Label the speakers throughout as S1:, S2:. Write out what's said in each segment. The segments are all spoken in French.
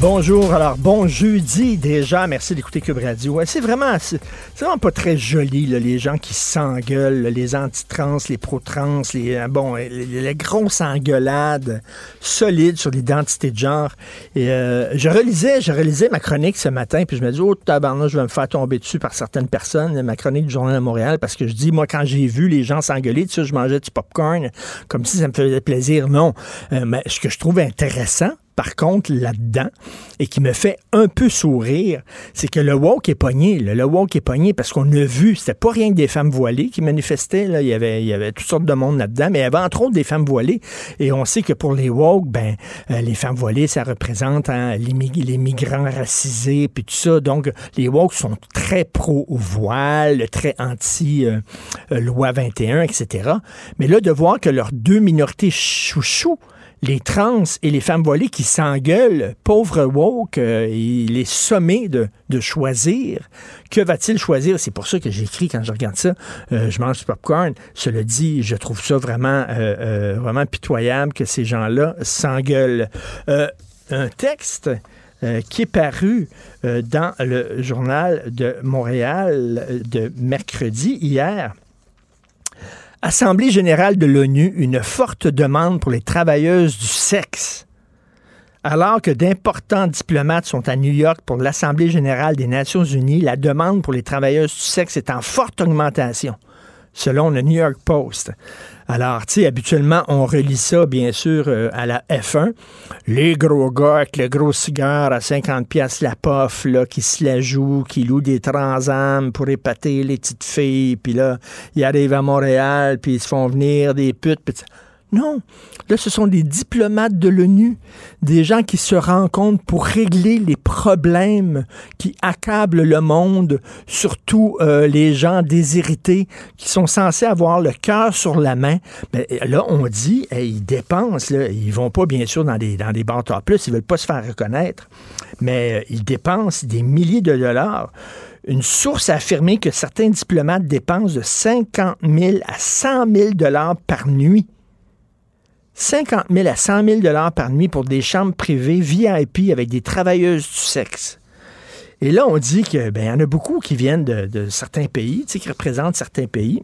S1: Bonjour, alors bon jeudi déjà, merci d'écouter Cube Radio. Ouais, C'est vraiment, c'est vraiment pas très joli, les gens qui s'engueulent, les anti-trans, les pro-trans, les, euh, bon, les, les grosses engueulades solides sur l'identité de genre. Euh, je relisais, je relisais ma chronique ce matin, puis je me dis, oh tabarnak, je vais me faire tomber dessus par certaines personnes, ma chronique du Journal de Montréal, parce que je dis, moi, quand j'ai vu les gens s'engueuler, tu sais, je mangeais du popcorn, comme si ça me faisait plaisir. Non. Euh, mais ce que je trouve intéressant, par contre, là-dedans, et qui me fait un peu sourire, c'est que le woke est pogné. Le woke est pogné parce qu'on a vu, c'était pas rien que des femmes voilées qui manifestaient. Il, y avait, il y toutes sortes de monde là-dedans, mais il y avait entre autres des femmes voilées. Et on sait que pour les woke, ben, euh, les femmes voilées, ça représente hein, les migrants racisés, puis tout ça. Donc, les woke sont très pro-voile, très anti-loi 21, etc. Mais là, de voir que leurs deux minorités chouchous, les trans et les femmes voilées qui s'engueulent, pauvre woke, il est sommé de, choisir. Que va-t-il choisir? C'est pour ça que j'écris quand je regarde ça. euh, je mange du popcorn. Cela dit, je trouve ça vraiment, euh, euh, vraiment pitoyable que ces gens-là s'engueulent. Un texte qui est paru dans le journal de Montréal de mercredi, hier. Assemblée générale de l'ONU, une forte demande pour les travailleuses du sexe. Alors que d'importants diplomates sont à New York pour l'Assemblée générale des Nations unies, la demande pour les travailleuses du sexe est en forte augmentation, selon le New York Post. Alors, tu sais, habituellement, on relie ça, bien sûr, euh, à la F1. Les gros gars avec le gros cigare à 50 pièces la pof, là, qui se la jouent, qui louent des transams pour épater les petites filles, puis là, ils arrivent à Montréal, puis ils se font venir des putes, puis non, là, ce sont des diplomates de l'ONU, des gens qui se rencontrent pour régler les problèmes qui accablent le monde, surtout euh, les gens déshérités qui sont censés avoir le cœur sur la main. Mais là, on dit, ils dépensent, là, ils vont pas bien sûr dans des, dans des top plus, ils veulent pas se faire reconnaître, mais euh, ils dépensent des milliers de dollars. Une source a affirmé que certains diplomates dépensent de 50 000 à 100 000 dollars par nuit 50 000 à 100 000 dollars par nuit pour des chambres privées VIP avec des travailleuses du sexe. Et là, on dit que ben, y en a beaucoup qui viennent de, de certains pays, qui représentent certains pays.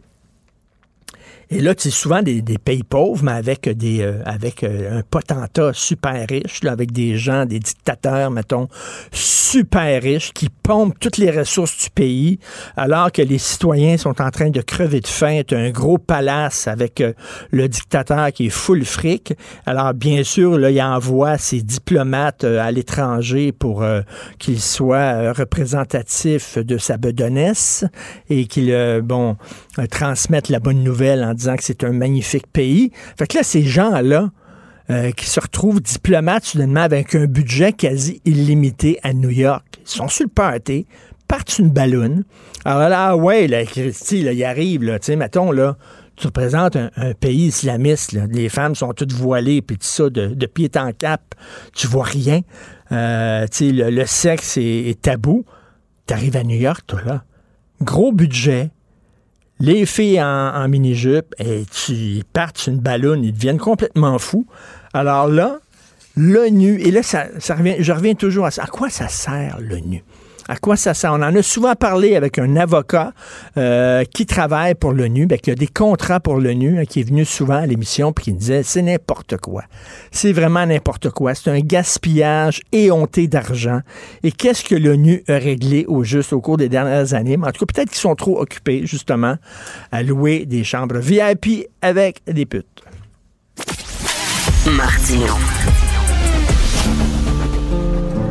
S1: Et là, c'est souvent des, des pays pauvres, mais avec des euh, avec euh, un potentat super riche, là, avec des gens, des dictateurs, mettons, super riches, qui pompent toutes les ressources du pays, alors que les citoyens sont en train de crever de faim. T'as un gros palace avec euh, le dictateur qui est full fric. Alors, bien sûr, là, il envoie ses diplomates euh, à l'étranger pour qu'ils soient représentatifs de sa bedonnesse et qu'ils, bon, transmettent la bonne nouvelle disant que c'est un magnifique pays. Fait que là, ces gens-là, euh, qui se retrouvent diplomates soudainement avec un budget quasi illimité à New York. Ils sont sur le party, partent une balloune. Alors là, ah ouais, là, Christy, là, il arrive, là, tu sais, mettons, là, tu représentes un, pays islamiste, les femmes sont toutes voilées, puis tout ça, de, pied en cap, tu vois rien. Euh, tu sais, le, le sexe est, est tabou. T'arrives à New York, toi, là. Gros budget, les filles en, mini-jupe, et tu, ils partent sur une ballonne, ils deviennent complètement fous. Alors là, l'ONU, et là, ça, ça revient, je reviens toujours à ça. À quoi ça sert, l'ONU? À quoi ça sert? On en a souvent parlé avec un avocat euh, qui travaille pour l'ONU, ben, qui a des contrats pour l'ONU, hein, qui est venu souvent à l'émission puis qui disait c'est n'importe quoi. C'est vraiment n'importe quoi. C'est un gaspillage éhonté d'argent. Et qu'est-ce que l'ONU a réglé au juste au cours des dernières années? En tout cas, peut-être qu'ils sont trop occupés, justement, à louer des chambres VIP avec des putes.
S2: Martino.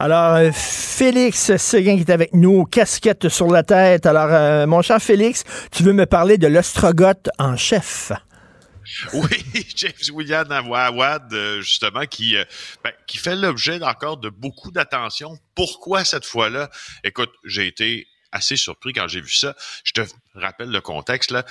S1: Alors, euh, Félix Séguin qui est avec nous, casquette sur la tête. Alors, euh, mon cher Félix, tu veux me parler de l'ostrogoth en chef?
S3: Oui, James William Awad, euh, justement, qui, ben, qui fait l'objet encore de beaucoup d'attention. Pourquoi cette fois-là? Écoute, j'ai été assez surpris quand j'ai vu ça. Je te rappelle le contexte là.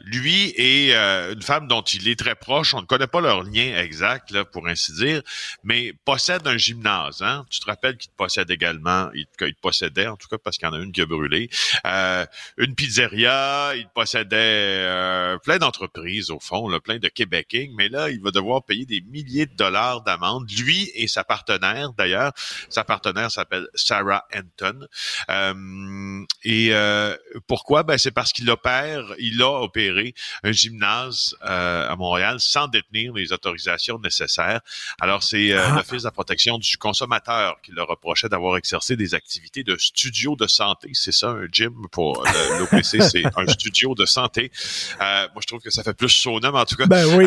S3: Lui et euh, une femme dont il est très proche, on ne connaît pas leur lien exact là, pour ainsi dire, mais possède un gymnase. Hein? Tu te rappelles qu'il possède également, il, possédait en tout cas parce qu'il y en a une qui a brûlé, euh, une pizzeria. Il possédait plein d'entreprises au fond, là, plein de Québécois, mais là il va devoir payer des milliers de dollars d'amende. Lui et sa partenaire d'ailleurs, sa partenaire s'appelle Sarah Anton. et pourquoi? Ben c'est parce qu'il opère, il a opéré un gymnase euh, à Montréal sans détenir les autorisations nécessaires. Alors, c'est euh, ah. l'Office de la protection du consommateur qui le reprochait d'avoir exercé des activités de studio de santé. C'est ça, un gym pour l'OPC, c'est un studio de santé. Euh, moi, je trouve que ça fait plus son nom, en tout cas.
S1: Ben oui.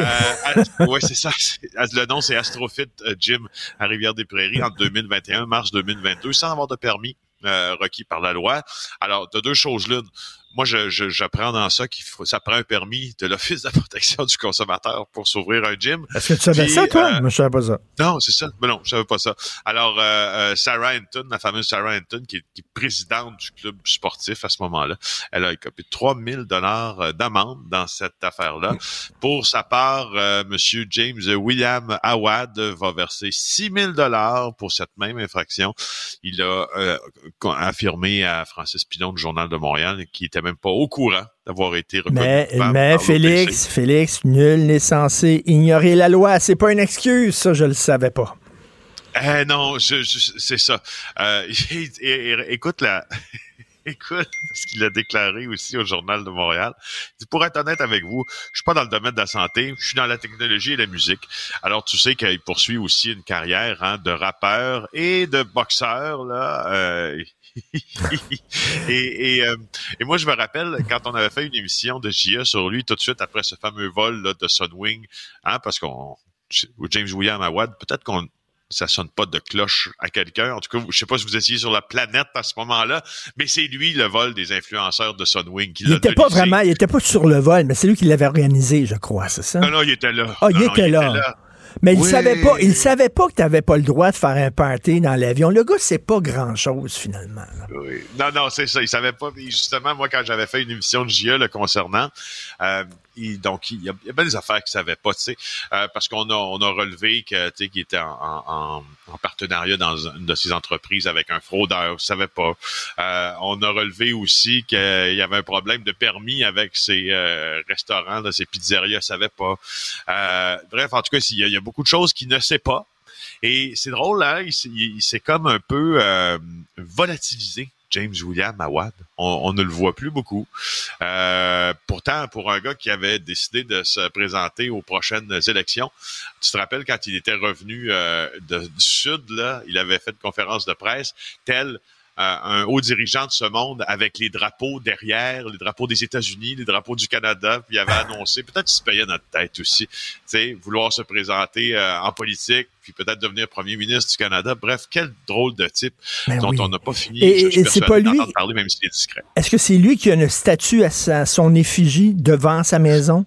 S3: oui, c'est ça. Le nom, c'est Astrofit Gym à Rivière-des-Prairies en 2021, mars 2022, sans avoir de permis. requis par la loi. Alors, de deux choses l'une moi, j'apprends je, dans ça qu'il faut, ça prend un permis de l'Office de la protection du consommateur pour s'ouvrir un gym.
S1: Est-ce que tu savais ça, toi? Euh, Moi, je savais pas ça.
S3: Non, c'est ça. Mais non, je savais pas ça. Alors, euh, euh Sarah Hinton, la fameuse Sarah Hinton, qui est, qui est, présidente du club sportif à ce moment-là, elle a écopé 3000 dollars euh, d'amende dans cette affaire-là. Pour sa part, euh, Monsieur James William Awad va verser 6000 dollars pour cette même infraction. Il a affirmé à Francis Pilon du Journal de Montréal qui était même pas au courant d'avoir été reconnu.
S1: Mais, mais Félix, Félix, nul n'est censé ignorer la loi. C'est pas une excuse, ça, je le savais pas.
S3: Eh non, je, c'est ça. Euh, écoute la. Écoute ce qu'il a déclaré aussi au Journal de Montréal. pour être honnête avec vous, je suis pas dans le domaine de la santé, je suis dans la technologie et la musique. Alors tu sais qu'il poursuit aussi une carrière hein, de rappeur et de boxeur. Là, euh, et, et, euh, et, moi, je me rappelle quand on avait fait une émission de JE sur lui tout de suite après ce fameux vol là, de Sunwing, hein, parce qu'on James William Awad, peut-être qu'on ça sonne pas de cloche à quelqu'un. En tout cas, je sais pas si vous étiez sur la planète à ce moment-là, mais c'est lui le vol des influenceurs de Sunwing
S1: qui Il était pas vraiment, il était pas sur le vol, mais c'est lui qui l'avait organisé, je crois, c'est ça?
S3: Non, non, il était là.
S1: Ah, il, était, là. Mais il savait pas, il savait pas que tu n'avais pas le droit de faire un party dans l'avion. Le gars, c'est pas grand-chose, finalement.
S3: Oui. Non, non, c'est ça. Il savait pas. Justement, moi, quand j'avais fait une émission de JE le concernant, euh, donc, il y, a, il y a bien des affaires qu'il savait pas, tu sais, euh, parce qu'on a, on a relevé que, tu sais, qu'il était en, en, en, partenariat dans une de ses entreprises avec un fraudeur, il savait pas. Euh, on a relevé aussi qu'il y avait un problème de permis avec ses euh, restaurants, de ses pizzerias, il savait pas. Euh, bref, en tout cas, il y, a, il y a beaucoup de choses qu'il ne sait pas. Et c'est drôle, hein, il, s'est comme un peu volatilisé James William Awad. On, ne le voit plus beaucoup. Euh, pourtant, pour un gars qui avait décidé de se présenter aux prochaines élections, tu te rappelles quand il était revenu euh, du Sud, là, il avait fait une conférence de presse, tel un haut dirigeant de ce monde avec les drapeaux derrière, les drapeaux des États-Unis, les drapeaux du Canada, puis il avait annoncé, peut-être qu'il se payait notre tête aussi, tu sais, vouloir se présenter euh, en politique, puis peut-être devenir premier ministre du Canada. Bref, quel drôle de type ben dont on n'a pas fini.
S1: Et, c'est pas lui.
S3: Parler, même s'il est discret.
S1: Est-ce que c'est lui qui a une statue à son effigie devant sa maison?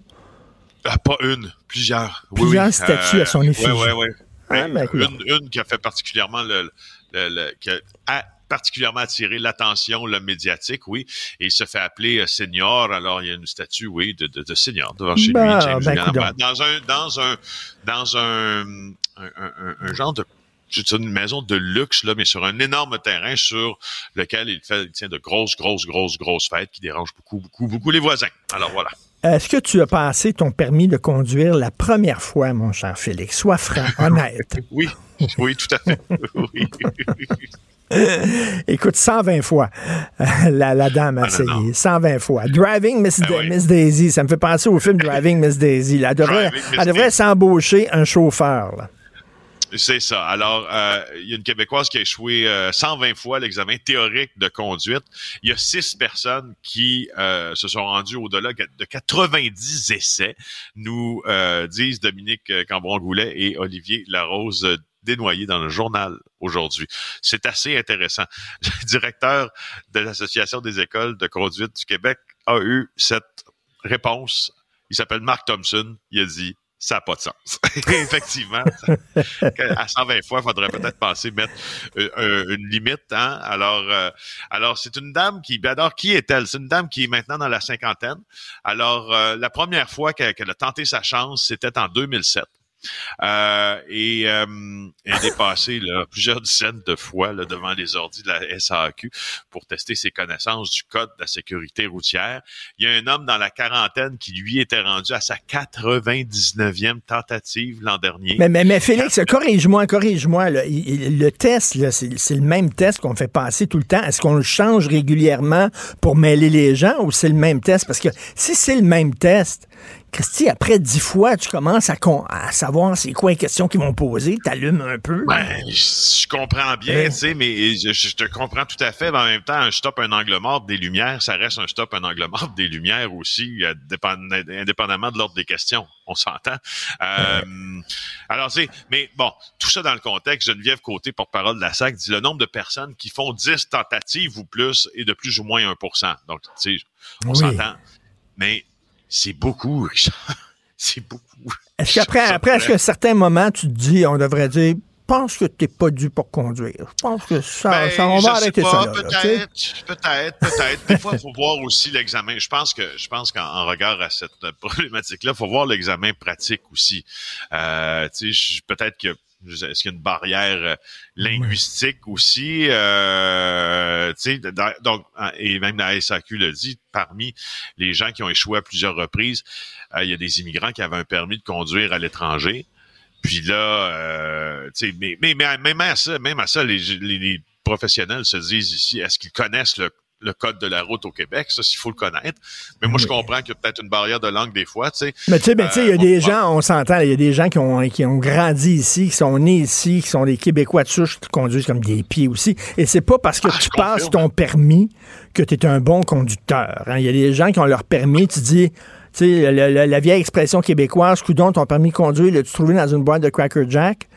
S3: Ah, pas une, plusieurs.
S1: Plusieurs statues à son effigie.
S3: Oui, oui, oui. une, une, qui a fait particulièrement le, le, le qui a, particulièrement attiré l'attention le médiatique, oui. Et il se fait appeler euh, senior. Alors, il y a une statue, oui, de, de, de senior devant chez lui. James ben, dans un, dans un, dans un, un, un, un genre de une maison de luxe, là, mais sur un énorme terrain sur lequel il fait il tient de grosses, grosses, grosses, grosses fêtes qui dérangent beaucoup, beaucoup, beaucoup les voisins. Alors voilà.
S1: Est-ce que tu as passé ton permis de conduire la première fois, mon cher Félix? Sois franc, honnête.
S3: oui, oui, tout à fait. Oui.
S1: Écoute, 120 fois, la, la dame a ah, essayé. 120 fois. Driving Miss, ah Miss, Daisy, ça me fait penser au film Driving Miss Daisy. Elle devrait, elle devrait s'embaucher un chauffeur. Là.
S3: C'est ça. Alors, euh, il y a une Québécoise qui a échoué 120 fois l'examen théorique de conduite. Il y a six personnes qui se sont rendues au-delà de 90 essais, nous disent Dominique Cambron-Goulet et Olivier Larose dénoyé dans le journal aujourd'hui. C'est assez intéressant. Le directeur de l'Association des écoles de conduite du Québec a eu cette réponse. Il s'appelle Mark Thompson. Il a dit ça n'a pas de sens. Effectivement, à 120 fois, il faudrait peut-être penser mettre euh, euh, une limite. Hein? Alors, euh, alors c'est une dame qui, ben alors qui est-elle? C'est une dame qui est maintenant dans la cinquantaine. Alors, la première fois qu'elle a tenté sa chance, c'était en 2007. Euh, et euh, elle est passée là, plusieurs dizaines de fois là, devant les ordis de la SAQ pour tester ses connaissances du code de la sécurité routière. Il y a un homme dans la quarantaine qui, lui, était rendu à sa 99e tentative l'an dernier.
S1: Mais, mais, mais Félix, corrige-moi, corrige-moi. Le test, c'est le même test qu'on fait passer tout le temps. Est-ce qu'on le change régulièrement pour mêler les gens ou c'est le même test? Parce que si c'est le même test, Christy, après dix fois, tu commences à, à savoir c'est quoi les questions qu'ils vont poser, t'allumes un peu.
S3: Ben, je, comprends bien, tu sais, mais je, te comprends tout à fait. Mais en même temps, un stop, un angle mort des lumières, ça reste un stop, un angle mort des lumières aussi, euh, indépendamment de l'ordre des questions. On s'entend. Euh, alors, c'est, mais bon, tout ça dans le contexte, Geneviève Côté, porte-parole de la SAC, dit le nombre de personnes qui font 10 tentatives ou plus est de plus ou moins 1% Donc, tu sais, on s'entend. Mais c'est beaucoup, Richard. C'est beaucoup.
S1: Est-ce qu'après, après, est-ce qu'à un certain moment, tu te dis, on devrait dire, pense que tu n'es pas dû pour conduire. Je pense que ça,
S3: ben,
S1: ça on va arrêter ça.
S3: Peut-être, peut-être, peut-être. Des fois, il faut voir aussi l'examen. Je pense que, je pense qu'en regard à cette problématique-là, il faut voir l'examen pratique aussi. Euh, peut-être que est-ce qu'il y a une barrière euh, linguistique aussi? Euh, donc, et même la SAQ le dit, parmi les gens qui ont échoué à plusieurs reprises, euh, il y a des immigrants qui avaient un permis de conduire à l'étranger. Puis là, euh, mais, mais, mais, même à ça, même à ça, les, les professionnels se disent ici, est-ce qu'ils connaissent le le code de la route au Québec, ça, s'il faut le connaître. Mais moi, je comprends qu'il y a peut-être une barrière de langue des fois, tu sais.
S1: Mais tu sais, ben, il y a euh, des gens, on s'entend, il y a des gens qui ont, qui ont grandi ici, qui sont nés ici, qui sont des Québécois de souche, qui conduisent comme des pieds aussi. Et c'est pas parce que ah, tu passes ton permis que tu es un bon conducteur. Hein. Il y a des gens qui ont leur permis, tu dis, tu sais, la, vieille expression québécoise, coudon, ton permis de conduire, l'as-tu trouvé dans une boîte de Cracker Jack?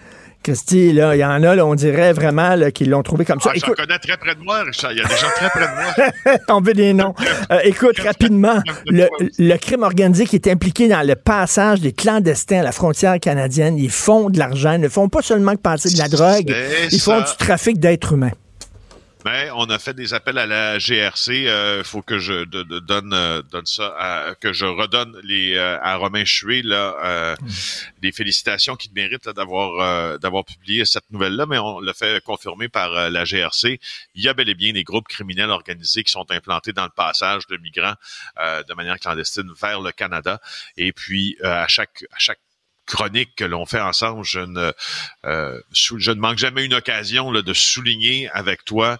S1: Christy, là, il y en a, là, on dirait vraiment qu'ils l'ont trouvé comme ça.
S3: Ah, écoute... J'en connais très près de moi, Richard. Il y a des gens très près de moi.
S1: on veut des noms. Euh, écoute, rapidement, le, crime organisé qui est impliqué dans le passage des clandestins à la frontière canadienne, ils font de l'argent. Ils ne font pas seulement que passer de la drogue, ils font du trafic d'êtres humains.
S3: Mais on a fait des appels à la GRC. Il euh, faut que je donne euh, donne ça, à, que je redonne les euh, à Romain Chué là mm. les félicitations qu'il mérite d'avoir d'avoir publié cette nouvelle là. Mais on l'a fait confirmer par la GRC. Il y a bel et bien des groupes criminels organisés qui sont implantés dans le passage de migrants de manière clandestine vers le Canada. Et puis à chaque à chaque chronique que l'on fait ensemble, je ne, euh, je ne manque jamais une occasion là, de souligner avec toi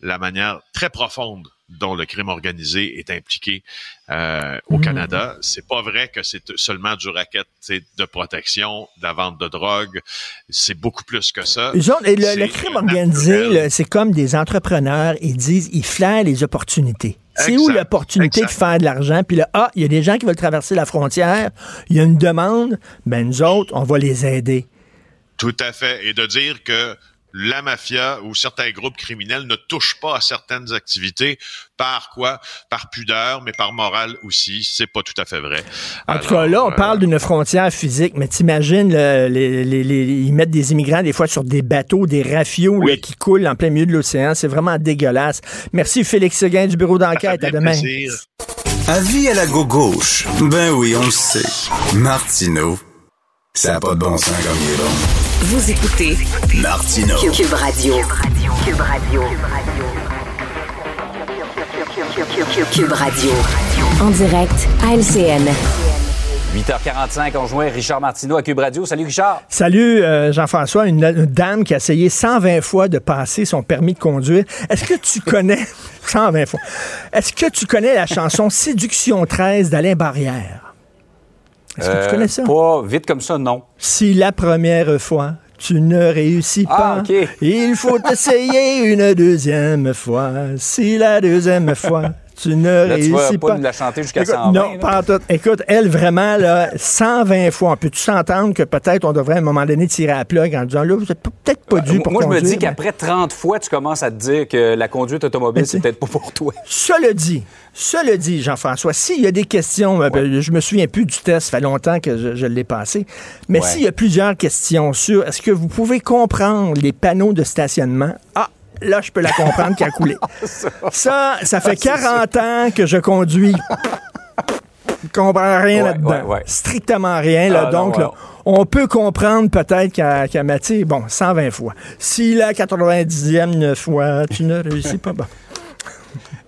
S3: la manière très profonde dont le crime organisé est impliqué euh, au mmh. Canada. C'est pas vrai que c'est seulement du racket de protection, de la vente de drogue. C'est beaucoup plus que ça.
S1: et le, crime organisé, c'est comme des entrepreneurs. Ils disent, ils flairent les opportunités. C'est où l'opportunité de faire de l'argent? Puis là, ah, il y a des gens qui veulent traverser la frontière, il y a une demande, ben nous autres, on va les aider.
S3: Tout à fait. Et de dire que la mafia ou certains groupes criminels ne touchent pas à certaines activités par quoi? Par pudeur, mais par morale aussi. C'est pas tout à fait vrai.
S1: En tout cas, là, on parle euh, d'une frontière physique, mais t'imagines, ils mettent des immigrants des fois sur des bateaux, des rafios qui coulent en plein milieu de l'océan. C'est vraiment dégueulasse. Merci Félix Seguin du bureau d'enquête. À demain.
S4: Avis à la gauche. Ben oui, on le sait. Martineau, ça n'a pas de bon sens comme il est bon.
S2: Vous écoutez
S4: Martino
S2: Cube Radio. Cube Radio. Cube Radio. En direct à LCN.
S5: 8h45, on joint Richard Martineau à Cube Radio. Salut Richard.
S1: Salut euh, Jean-François, une, une, dame qui a essayé 120 fois de passer son permis de conduire. Est-ce que tu connais 120 fois Est-ce que tu connais la chanson Séduction 13 d'Alain Barrière?
S5: Est-ce que tu connais ça? Pas vite comme ça, non.
S1: Si la première fois tu ne réussis
S5: Ah,
S1: pas. Il faut essayer une deuxième fois. Si la deuxième fois, tu ne
S5: Là, tu vas pas
S1: pas.
S5: nous la chanter jusqu'à
S1: Écoute,
S5: 120.
S1: Non, pas tout. Écoute, elle, vraiment, là, 120 fois. On peut-tu s'entendre que peut-être on devrait à un moment donné tirer à la plug en disant là, vous êtes peut-être pas dû pour
S5: Moi, je me dis
S1: mais-
S5: qu'après 30 fois, tu commences à te dire que la conduite automobile, c'est peut-être pas pour toi.
S1: Cela dit, cela dit, Jean-François, s'il y a des questions, euh, ben, je me souviens plus du test, ça fait longtemps que je, je l'ai passé, mais
S5: Ouais.
S1: s'il y a plusieurs questions sur est-ce que vous pouvez comprendre les panneaux de stationnement, ah, là, je peux la comprendre qui a coulé. Ça, ça fait 40 ans que je conduis. Je comprends rien
S5: Ouais,
S1: là-dedans.
S5: ouais, ouais.
S1: Strictement rien. Là,
S5: Ah,
S1: donc, là, on peut comprendre peut-être qu'à qu'à Mathieu, bon, 120 fois. Si la 90e fois, tu ne réussis pas, bon.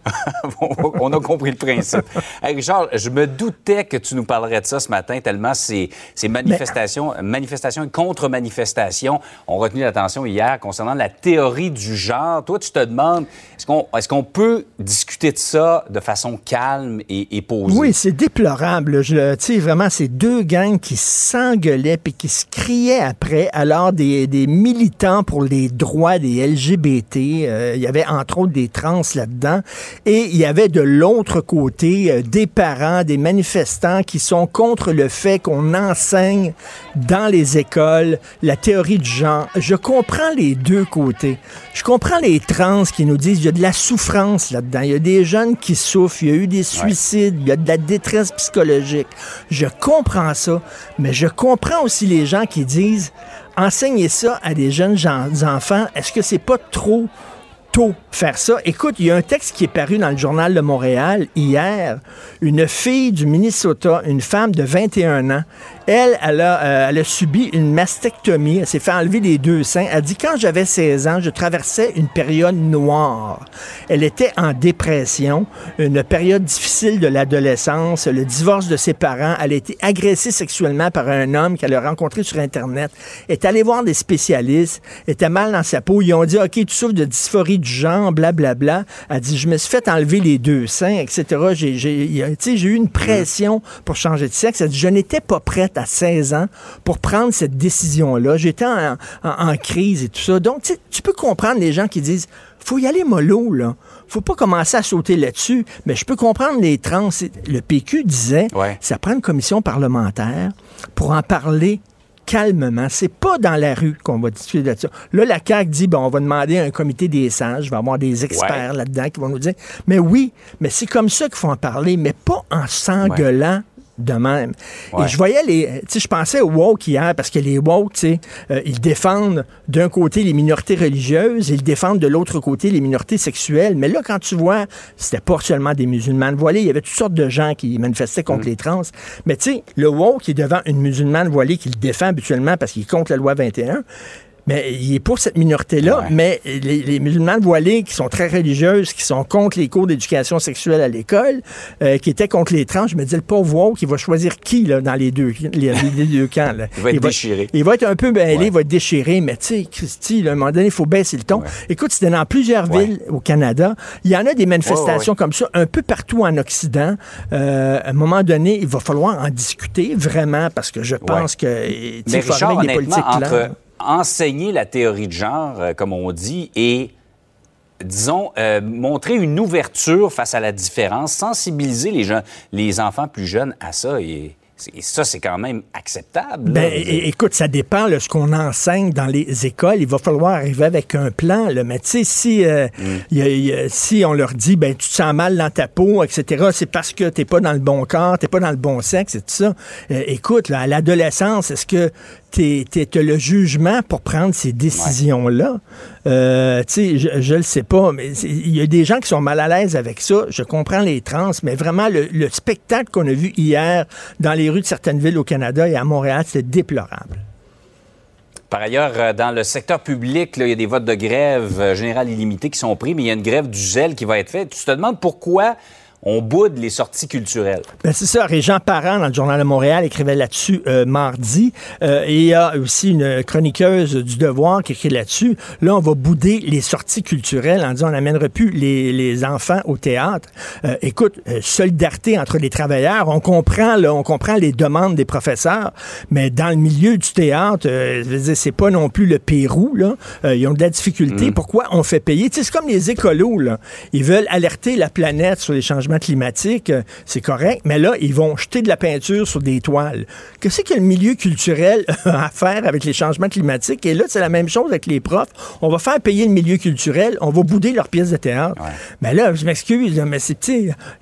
S5: On a compris le principe. Hey, Richard, je me doutais que tu nous parlerais de ça ce matin, tellement ces, ces manifestations, manifestations et contre-manifestations ont retenu l'attention hier concernant la théorie du genre. Toi, tu te demandes, est-ce qu'on est qu'on peut discuter de ça de façon calme et, et posée?
S1: Oui, c'est déplorable. Je, tu sais, vraiment, ces deux gangs qui s'engueulaient puis qui se criaient après, alors des, des militants pour les droits des LGBT. euh, il y avait entre autres des trans là-dedans. Et il y avait de l'autre côté euh, des parents, des manifestants qui sont contre le fait qu'on enseigne dans les écoles la théorie du genre. Je comprends les deux côtés. Je comprends les trans qui nous disent qu'il y a de la souffrance là-dedans. Il y a des jeunes qui souffrent, il y a eu des suicides, il y a de la détresse psychologique. Je comprends ça, mais je comprends aussi les gens qui disent enseigner ça à des jeunes gens- enfants, est-ce que c'est pas trop tôt faire ça. Écoute, il y a un texte qui est paru dans le journal de Montréal hier. Une fille du Minnesota, une femme de 21 ans, elle, elle a, euh, elle a subi une mastectomie. Elle s'est fait enlever les deux seins. Elle dit, quand j'avais 16 ans, je traversais une période noire. Elle était en dépression, une période difficile de l'adolescence, le divorce de ses parents. Elle a été agressée sexuellement par un homme qu'elle a rencontré sur Internet. Elle est allée voir des spécialistes, était mal dans sa peau. Ils ont dit, OK, tu souffres de dysphorie du genre, blablabla. Elle dit, je me suis fait enlever les deux seins, etc. J'ai eu une pression pour changer de sexe. Elle dit, je n'étais pas prête à 16 ans pour prendre cette décision-là. J'étais en, en- en crise et tout ça. Donc, tu peux comprendre les gens qui disent, faut y aller mollo, là. Faut pas commencer à sauter là-dessus. Mais je peux comprendre les trans. Le PQ disait,
S5: Ouais.
S1: ça prend une commission parlementaire pour en parler calmement. C'est pas dans la rue qu'on va discuter de ça. Là, la CAQ dit, bon, on va demander à un comité des sages, il va y avoir des experts là-dedans qui vont nous dire, mais oui, mais c'est comme ça qu'il faut en parler, mais pas en s'engueulant. De même.
S5: Ouais.
S1: Et je voyais les. Tu sais, je pensais aux woke hier, parce que les woke, tu sais, euh, ils défendent d'un côté les minorités religieuses, ils défendent de l'autre côté les minorités sexuelles. Mais là, quand tu vois, c'était pas seulement des musulmanes voilés, il y avait toutes sortes de gens qui manifestaient
S5: Mm.
S1: contre les trans. Mais tu sais, le woke est devant une musulmane voilée qui le défend habituellement parce qu'il est contre la loi 21. Mais il est pour cette minorité-là,
S5: Ouais.
S1: mais les, les musulmanes voilés qui sont très religieuses, qui sont contre les cours d'éducation sexuelle à l'école, euh, qui étaient contre les trans, je me dis, le pauvre woke, il va choisir qui là, dans les deux, les, les deux camps? là?
S5: Il va être déchiré.
S1: Il va être un peu mêlé,
S5: Ouais.
S1: il va être déchiré, mais tu sais, Christy, là, à un moment donné, il faut baisser le ton.
S5: Ouais.
S1: Écoute, c'était dans plusieurs villes au Canada. Il y en a des manifestations comme ça un peu partout en Occident. Euh, à un moment donné, il va falloir en discuter vraiment parce que je pense que tu sais,
S5: Mais Richard, honnêtement,
S1: politiques
S5: entre. Enseigner la théorie de genre, euh, comme on dit, et, disons, euh, montrer une ouverture face à la différence, sensibiliser les, gens, les enfants plus jeunes à ça, et, et ça, c'est quand même acceptable. là.
S1: Ben, écoute, ça dépend de ce qu'on enseigne dans les écoles. Il va falloir arriver avec un plan. Là. Mais tu sais, si, euh, il y a- il y a- si on leur dit, ben, tu te sens mal dans ta peau, etc., c'est parce que t'es pas dans le bon corps, t'es pas dans le bon sexe et tout ça. Euh, écoute, là, à l'adolescence, est-ce que tu as le jugement pour prendre ces décisions-là? Euh, tu sais, je, je le sais pas, mais il y a des gens qui sont mal à l'aise avec ça. Je comprends les trans, mais vraiment, le, le spectacle qu'on a vu hier dans les rues de certaines villes au Canada et à Montréal, c'était déplorable.
S5: Par ailleurs, euh, dans le secteur public, il y a des votes de grève euh, générale illimitée qui sont pris, mais il y a une grève du zèle qui va être faite. Tu te demandes pourquoi on boude les sorties culturelles.
S1: Ben c'est ça. Régent Parent, dans le Journal de Montréal, écrivait là-dessus euh, mardi. Euh, et il y a aussi une chroniqueuse du Devoir qui écrit là-dessus. Là, on va bouder les sorties culturelles en disant on n'amènera plus les, les, enfants au théâtre. Euh, écoute, solidarité entre les travailleurs. On comprend, là, on comprend les demandes des professeurs, mais dans le milieu du théâtre, c'est pas non plus le Pérou. Là. ils ont de la difficulté. Mm. Pourquoi on fait payer? c'est comme les écolos. Là. Ils veulent alerter la planète sur les changements climatiques. C'est correct. Mais là, ils vont jeter de la peinture sur des toiles. Qu'est-ce que le milieu culturel a à faire avec les changements climatiques? Et là, c'est la même chose avec les profs. On va faire payer le milieu culturel, on va bouder leurs pièces de théâtre. Mais là, je m'excuse, mais c'est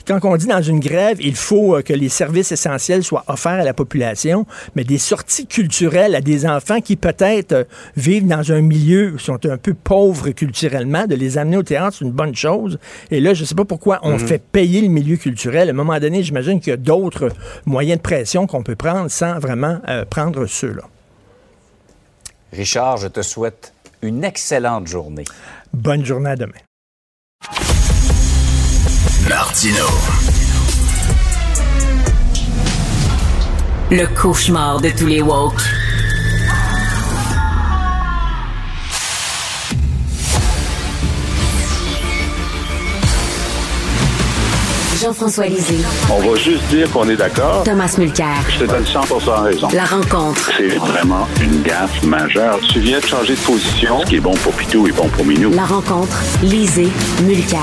S1: quand on dit dans une grève, il faut euh, que les services essentiels soient offerts à la population, mais des sorties culturelles à des enfants qui peut-être euh, vivent dans un milieu où sont un peu pauvres culturellement, de les amener au théâtre, c'est une bonne chose. Et là, je ne sais pas pourquoi on mhm. fait payer le milieu culturel. À un moment donné, j'imagine qu'il y a d'autres moyens de pression qu'on peut prendre sans vraiment euh, prendre ceux-là.
S5: Richard, je te souhaite une excellente journée.
S1: Bonne journée à demain.
S2: Martino. Le cauchemar de tous les woke. Jean-François Lisée.
S6: On va juste dire qu'on est d'accord.
S2: Thomas Mulcair.
S6: Je te donne 100 raison.
S2: La rencontre.
S6: C'est vraiment une gaffe majeure. Tu viens de changer de position. Ce qui est bon pour Pitou est bon pour Minou.
S2: La rencontre. Lisée. Mulcair.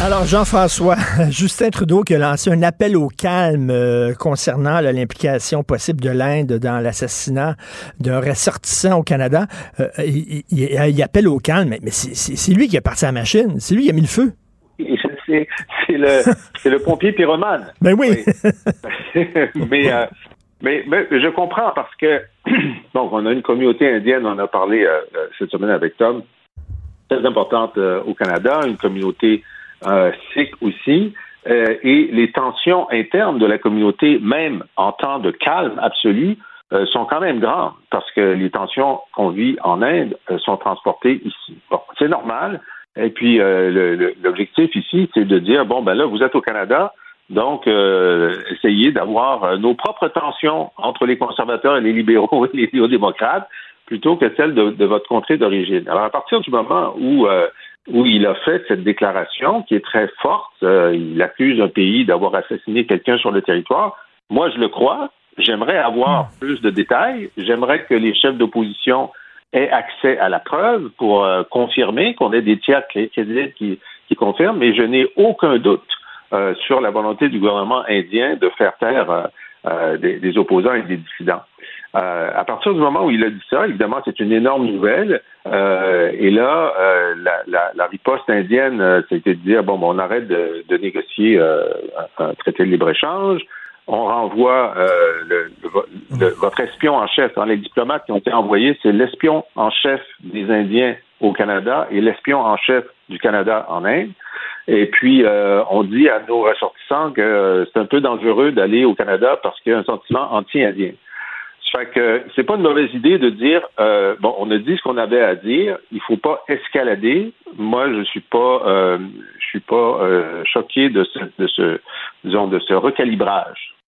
S1: Alors, Jean-François, Justin Trudeau qui a lancé un appel au calme euh, concernant l'implication possible de l'Inde dans l'assassinat d'un ressortissant au Canada. Euh, il, appelle au calme, mais, c'est lui qui a parti à la machine. C'est lui qui a mis le feu
S6: c'est le, le pompier pyromane.
S1: Ben oui.
S6: mais, euh, mais, mais, je comprends parce que, donc, on a une communauté indienne, on en a parlé euh, euh, cette semaine avec Tom, très importante au Canada, une communauté sikh aussi. et les tensions internes de la communauté, même en temps de calme absolu, sont quand même grandes parce que les tensions qu'on vit en Inde sont transportées ici. Bon, c'est normal. Et puis, euh, l'objectif ici, c'est de dire, bon, ben là, vous êtes au Canada, donc euh, essayez d'avoir euh, nos propres tensions entre les conservateurs et les libéraux et les néo-démocrates plutôt que celles de, votre contrée d'origine. Alors, à partir du moment où, où il a fait cette déclaration, qui est très forte, il accuse un pays d'avoir assassiné quelqu'un sur le territoire, moi, je le crois. J'aimerais avoir hmm. plus de détails. J'aimerais que les chefs d'opposition ait accès à la preuve pour euh, confirmer qu'on ait des tiers qui, qui, confirment, mais je n'ai aucun doute euh, sur la volonté du gouvernement indien de faire taire euh, des, opposants et des dissidents. à partir du moment où il a dit ça, évidemment, c'est une énorme nouvelle. et là, la, riposte indienne, c'était de dire bon, on arrête de, négocier un, traité de libre-échange on renvoie euh, votre espion en chef. Hein, les diplomates qui ont été envoyés, c'est l'espion en chef des Indiens au Canada et l'espion en chef du Canada en Inde. Et puis, euh, on dit à nos ressortissants que c'est un peu dangereux d'aller au Canada parce qu'il y a un sentiment anti-indien. Fait c'est pas une mauvaise idée de dire euh, bon, on a dit ce qu'on avait à dire, il faut pas escalader. Moi, je suis pas, euh, je suis pas euh, choqué de ce, de ce, disons, de ce recalibrage.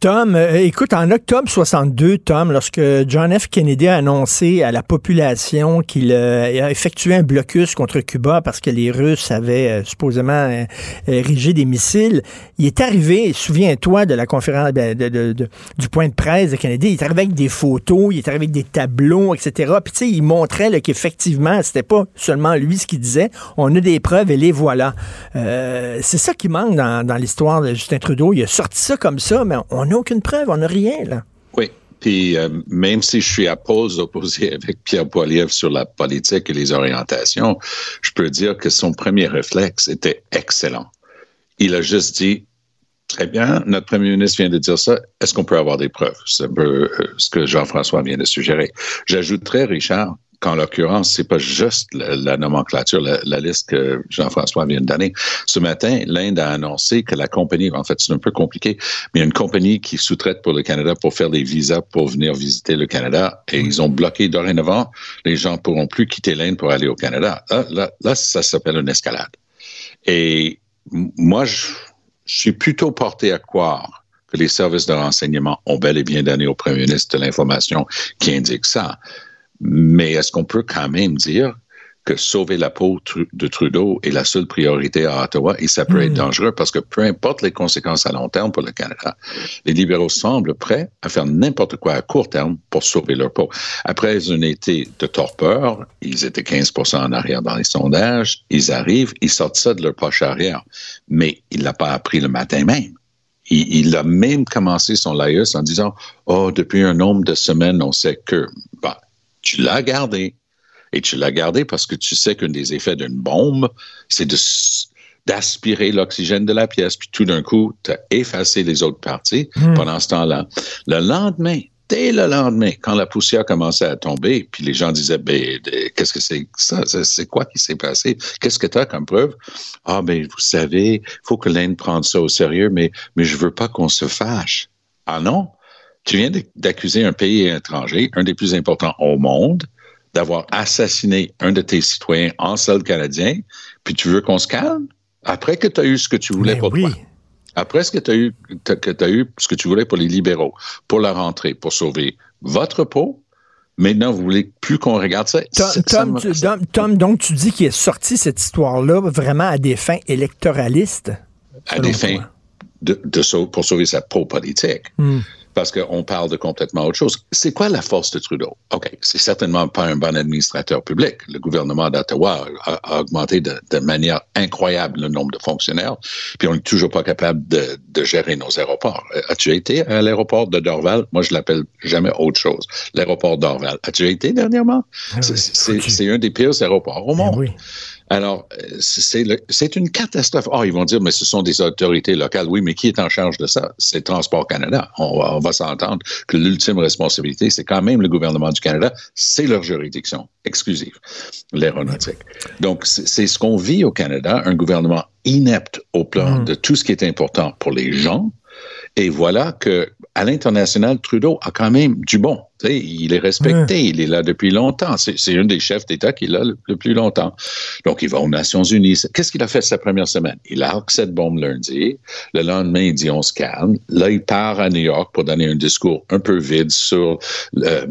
S1: Tom, euh, écoute, en octobre 62, Tom, lorsque John F. Kennedy a annoncé à la population qu'il euh, a effectué un blocus contre Cuba parce que les Russes avaient euh, supposément érigé des missiles, il est arrivé, souviens-toi de la conférence ben, du point de presse de Kennedy, il est arrivé avec des photos, il est arrivé avec des tableaux, etc. Puis tu sais, il montrait qu'effectivement, c'était pas seulement lui ce qu'il disait, on a des preuves et les voilà. c'est ça qui manque dans, dans l'histoire de Justin Trudeau. Il a sorti ça comme ça, mais on aucune preuve, on n'a rien, là.
S7: Oui. Puis euh, même si je suis à pause opposé avec Pierre Poilievre sur la politique et les orientations, je peux dire que son premier réflexe était excellent. Il a juste dit Très bien, notre premier ministre vient de dire ça. Est-ce qu'on peut avoir des preuves? C'est un peu euh, ce que Jean-François vient de suggérer. J'ajouterais, Richard, qu'en l'occurrence, c'est pas juste la, nomenclature, la, liste que Jean-François vient de donner. Ce matin, l'Inde a annoncé que la compagnie, en fait, c'est un peu compliqué, mais il y a une compagnie qui sous-traite pour le Canada pour faire des visas pour venir visiter le Canada et ils ont bloqué dorénavant. Les gens pourront plus quitter l'Inde pour aller au Canada. Là, là, là ça s'appelle une escalade. Et moi, je, suis plutôt porté à croire que les services de renseignement ont bel et bien donné au premier ministre de l'information qui indique ça. Mais est-ce qu'on peut quand même dire que sauver la peau de Trudeau est la seule priorité à Ottawa et ça peut être hmm. dangereux parce que peu importe les conséquences à long terme pour le Canada, les libéraux semblent prêts à faire n'importe quoi à court terme pour sauver leur peau. Après un été de torpeur, ils étaient 15% en arrière dans les sondages, ils arrivent, ils sortent ça de leur poche arrière. Mais il l'a pas appris le matin même. Il, a même commencé son laïus en disant, oh, depuis un nombre de semaines, on sait que, bah, tu l'as gardé et tu l'as gardé parce que tu sais qu'un des effets d'une bombe, c'est de d'aspirer l'oxygène de la pièce, puis tout d'un coup, tu as effacé les autres parties hmm. pendant ce temps-là. Le lendemain, dès le lendemain, quand la poussière commençait à tomber, puis les gens disaient, ben, qu'est-ce que c'est ça? C'est quoi qui s'est passé? Qu'est-ce que tu as comme preuve? Ah, ben, vous savez, il faut que l'Inde prenne ça au sérieux, mais, mais je veux pas qu'on se fâche. Ah non? Tu viens d'accuser un pays étranger, un des plus importants au monde, d'avoir assassiné un de tes citoyens en sol canadien, puis tu veux qu'on se calme? Après que tu as eu ce que tu voulais pour toi. Après ce que tu as eu, que as eu ce que tu voulais pour les libéraux, pour la rentrée, pour sauver votre peau, Maintenant, vous voulez plus qu'on regarde ça?
S1: Tom, donc tu dis qu'il est sorti cette histoire-là vraiment à des fins électoralistes?
S7: À des fins de, pour sauver sa peau politique. Hmm parce qu'on parle de complètement autre chose. C'est quoi la force de Trudeau? OK, c'est certainement pas un bon administrateur public. Le gouvernement d'Ottawa a, augmenté de, manière incroyable le nombre de fonctionnaires, puis on n'est toujours pas capable de, gérer nos aéroports. Euh, as-tu été à l'aéroport de Dorval? Moi, je l'appelle jamais autre chose. L'aéroport d'Orval. As-tu été dernièrement? Ah c'est un des pires aéroports au monde. oui. Alors, c'est une catastrophe. Ah, ils vont dire, mais ce sont des autorités locales. Oui, mais qui est en charge de ça? C'est Transport Canada. On va, s'entendre que l'ultime responsabilité, c'est quand même le gouvernement du Canada. C'est leur juridiction exclusive, l'aéronautique. Donc, c'est ce qu'on vit au Canada, un gouvernement inepte au plan mm. de tout ce qui est important pour les gens. Et voilà que à l'international, Trudeau a quand même du bon. il est respecté, il est là depuis longtemps. C'est un des chefs d'État qui est là le, plus longtemps. Donc, il va aux Nations Unies. Qu'est-ce qu'il a fait sa première semaine? Il a cette bombe lundi. Le lendemain, il dit on se calme. Là, il part à New York pour donner un discours un peu vide sur le,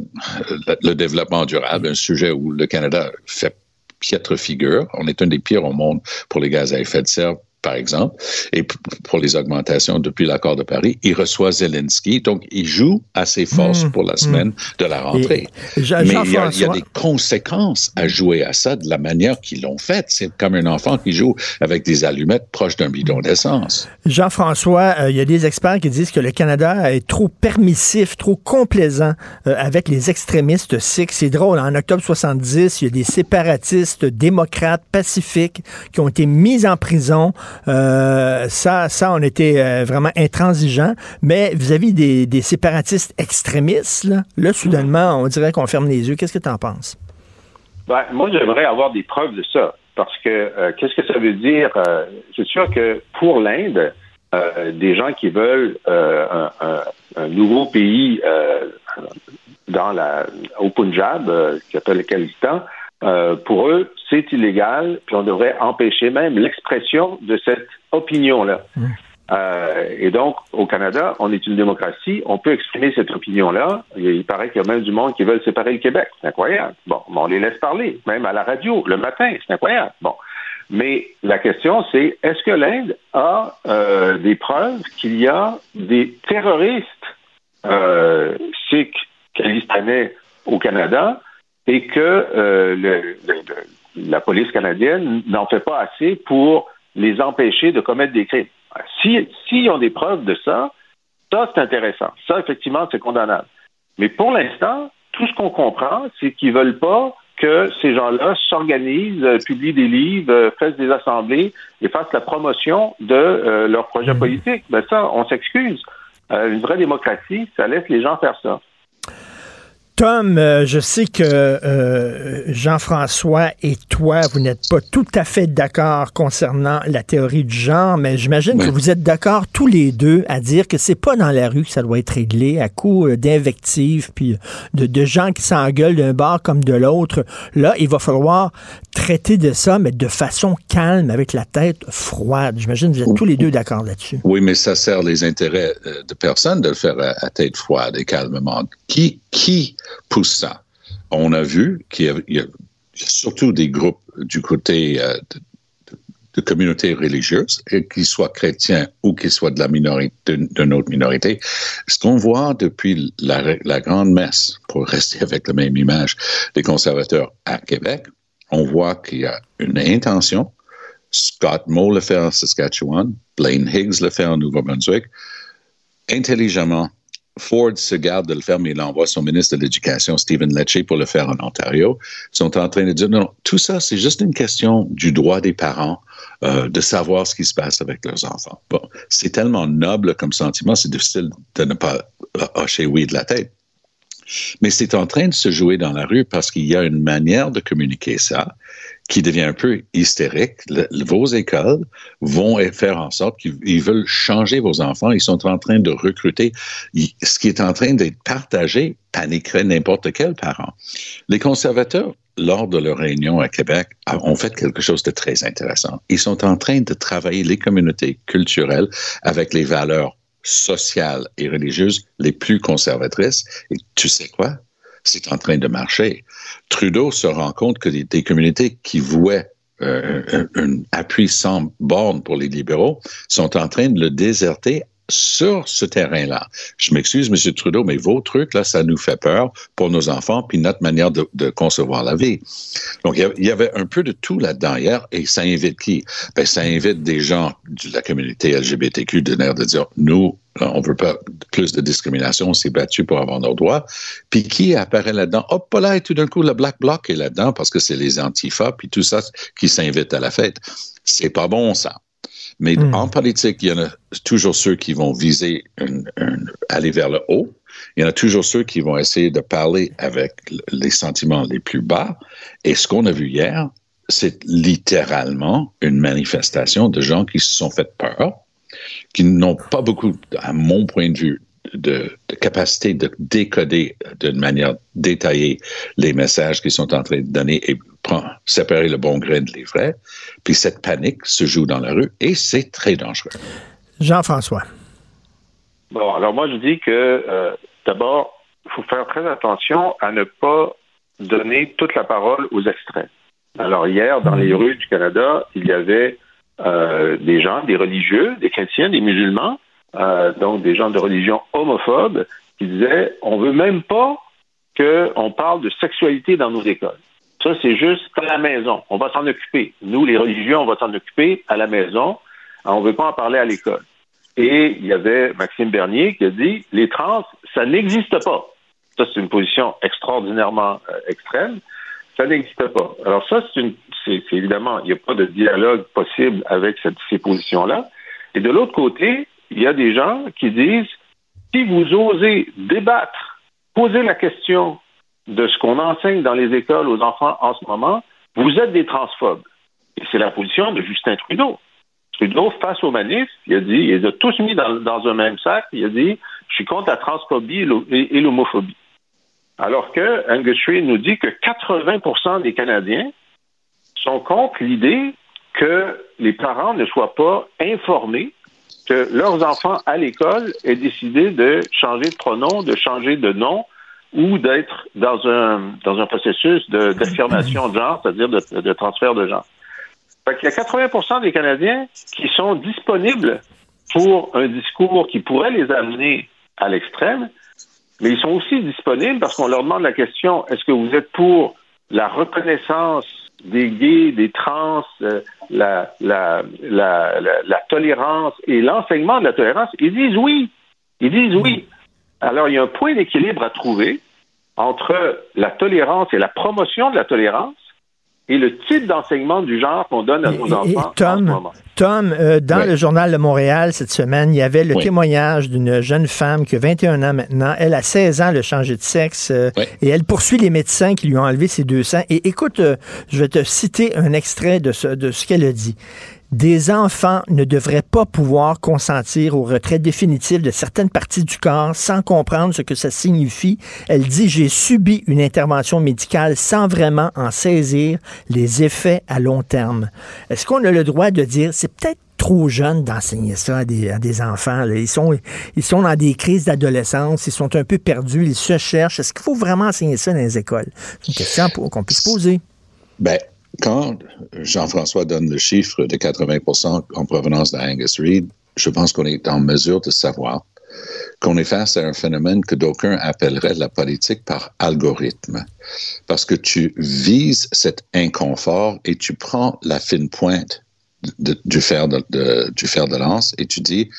S7: le développement durable, un sujet où le Canada fait piètre figure. On est un des pires au monde pour les gaz à effet de serre par exemple, et pour les augmentations depuis l'accord de Paris, il reçoit Zelensky, donc il joue à ses forces mmh, pour la mmh. semaine de la rentrée. Mais il y, a, des conséquences à jouer à ça de la manière qu'ils l'ont fait. C'est comme un enfant qui joue avec des allumettes proches d'un bidon d'essence.
S1: Jean-François, euh, il y a des experts qui disent que le Canada est trop permissif, trop complaisant euh, avec les extrémistes sikhs. C'est drôle, en octobre 70, il y a des séparatistes démocrates pacifiques qui ont été mis en prison euh, ça, ça, on était euh, vraiment intransigeant. Mais vis-à-vis des, séparatistes extrémistes, là, soudainement, on dirait qu'on ferme les yeux. Qu'est-ce que tu en penses?
S6: Ben, moi, j'aimerais avoir des preuves de ça. Parce que euh, qu'est-ce que ça veut dire? c'est sûr que pour l'Inde, des gens qui veulent un, nouveau pays dans la, au Punjab, qui s'appelle le Khalistan, pour eux, c'est illégal, puis on devrait empêcher même l'expression de cette opinion-là. Mmh. Euh, et donc, au Canada, on est une démocratie, on peut exprimer cette opinion-là. Il paraît qu'il y a même du monde qui veulent séparer le Québec. C'est incroyable. Bon, on les laisse parler, même à la radio, le matin. C'est incroyable. Bon. Mais la question, c'est est-ce que l'Inde a euh, des preuves qu'il y a des terroristes euh, sikhs, calistanais au Canada et que euh, la police canadienne n'en fait pas assez pour les empêcher de commettre des crimes. S'ils si, ont des preuves de ça, ça, c'est intéressant. Ça, effectivement, c'est condamnable. Mais pour l'instant, tout ce qu'on comprend, c'est qu'ils veulent pas que ces gens-là s'organisent, euh, publient des livres, euh, fassent des assemblées et fassent la promotion de euh, leur projet mmh. politique. Ben ça, on s'excuse. une vraie démocratie, ça laisse les gens faire ça.
S1: Tom, euh, je sais que euh, Jean-François et toi, vous n'êtes pas tout à fait d'accord concernant la théorie du genre, mais j'imagine que vous êtes d'accord tous les deux à dire que c'est pas dans la rue que ça doit être réglé à coup euh, d'invectives puis de, de gens qui s'engueulent d'un bar comme de l'autre. Là, il va falloir traiter de ça, mais de façon calme, avec la tête froide. J'imagine que vous êtes tous les deux d'accord là-dessus.
S7: Oui, mais ça sert les intérêts de personne de le faire à, à tête froide et calmement. Qui, qui pousse ça. On a vu qu'il y, a surtout des groupes du côté euh, de, communautés religieuses, qu'ils soient chrétiens ou qu'ils soient de la minorité, d'une autre minorité. Ce qu'on voit depuis la, la grande messe, pour rester avec la même image des conservateurs à Québec, on voit qu'il y a une intention. Scott Moe le fait en Saskatchewan, Blaine Higgs le fait en Nouveau-Brunswick, intelligemment Ford se garde de le faire, mais il envoie son ministre de l'Éducation, Stephen Lecce, pour le faire en Ontario. Ils sont en train de dire, non, tout ça, c'est juste une question du droit des parents euh, de savoir ce qui se passe avec leurs enfants. Bon, c'est tellement noble comme sentiment, c'est difficile de ne pas hocher oui de la tête. Mais c'est en train de se jouer dans la rue parce qu'il y a une manière de communiquer ça qui devient un peu hystérique. Vos écoles vont faire en sorte qu'ils veulent changer vos enfants. Ils sont en train de recruter. ce qui est en train d'être partagé paniquerait n'importe quel parent. Les conservateurs, lors de leur réunion à Québec, ont fait quelque chose de très intéressant. Ils sont en train de travailler les communautés culturelles avec les valeurs sociales et religieuses les plus conservatrices. Et tu sais quoi? C'est en train de marcher. Trudeau se rend compte que des, communautés qui vouaient euh, un, appui sans borne pour les libéraux sont en train de le déserter sur ce terrain-là. Je m'excuse, M. Trudeau, mais vos trucs, là, ça nous fait peur pour nos enfants, puis notre manière de, concevoir la vie. Donc, il y avait un peu de tout là-dedans hier, et ça invite qui? Ben, ça invite des gens de la communauté LGBTQ de l'air de dire, nous, on veut pas plus de discrimination, on s'est battu pour avoir nos droits. Puis qui apparaît là-dedans? Hop là, et tout d'un coup, le Black Bloc est là-dedans parce que c'est les antifas, puis tout ça qui s'invite à la fête. C'est pas bon, ça. Mais mm. en politique, il y en a toujours ceux qui vont viser aller vers le haut. Il y en a toujours ceux qui vont essayer de parler avec les sentiments les plus bas. Et ce qu'on a vu hier, c'est littéralement une manifestation de gens qui se sont fait peur, qui n'ont pas beaucoup, à mon point de vue, de, de, capacité de décoder d'une manière détaillée les messages qu'ils sont en train de donner et séparer le bon grain de l'ivraie. Puis cette panique se joue dans la rue et c'est très dangereux.
S1: Jean-François.
S6: Bon, alors moi je dis que euh, d'abord, il faut faire très attention à ne pas donner toute la parole aux extrêmes. Alors hier, dans les rues du Canada, il y avait euh, des gens, des religieux, des chrétiens, des musulmans, euh, donc des gens de religion homophobe, qui disaient on veut même pas qu'on parle de sexualité dans nos écoles. Ça, c'est juste à la maison. On va s'en occuper. Nous, les religieux, on va s'en occuper à la maison. On ne veut pas en parler à l'école. Et il y avait Maxime Bernier qui a dit les trans, ça n'existe pas. Ça, c'est une position extraordinairement euh, extrême. Ça n'existe pas. Alors ça, c'est une, évidemment, il n'y a pas de dialogue possible avec ces positions-là. Et de l'autre côté, il y a des gens qui disent si vous osez débattre, poser la question de ce qu'on enseigne dans les écoles aux enfants en ce moment, vous êtes des transphobes. Et c'est la position de Justin Trudeau. Trudeau, face aux manifs, il a dit, il les a tous mis dans, un même sac, il a dit, je suis contre la transphobie et l'homophobie. Alors que Angus Reid nous dit que 80% des Canadiens sont contre l'idée que les parents ne soient pas informés que leurs enfants à l'école aient décidé de changer de pronom, de changer de nom ou d'être dans un, dans un processus d'affirmation de, genre, c'est-à-dire de, transfert de genre. Fait Il y a 80 des Canadiens qui sont disponibles pour un discours qui pourrait les amener à l'extrême, mais ils sont aussi disponibles parce qu'on leur demande la question est-ce que vous êtes pour la reconnaissance des gays, des trans, euh, la, la, la, la, tolérance et l'enseignement de la tolérance? Ils disent oui. Ils disent oui. Alors, il y a un point d'équilibre à trouver entre la tolérance et la promotion de la tolérance et le type d'enseignement du genre qu'on donne à nos enfants
S1: Tom,
S6: en ce moment.
S1: Tom, euh, dans le journal de Montréal cette semaine, il y avait le témoignage d'une jeune femme qui a 21 ans maintenant. Elle a 16 ans, elle a changé de sexe euh, et elle poursuit les médecins qui lui ont enlevé ses deux seins. Et écoute, euh, je vais te citer un extrait de ce, de ce qu'elle a dit des enfants ne devraient pas pouvoir consentir au retrait définitif de certaines parties du corps sans comprendre ce que ça signifie. Elle dit, j'ai subi une intervention médicale sans vraiment en saisir les effets à long terme. Est-ce qu'on a le droit de dire, c'est peut-être trop jeune d'enseigner ça à des, enfants. Ils, sont, ils sont dans des crises d'adolescence, ils sont un peu perdus, ils se cherchent. Est-ce qu'il faut vraiment enseigner ça dans les écoles? C'est une question qu'on puisse poser.
S7: Ben, quand Jean-François donne le chiffre de 80% en provenance d'Angus Reid, je pense qu'on est en mesure de savoir qu'on est face à un phénomène que d'aucuns appelleraient la politique par algorithme. Parce que tu vises cet inconfort et tu prends la fine pointe du, fer de, du fer de lance et tu dis,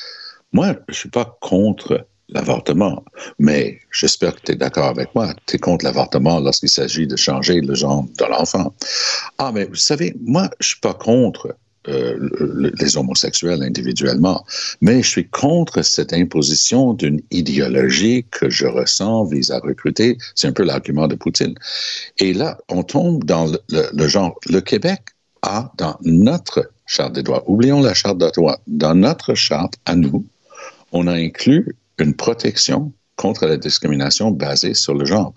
S7: moi, je ne suis pas contre l'avortement. Mais j'espère que tu es d'accord avec moi. Tu es contre l'avortement lorsqu'il s'agit de changer le genre de l'enfant. Ah, mais vous savez, moi, je suis pas contre euh, les homosexuels individuellement, mais je suis contre cette imposition d'une idéologie que je ressens vise à recruter. C'est un peu l'argument de Poutine. Et là, on tombe dans le, le genre. Le Québec a dans notre charte des droits, oublions la charte des droits, dans notre charte à nous, on a inclus une protection contre la discrimination basée sur le genre.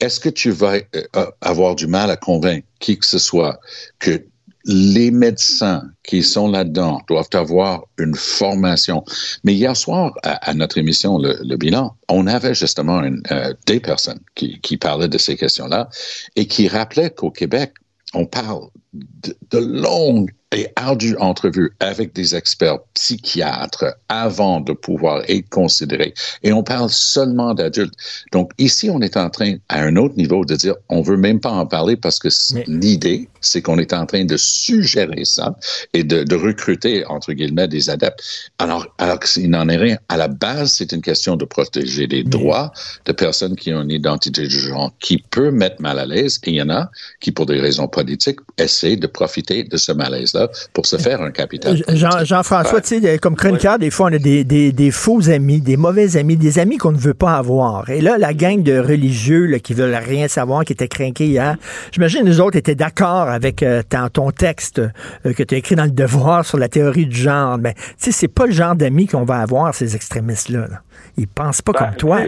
S7: Est-ce que tu vas euh, avoir du mal à convaincre qui que ce soit que les médecins qui sont là-dedans doivent avoir une formation? Mais hier soir, à, notre émission, le, bilan, on avait justement euh, des personnes qui, qui parlaient de ces questions-là et qui rappelaient qu'au Québec, on parle de, de longues et ardues entrevues avec des experts psychiatres avant de pouvoir être considérés. Et on parle seulement d'adultes. Donc ici, on est en train, à un autre niveau, de dire, on veut même pas en parler parce que l'idée, c'est qu'on est en train de suggérer ça et de, de, recruter, entre guillemets, des adeptes. Alors, alors qu'il n'en est rien. À la base, c'est une question de protéger les droits de personnes qui ont une identité de genre qui peut mettre mal à l'aise. Et il y en a qui, pour des raisons politiques, essaient de profiter de ce malaise-là pour se faire un capital.
S1: Jean-François, tu sais, comme chroniqueur, des fois, on a des, des, des, faux amis, des mauvais amis, des amis qu'on ne veut pas avoir. Et là, la gang de religieux là, qui veulent rien savoir, qui étaient craqués hier, j'imagine les autres étaient d'accord avec euh, ton, texte euh, que tu as écrit dans le Devoir sur la théorie du genre. Mais tu sais, c'est pas le genre d'amis qu'on va avoir, ces extrémistes-là. Ils pensent pas comme ben, toi.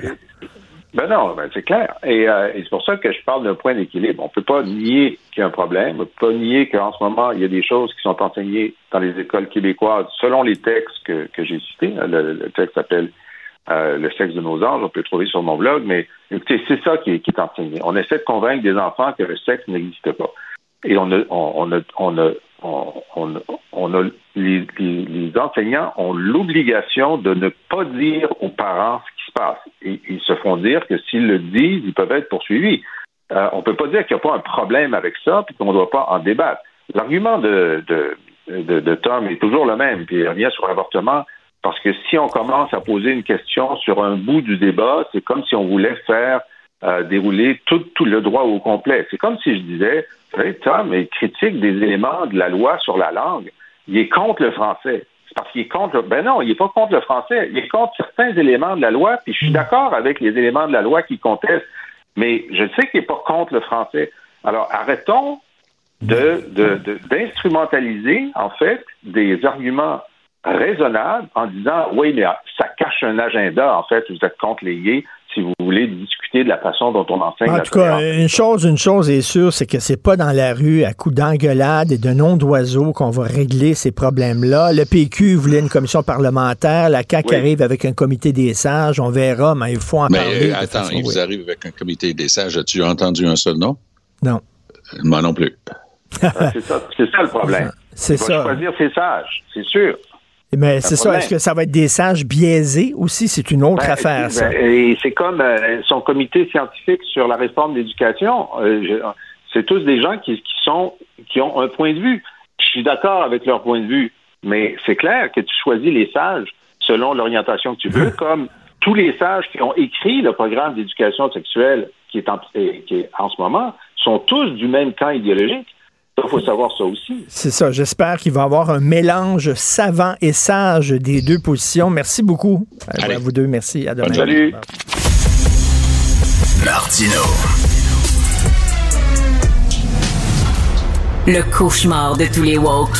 S6: Ben non, ben c'est clair. Euh, et, c'est pour ça que je parle d'un point d'équilibre. On ne peut pas nier qu'il y a un problème. On ne peut pas nier qu'en ce moment, il y a des choses qui sont enseignées dans les écoles québécoises selon les textes que, j'ai cités. Le, texte s'appelle Le sexe de nos anges. On peut le trouver sur mon blog. Mais écoutez, c'est ça qui est enseigné. On essaie de convaincre des enfants que le sexe n'existe pas. Et on a, on, a, on a, on, a les, enseignants ont l'obligation de ne pas dire aux parents ce qui se passe. Et ils se font dire que s'ils le disent, ils peuvent être poursuivis. Euh, on ne peut pas dire qu'il n'y a pas un problème avec ça, puis qu'on ne doit pas en débattre. L'argument de, de, de, Tom est toujours le même, puis il revient sur l'avortement, parce que si on commence à poser une question sur un bout du débat, c'est comme si on voulait faire euh, dérouler tout, tout le droit au complet. C'est comme si je disais, savez, Tom est critique des éléments de la loi sur la langue. Il est contre le français. C'est parce qu'il est contre. Ben non, il n'est pas contre le français. Il est contre certains éléments de la loi. Puis je suis hmm. d'accord avec les éléments de la loi qui contestent. Mais je sais qu'il n'est pas contre le français. Alors arrêtons de, d'instrumentaliser en fait des arguments raisonnables en disant oui mais ça cache un agenda en fait vous êtes contre les gays si vous voulez discuter de la façon dont on enseigne.
S1: En tout cas, une chose, une chose est sûre, c'est que c'est pas dans la rue à coups d'engueulade et de noms d'oiseaux qu'on va régler ces problèmes-là. Le PQ voulait une commission parlementaire, la CAQ arrive avec un comité des sages, on verra, mais il faut en parler.
S7: Mais attends, ils arrivent avec un comité des sages. As-tu entendu un seul nom?
S1: Non.
S7: Moi non plus.
S6: Ah, c'est ça, le problème.
S1: C'est ça.
S6: choisir ses sages, c'est sûr.
S1: Mais c'est ça. Est-ce que ça va être des sages biaisés aussi? C'est une autre ben, affaire, ça.
S6: Ben, et c'est comme euh, son comité scientifique sur la réforme de l'éducation. Euh, c'est tous des gens qui, sont qui ont un point de vue. Je suis d'accord avec leur point de vue, mais c'est clair que tu choisis les sages selon l'orientation que tu veux, comme tous les sages qui ont écrit le programme d'éducation sexuelle qui est, en, qui est en ce moment sont tous du même camp idéologique. Il faut savoir ça aussi.
S1: C'est ça. J'espère qu'il va y avoir un mélange savant et sage des deux positions. Merci beaucoup à, vous deux. Merci. À demain.
S6: Salut.
S4: Martino.
S2: Le cauchemar de tous les woke.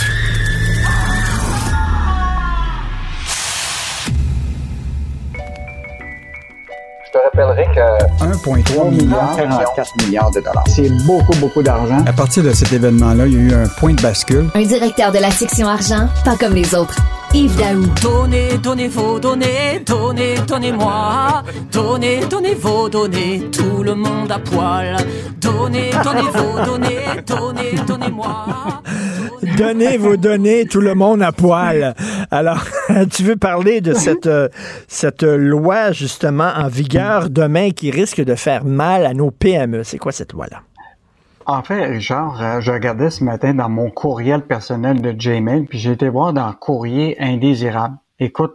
S8: Je te rappellerai que
S9: 1,3 milliard,
S8: 44 milliards de dollars.
S9: c'est beaucoup, beaucoup d'argent.
S10: À partir de cet événement-là, il y a eu un point de bascule.
S11: Un directeur de la section argent, pas comme les autres. Yves Daou.
S12: Donnez, donnez vos données, donnez, donnez-moi. Donnez, donnez vos données, tout le monde à poil. Donnez, donnez vos données, donnez, donnez-moi.
S1: Donnez vos données, tout le monde à poil. Alors, tu veux parler de cette, euh, cette loi justement en vigueur demain qui risque de faire mal à nos PME. C'est quoi cette loi-là?
S9: En fait, Richard, euh, je regardais ce matin dans mon courriel personnel de Gmail, puis j'ai été voir dans courrier indésirable. Écoute,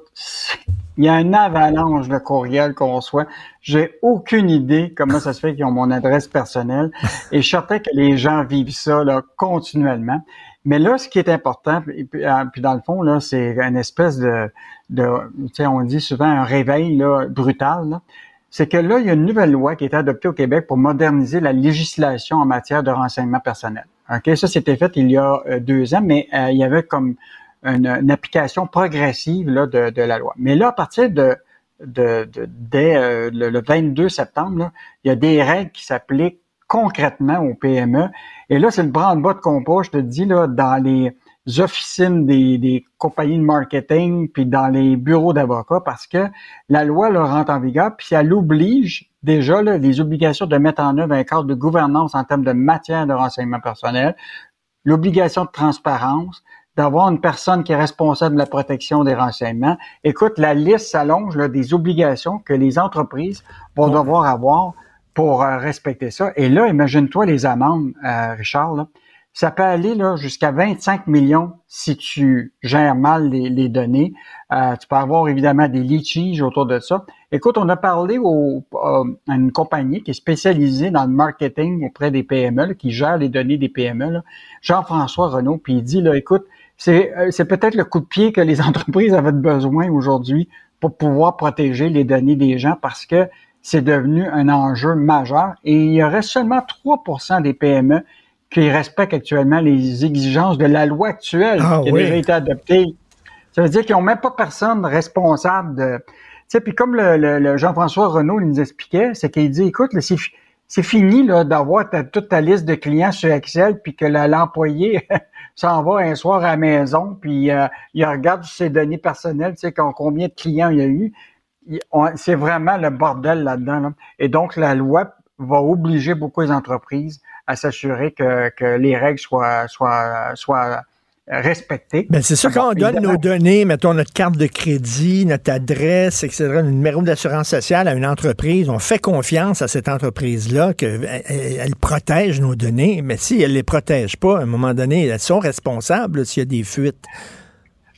S9: il y a une avalanche de courriels qu'on reçoit. J'ai aucune idée comment ça se fait qu'ils ont mon adresse personnelle. Et je sentais que les gens vivent ça là, continuellement. Mais là, ce qui est important, puis, puis dans le fond, là, c'est une espèce de, de on dit souvent un réveil là, brutal. Là c'est que là, il y a une nouvelle loi qui a été adoptée au Québec pour moderniser la législation en matière de renseignement personnel. Ok, Ça, c'était fait il y a euh, deux ans, mais euh, il y avait comme une, application progressive là, de, la loi. Mais là, à partir de, de, de dès euh, le, 22 septembre, là, il y a des règles qui s'appliquent concrètement aux PME. Et là, c'est le branle-bas de compas, je te dis, là, dans les officines des, des, compagnies de marketing puis dans les bureaux d'avocats parce que la loi leur rentre en vigueur puis elle oblige déjà là, les obligations de mettre en œuvre un cadre de gouvernance en termes de matière de renseignement personnel, l'obligation de transparence, d'avoir une personne qui est responsable de la protection des renseignements. Écoute, la liste s'allonge des obligations que les entreprises vont devoir avoir pour euh, respecter ça. Et là, imagine-toi les amendes, euh, Richard. Là ça peut aller là jusqu'à 25 millions si tu gères mal les, données. Euh, tu peux avoir évidemment des litiges autour de ça. Écoute, on a parlé au, euh, à une compagnie qui est spécialisée dans le marketing auprès des PME, qui gère les données des PME, Jean-François Renault, puis il dit, là, écoute, c'est, euh, c'est peut-être le coup de pied que les entreprises avaient besoin aujourd'hui pour pouvoir protéger les données des gens parce que c'est devenu un enjeu majeur et il y aurait seulement 3% des PME qui respectent actuellement les exigences de la loi actuelle
S1: ah
S9: qui a déjà été adoptée. Ça veut dire qu'ils n'ont même pas personne responsable de. Tu sais, puis comme le, Jean-François Renault nous expliquait, c'est qu'il dit, écoute, c'est fini là d'avoir toute ta liste de clients sur Excel, puis que l'employé s'en va un soir à la maison, puis euh, il regarde ses données personnelles, tu sais, combien de clients il y a eu. C'est vraiment le bordel là-dedans. Et donc, la loi va obliger beaucoup les entreprises à s'assurer que, que, les règles soient, soient, soient respectées.
S1: Ben c'est sûr, quand on donne nos données, mettons notre carte de crédit, notre adresse, etc., le numéro d'assurance sociale à une entreprise, on fait confiance à cette entreprise-là qu'elle elle protège nos données, mais si elle ne les protège pas, à un moment donné, elles sont responsables s'il y a des fuites.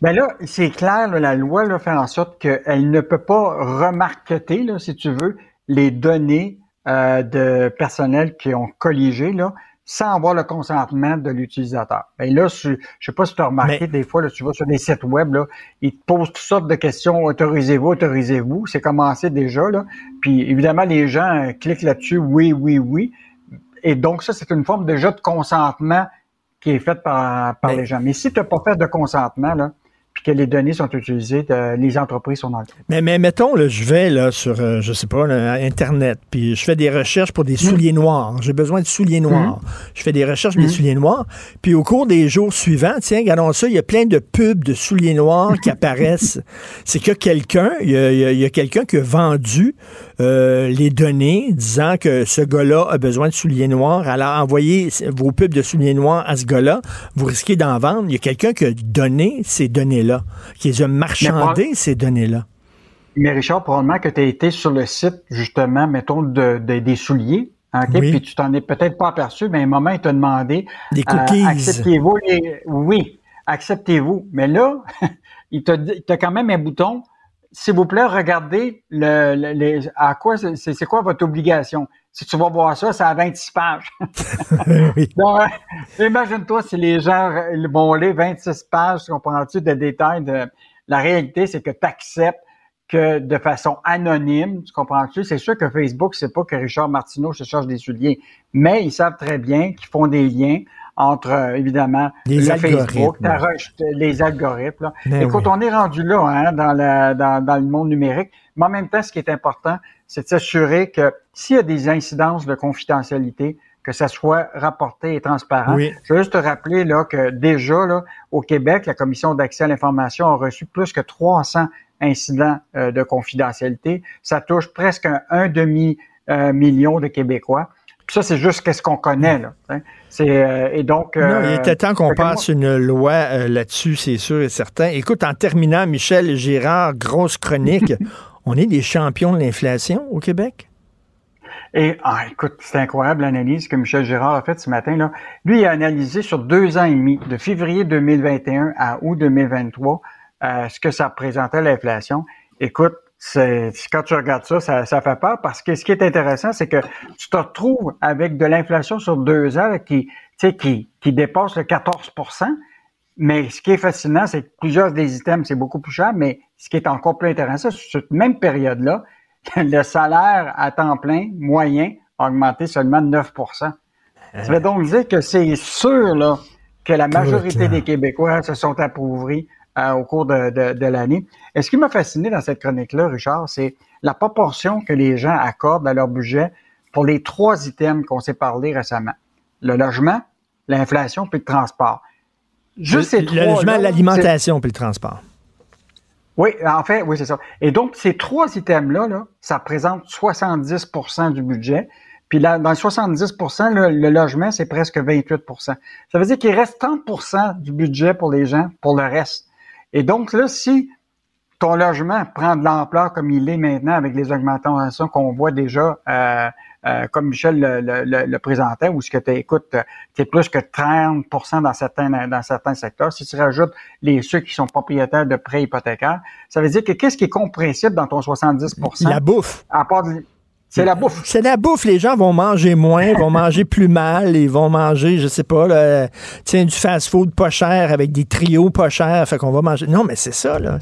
S9: Ben là, c'est clair, la loi là, fait en sorte qu'elle ne peut pas remarqueter, là, si tu veux, les données euh, de personnel qui ont colligé là, sans avoir le consentement de l'utilisateur. Et ben là, je, ne sais pas si tu as remarqué, des fois, là, tu vas sur des sites web, là, ils te posent toutes sortes de questions, autorisez-vous, autorisez-vous, c'est commencé déjà, là. Puis évidemment, les gens euh, cliquent là-dessus, oui, oui, oui. Et donc, ça, c'est une forme déjà de consentement qui est faite par, par les gens. Mais si tu n'as pas fait de consentement, là, puis que les données sont utilisées, les entreprises sont dans le
S1: mais, mais mettons, là, je vais là, sur, euh, je sais pas, Internet, puis je fais des recherches pour des mmh. souliers noirs. J'ai besoin de souliers noirs. Mmh. Je fais des recherches pour des mmh. souliers noirs. Puis au cours des jours suivants, tiens, regardons ça, il y a plein de pubs de souliers noirs qui apparaissent. C'est que quelqu'un, il y a, quelqu'un qui a vendu euh, les données disant que ce gars-là a besoin de souliers noirs. Alors envoyez vos pubs de souliers noirs à ce gars-là. Vous risquez d'en vendre. Il y a quelqu'un qui a donné ces données-là qui les a ces données-là.
S9: Mais Richard, probablement que tu as été sur le site, justement, mettons, de, des souliers, puis tu t'en es peut-être pas aperçu, mais à un moment, il t'a demandé...
S1: Des cookies.
S9: Euh, acceptez-vous les... Oui, acceptez-vous. Mais là, il t'a quand même un bouton, s'il vous plaît, regardez le, à quoi c'est quoi votre obligation? Si tu vas voir ça, c'est à 26 pages. Donc, euh, imagine-toi si les gens vont lire 26 pages, comprends-tu, de détails de... La réalité, c'est que tu acceptes que de façon anonyme, tu comprends-tu? C'est sûr que Facebook, c'est pas que Richard Martineau se charge des souliers, mais ils savent très bien qu'ils font des liens entre, euh, évidemment,
S1: les
S9: le. Facebook, les algorithmes. là.
S1: Ben
S9: Écoute,
S1: oui.
S9: on est rendu là hein, dans, la- dans, dans le monde numérique, mais en même temps, ce qui est important, c'est de s'assurer que s'il y a des incidences de confidentialité, que ça soit rapporté et transparent.
S1: Oui.
S9: Je veux juste te rappeler là, que déjà, là, au Québec, la Commission d'accès à l'information a reçu plus que 300 incidents euh, de confidentialité. Ça touche presque un, un demi-million de Québécois. Puis ça, c'est juste qu'est-ce qu'on connaît. Là, hein. c'est, euh, et donc,
S1: Non, il
S9: euh,
S1: était temps qu'on
S9: moi-
S1: passe une loi euh, là-dessus, c'est sûr et certain. Écoute, en terminant, Michel Girard, grosse chronique. on est des champions de l'inflation au Québec?
S9: Et ah, écoute, c'est incroyable l'analyse que Michel Girard a faite ce matin. Là. Lui, il a analysé sur deux ans et demi, de février 2021 à août 2023, euh, ce que ça représentait l'inflation. Écoute, quand tu regardes ça, ça, fait peur parce que ce qui est intéressant, c'est que tu te retrouves avec de l'inflation sur deux ans qui, qui dépasse le 14% mais ce qui est fascinant, c'est que plusieurs des items, c'est beaucoup plus cher, mais ce qui est encore plus intéressant, sur cette même période-là, le salaire à temps plein moyen a augmenté seulement de 9% Ça veut donc dire que c'est sûr là, que la majorité des Québécois se sont appauvris euh, au cours de, de- de l'année. Et ce qui m'a fasciné dans cette chronique-là, Richard, c'est la proportion que les gens accordent à leur budget pour les trois items qu'on s'est parlé récemment. Le logement, l'inflation, puis le transport. Juste ces
S1: le
S9: trois-là,
S1: logement, l'alimentation puis le transport.
S9: Oui, en fait, oui, c'est ça. Et donc, ces trois items-là, là, ça représente 70% du budget. Puis là, dans le 70% le, le logement, c'est presque 28% Ça veut dire qu'il reste 30% du budget pour les gens, pour le reste. Et donc, là, si ton logement prend de l'ampleur comme il est maintenant avec les augmentations qu'on voit déjà, euh, euh, comme Michel le, le- le- le présentait, où ce que tu écoutes, tu es plus que 30 dans certains, dans certains secteurs. Si tu rajoutes les ceux qui sont propriétaires de prêts hypothécaires, ça veut dire que qu'est-ce qui est compréhensible dans ton 70%
S1: La bouffe.
S9: À part de- c'est la bouffe.
S1: C'est la bouffe. Les gens vont manger moins, vont manger plus mal, ils vont manger, je sais pas, là, tiens, du fast-food pas cher avec des trios pas chers. Fait qu'on va manger. Non, mais c'est ça, là.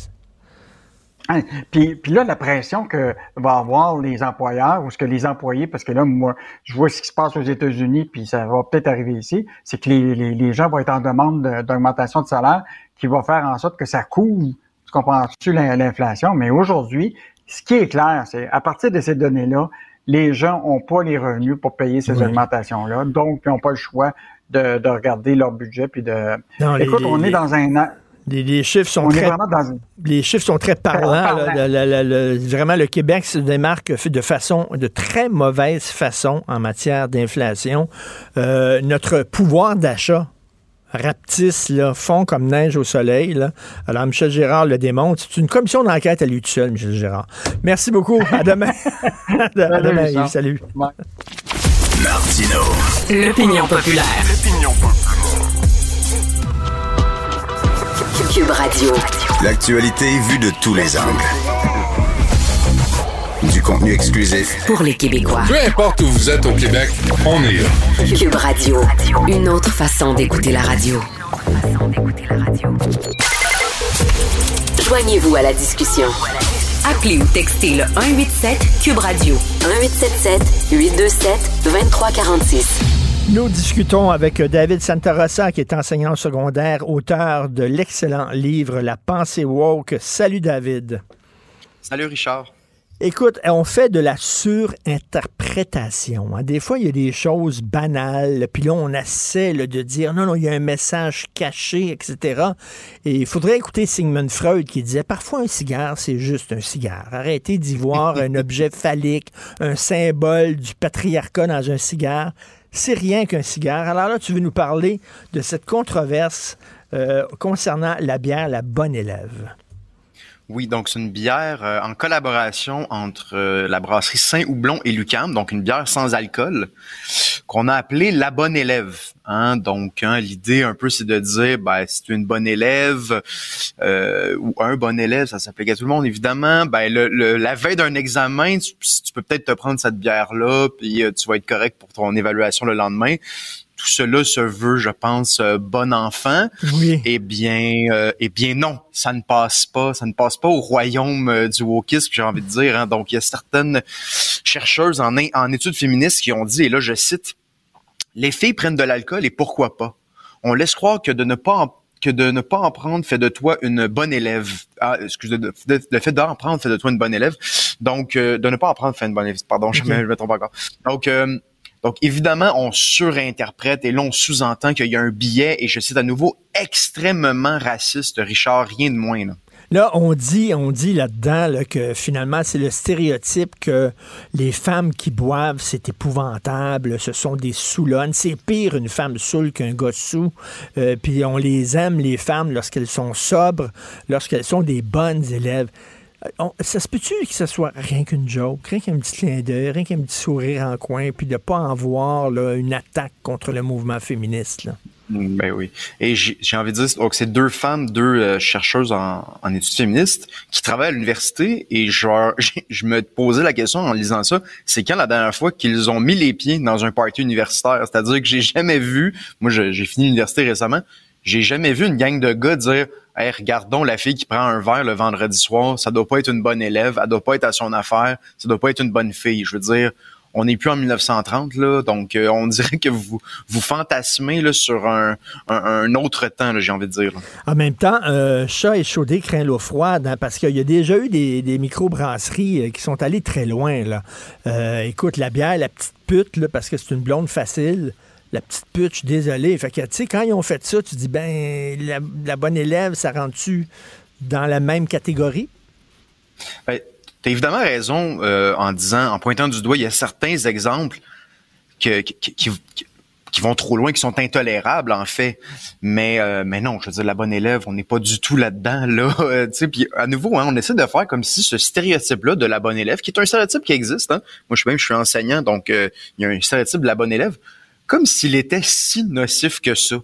S9: Hein, Puis, puis là, la pression que va avoir les employeurs ou ce que les employés, parce que là, moi, je vois ce qui se passe aux États-Unis, puis ça va peut-être arriver ici, c'est que les, les, les gens vont être en demande de- d'augmentation de salaire qui va faire en sorte que ça couvre, tu comprends-tu, l'in- l'inflation? Mais aujourd'hui, ce qui est clair, c'est à partir de ces données-là, les gens n'ont pas les revenus pour payer ces
S1: Oui.
S9: augmentations-là, donc ils n'ont pas le choix de, de regarder leur budget puis de.
S1: Non, les-
S9: Écoute, on est dans un.
S1: Les, les chiffres sont
S9: On est
S1: très,
S9: vraiment dans une-
S1: les chiffres sont très parlants.
S9: Parlant.
S1: là. Le- le- le- le- vraiment, le Québec se démarque de façon, de très mauvaise façon en matière d'inflation. Euh, notre pouvoir d'achat rapetisse, là, fond comme neige au soleil. là. Alors, Michel Gérard le démontre. C'est une commission d'enquête à lui tout seul, Michel Gérard. Merci beaucoup. À demain. à demain. Yves. Salut.
S4: Martino.
S2: L'opinion populaire. Cube Radio.
S4: L'actualité vue de tous les angles. Du contenu exclusif
S2: Pour les Québécois.
S13: Peu importe où vous êtes au Québec, on est là.
S2: Cube Radio. Une autre façon d'écouter la radio. Joignez-vous à la discussion. Appelez ou textez le 187 Cube Radio. 1877 827 2346.
S1: Nous discutons avec David Santarossa, qui est enseignant secondaire, auteur de l'excellent livre La pensée woke. Salut David.
S14: Salut Richard.
S1: Écoute, on fait de la surinterprétation. hein. Des fois, il y a des choses banales, puis là, on essaie là, de dire non, non, il y a un message caché, etc. Et il faudrait écouter Sigmund Freud qui disait parfois un cigare, c'est juste un cigare. Arrêtez d'y voir un objet phallique, un symbole du patriarcat dans un cigare. C'est rien qu'un cigare. Alors là, tu veux nous parler de cette controverse euh, concernant la bière, la bonne élève.
S14: Oui, donc c'est une bière euh, en collaboration entre euh, la brasserie Saint-Houblon et Lucam, donc une bière sans alcool. Qu'on a appelé la bonne élève. Hein? Donc, hein, l'idée un peu, c'est de dire, ben, si tu es une bonne élève euh, ou un bon élève, ça s'applique à tout le monde, évidemment. Ben, le, le- la veille d'un examen, tu, peux peut-être te prendre cette bière-là, puis euh, tu vas être correct pour ton évaluation le lendemain. Tout cela se veut, je pense, euh, bon enfant.
S1: Oui.
S14: Eh bien, euh, eh bien non, ça ne passe pas, ça ne passe pas au royaume euh, du wokisme, j'ai envie de dire. hein. Donc, il y a certaines chercheuses en, études féministes qui ont dit, et là je cite, les filles prennent de l'alcool et pourquoi pas? On laisse croire que de ne pas en, que de ne pas en prendre fait de toi une bonne élève. Ah, excusez, de- de- le fait d'en prendre fait de toi une bonne élève. Donc, euh, de ne pas en prendre fait une bonne élève. Pardon, je, me, je me trompe encore. Donc, euh, donc, évidemment, on surinterprète et là, on sous-entend qu'il y a un billet, et je cite à nouveau, extrêmement raciste, Richard, rien de moins. Là.
S1: Là, on dit, on dit là-dedans là, que finalement, c'est le stéréotype que les femmes qui boivent, c'est épouvantable, ce sont des saoulonnes. C'est pire une femme saoule qu'un gars sous. Euh, puis on les aime, les femmes, lorsqu'elles sont sobres, lorsqu'elles sont des bonnes élèves. Euh, ça se peut-tu que ce soit rien qu'une joke, rien qu'un petit clin d'œil, rien qu'un petit sourire en coin, puis de pas en là, une attaque contre le mouvement féministe? Là?
S14: Ben oui. Et j'ai envie de dire, donc c'est deux femmes, deux euh, chercheuses en, études féministes qui travaillent à l'université et je me posais la question en lisant ça, c'est quand la dernière fois qu'ils ont mis les pieds dans un party universitaire? C'est-à-dire que j'ai jamais vu, moi j'ai fini l'université récemment, j'ai jamais vu une gang de gars dire Hey, regardons la fille qui prend un verre le vendredi soir, ça doit pas être une bonne élève, elle doit pas être à son affaire, ça doit pas être une bonne fille. Je veux dire, on n'est plus en 1930 là, donc euh, on dirait que vous vous fantasmez là sur un, un, autre temps, j'ai envie de dire.
S1: En même temps, euh, chat échaudé craint l'eau froide, hein, parce qu'il y a déjà eu des, des microbrasseries euh, qui sont allées très loin. Euh, écoute, la bière, la petite pute, là, parce que c'est une blonde facile, la petite pute, je suis désolé. Fait que, tu sais, quand ils ont fait ça, tu dis, ben, la, bonne élève, ça rentre-tu dans la même catégorie?
S14: Ben, T'as évidemment raison euh, en disant, en pointant du doigt, il y a certains exemples qui, vont trop loin, qui sont intolérables en fait. Mais euh, mais non, je veux dire, la bonne élève, on n'est pas du tout là-dedans là. Euh, tu puis à nouveau, hein, on essaie de faire comme si ce stéréotype-là de la bonne élève, qui est un stéréotype qui existe. Hein. Moi, je suis même, enseignant, donc il y a un stéréotype de la bonne élève, comme s'il était si nocif que ça.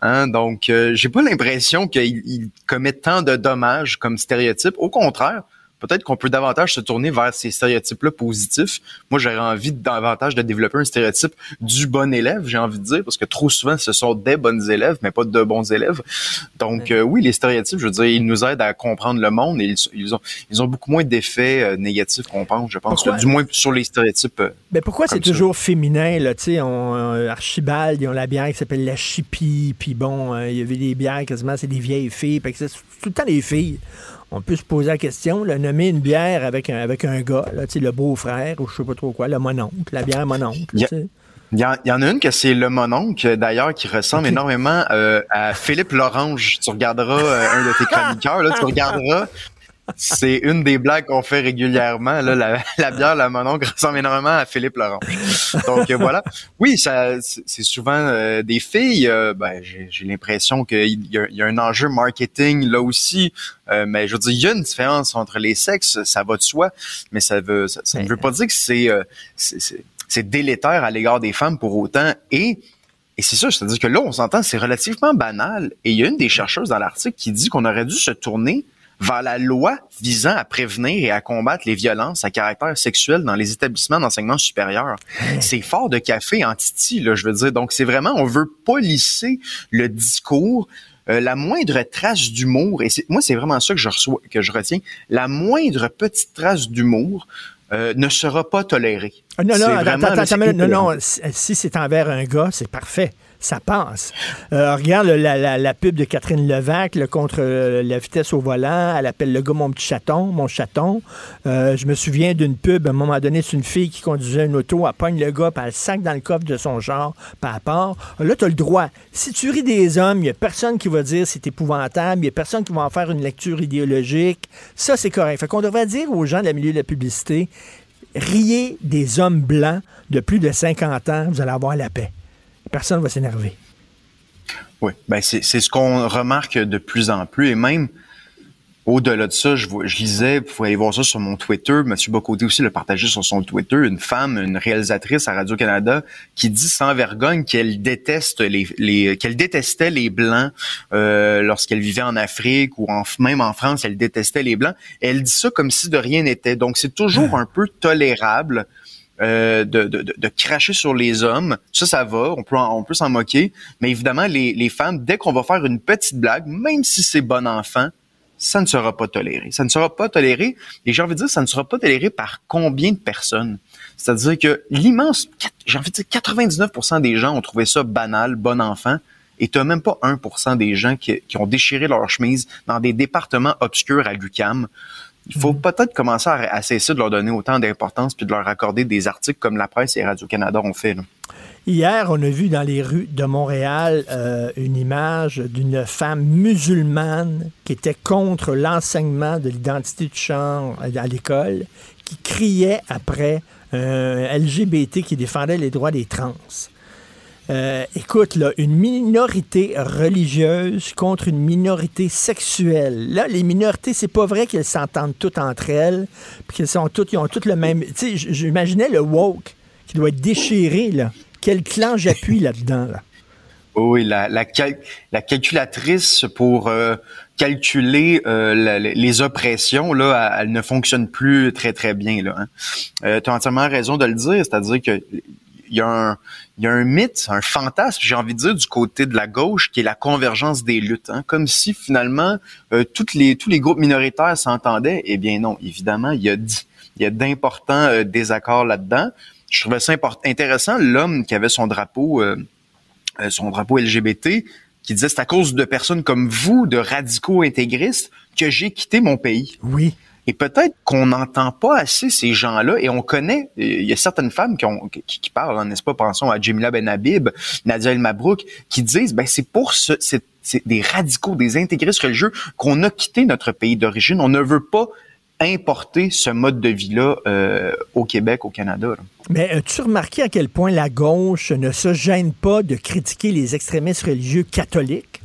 S14: Hein, donc, euh, j'ai pas l'impression qu'il il commet tant de dommages comme stéréotype. Au contraire, peut-être qu'on peut davantage se tourner vers ces stéréotypes-là positifs. Moi, j'aurais envie davantage de développer un stéréotype du bon élève, j'ai envie de dire, parce que trop souvent, ce sont des bonnes élèves, mais pas de bons élèves. Donc, euh, oui, les stéréotypes, je veux dire, ils nous aident à comprendre le monde et ils, ils ont, ils ont beaucoup moins d'effets euh, négatifs qu'on pense, je pense, du moins sur les stéréotypes. euh,
S1: Ben pourquoi c'est toujours féminin, là, tu sais, on, Archibald, ils ont la bière qui s'appelle la chipie, puis bon, euh, il y avait des bières quasiment, c'est des vieilles filles, que c'est tout le temps des filles. On peut se poser la question, là, nommer une bière avec un, avec un gars, là, tu sais, le beau-frère, ou je sais pas trop quoi, le mononcle, la bière mononcle,
S14: il y en a une que c'est le mononcle, d'ailleurs, qui ressemble énormément euh, à Philippe Lorange. Tu regarderas euh, un de tes chroniqueurs, là, tu regarderas. C'est une des blagues qu'on fait régulièrement. Là, la, la bière, la mononcle ressemble énormément à Philippe Lorange. Donc euh, voilà. Oui, ça, c'est souvent euh, des filles. euh, ben, j'ai j'ai l'impression qu'il y, a- il y a un enjeu marketing là aussi. Euh, mais je veux dire, il y a une différence entre les sexes, ça va de soi, mais ça veut, ça, ça ne veut pas dire que c'est euh, c'est- c'est c'est délétère à l'égard des femmes pour autant. Et et c'est ça, c'est-à-dire que là, on s'entend, c'est relativement banal. Et il y a une des chercheuses dans l'article qui dit qu'on aurait dû se tourner vers la loi visant à prévenir et à combattre les violences à caractère sexuel dans les établissements d'enseignement supérieur. C'est fort de café en titi, là, je veux dire. Donc, c'est vraiment, on veut polisser le discours, euh, la moindre trace d'humour, et c'est- moi, c'est vraiment ça que je, reçois, que je retiens, la moindre petite trace d'humour euh, ne sera pas tolérée.
S1: Ah, non, non,
S14: C'est
S1: attends, attends, non, non, si c'est envers un gars, c'est parfait. Ça passe. Euh, regarde la, pub de Catherine Levac là, contre euh, la vitesse au volant. Elle appelle le gars mon petit chaton, mon chaton. Euh, je me souviens d'une pub, à un moment donné, c'est une fille qui conduisait une auto, elle pogne le gars, puis elle le sac dans le coffre de son genre, par rapport. Là, tu as le droit. Si tu ris des hommes, il n'y a personne qui va dire c'est épouvantable, il n'y a personne qui va en faire une lecture idéologique. Ça, c'est correct. Fait qu'on devrait dire aux gens de la milieu de la publicité, riez des hommes blancs de plus de 50 ans, vous allez avoir la paix. Personne ne va s'énerver.
S14: Oui, ben c'est c'est ce qu'on remarque de plus en plus et même au-delà de ça, je, je lisais, vous pouvez aller voir ça sur mon Twitter. Monsieur Bocoté aussi l'a partagé sur son Twitter. Une femme, une réalisatrice à Radio-Canada, qui dit sans vergogne qu'elle déteste les, les qu'elle détestait les blancs euh, lorsqu'elle vivait en Afrique ou en, même en France, elle détestait les blancs. Elle dit ça comme si de rien n'était. Donc c'est toujours un peu tolérable. Euh, de, de, de- cracher sur les hommes, ça, ça va, on peut, on peut s'en moquer, mais évidemment, les, les femmes, dès qu'on va faire une petite blague, même si c'est bon enfant, ça ne sera pas toléré. Ça ne sera pas toléré, et j'ai envie de dire, ça ne sera pas toléré par combien de personnes? C'est-à-dire que l'immense, j'ai envie de dire 99% des gens ont trouvé ça banal, bon enfant, et tu même pas 1% des gens qui, qui ont déchiré leur chemise dans des départements obscurs à l'UCAM. Il faut peut-être commencer à, cesser de leur donner autant d'importance puis de leur accorder des articles comme la presse et Radio-Canada ont fait.
S1: Hier, on a vu dans les rues de Montréal euh, une image d'une femme musulmane qui était contre l'enseignement de l'identité de genre à l'école, qui criait après un LGBT qui défendait les droits des trans. Euh, écoute, là, une minorité religieuse contre une minorité sexuelle. Là, les minorités, c'est pas vrai qu'elles s'entendent toutes entre elles, puis qu'elles sont toutes, ils ont toutes le même. Tu sais, j'imaginais le woke qui doit être déchiré, là. Quel clan j'appuie là-dedans, là?
S14: Oui, la, la, cal- la calculatrice pour euh, calculer euh, la- les oppressions, là, elle, elle ne fonctionne plus très, très bien. Là, hein. tu as entièrement raison de le dire, c'est-à-dire que il y, a un, il y a un mythe, un fantasme, j'ai envie de dire, du côté de la gauche, qui est la convergence des luttes. hein. Comme si finalement euh, les, tous les groupes minoritaires s'entendaient. Eh bien non, évidemment, il y a, a d'importants euh, désaccords là-dedans. Je trouvais ça intéressant, l'homme qui avait son drapeau, euh, euh, son drapeau LGBT, qui disait c'est à cause de personnes comme vous, de radicaux intégristes, que j'ai quitté mon pays.
S1: Oui.
S14: Et peut-être qu'on n'entend pas assez ces gens-là, et on connaît, euh, il y a certaines femmes qui, ont, qui, qui parlent, hein, n'est-ce pas, pensons à Jamila Ben Habib, Nadia El Mabrouk, qui disent, ben c'est pour ce, c'est, c'est des radicaux, des intégristes religieux qu'on a quitté notre pays d'origine. On ne veut pas importer ce mode de vie-là euh, au Québec, au Canada. là.
S1: Mais as-tu remarqué à quel point la gauche ne se gêne pas de critiquer les extrémistes religieux catholiques?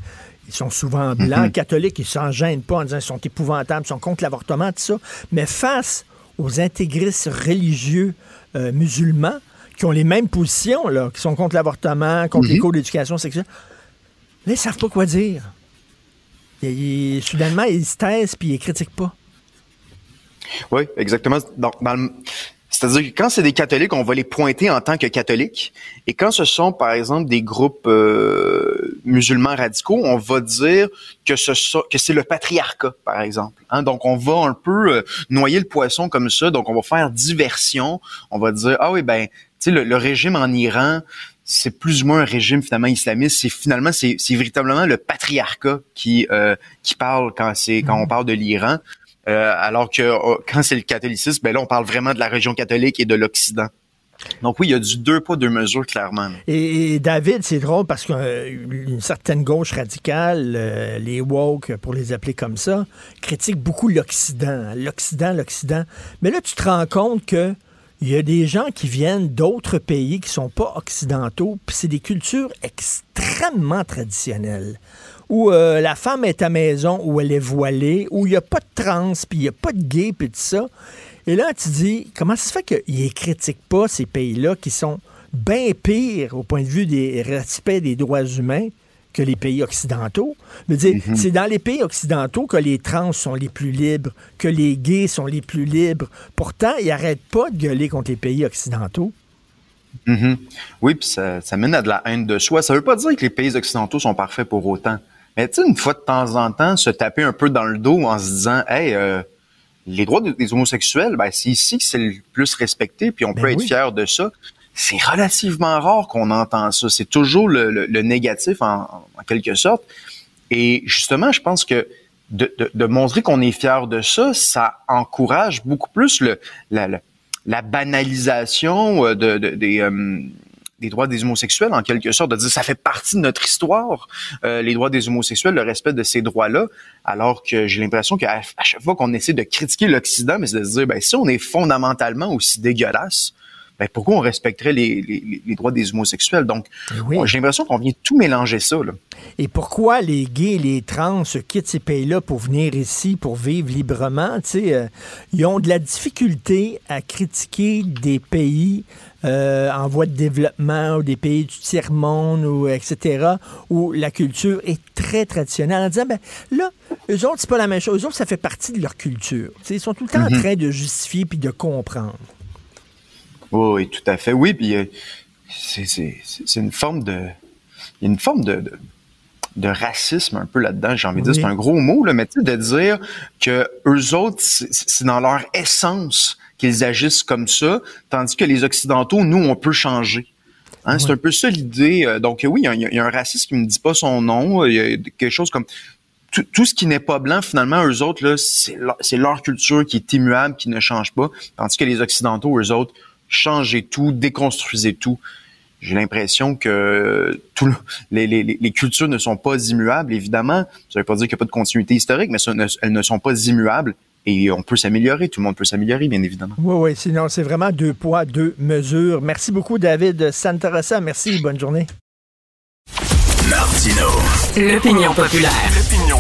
S1: Ils sont souvent blancs,
S14: Mhm.
S1: catholiques, ils s'en gênent pas en disant qu'ils sont épouvantables, ils sont contre l'avortement, tout ça. Mais face aux intégristes religieux euh, musulmans, qui ont les mêmes positions, là, qui sont contre l'avortement, contre les
S14: Mhm.
S1: cours d'éducation sexuelle, là, ils savent pas quoi dire. Et- et soudainement, ils se taisent puis ils critiquent pas.
S14: Oui, exactement. Donc, dans le- C'est-à-dire que quand c'est des catholiques, on va les pointer en tant que catholiques. Et quand ce sont, par exemple, des groupes euh, musulmans radicaux, on va dire que ce so- que c'est le patriarcat, par exemple. Hein? Donc, on va un peu euh, noyer le poisson comme ça. Donc, on va faire diversion. On va dire, ah oui, ben, tu sais, le, le régime en Iran, c'est plus ou moins un régime finalement islamiste. C'est finalement, c'est c'est véritablement le patriarcat qui euh, qui parle quand c'est quand on parle de l'Iran. Euh, alors que euh, quand c'est le catholicisme, ben là, on parle vraiment de la région catholique et de l'Occident. Donc oui, il y a du deux pas, deux mesures, clairement.
S1: Et, David, c'est drôle parce qu'une certaine gauche radicale, euh, les woke, pour les appeler comme ça, critique beaucoup l'Occident. L'Occident, l'Occident. Mais là, tu te rends compte que il y a des gens qui viennent d'autres pays qui sont pas occidentaux, puis c'est des cultures extrêmement traditionnelles où euh, la femme est à maison, où elle est voilée, où il n'y a pas de trans, puis il n'y a pas de gay, puis tout ça. Et là, tu dis, comment ça se fait qu'ils ne critiquent pas ces pays-là qui sont bien pires au point de vue des respects des droits humains que les pays occidentaux? Dire,
S14: Mhm.
S1: c'est dans les pays occidentaux que les trans sont les plus libres, que les gays sont les plus libres. Pourtant, ils n'arrêtent pas de gueuler contre les pays occidentaux.
S14: Mhm. Oui, puis ça, ça mène à de la haine de soi. Ça veut pas dire que les pays occidentaux sont parfaits pour autant. Mais tu sais, une fois de temps en temps, se taper un peu dans le dos en se disant, hey, euh, les droits des, homosexuels, ben, c'est ici que c'est le plus respecté, puis on peut être fier de ça. C'est relativement rare qu'on entend ça. C'est toujours le, le- le négatif en, en quelque sorte. Et justement, je pense que de, de- de montrer qu'on est fier de ça, ça encourage beaucoup plus le, la, la- la banalisation euh, de, de- des, euh, des droits des homosexuels, en quelque sorte, de dire ça fait partie de notre histoire, euh, les droits des homosexuels, le respect de ces droits-là, alors que j'ai l'impression qu'à à chaque fois qu'on essaie de critiquer l'Occident, mais c'est de se dire, ben, si on est fondamentalement aussi dégueulasse, ben pourquoi on respecterait les, les, les droits des homosexuels? Donc, j'ai l'impression qu'on vient tout mélanger ça. Là.
S1: Et pourquoi les gays et les trans quittent ces pays-là pour venir ici, pour vivre librement? Euh, ils ont de la difficulté à critiquer des pays euh, en voie de développement ou des pays du tiers-monde, ou etc., où la culture est très traditionnelle, en disant, ben là, eux autres, c'est pas la même chose. Eux autres, ça fait partie de leur culture. ils sont tout le temps en mhm. train de justifier puis de comprendre.
S14: oui, tout à fait. Oui, puis euh, c'est une forme de... Il y a une forme de, de racisme un peu là-dedans, j'ai envie de dire. C'est un gros mot, là, mais tu sais, de dire que eux autres, c'est dans leur essence qu'ils agissent comme ça, tandis que les Occidentaux, nous, on peut changer. Hein, C'est un peu ça l'idée. Euh, donc oui, il y, a un raciste qui me dit pas son nom. Il y a quelque chose comme tout, ce qui n'est pas blanc, finalement, eux autres, là, c'est leur, culture qui est immuable, qui ne change pas. Tandis que les Occidentaux, eux autres, changez tout, déconstruisez tout. J'ai l'impression que tout les, cultures ne sont pas immuables, évidemment. Ça ne veut pas dire qu'il n'y a pas de continuité historique, mais elles ne sont pas immuables et on peut s'améliorer. Tout le monde peut s'améliorer, bien évidemment.
S1: Oui, oui, sinon c'est vraiment deux poids, deux mesures. Merci beaucoup, David Santarassa. Merci, bonne journée.
S2: Martino. L'opinion populaire. L'opinion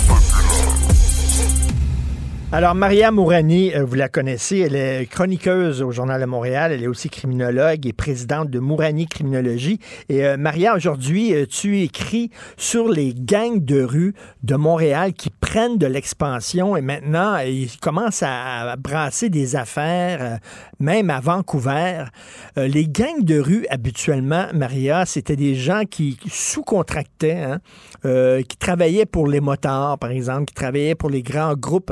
S1: alors, Maria Mourani, euh, vous la connaissez, elle est chroniqueuse au Journal de Montréal, elle est aussi criminologue et présidente de Mourani Criminologie. Et euh, Maria, aujourd'hui, euh, tu écris sur les gangs de rue de Montréal qui prennent de l'expansion et maintenant, ils commencent à, brasser des affaires, même à Vancouver. les gangs de rue, habituellement, Maria, c'était des gens qui sous-contractaient, hein, qui travaillaient pour les motards, par exemple, qui travaillaient pour les grands groupes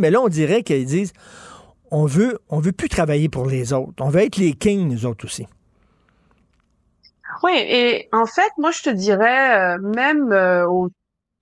S1: mais là, on dirait qu'ils disent on veut, on veut plus travailler pour les autres. On veut être les kings, nous autres aussi.
S15: Oui, et en fait, moi, je te dirais, euh, même euh,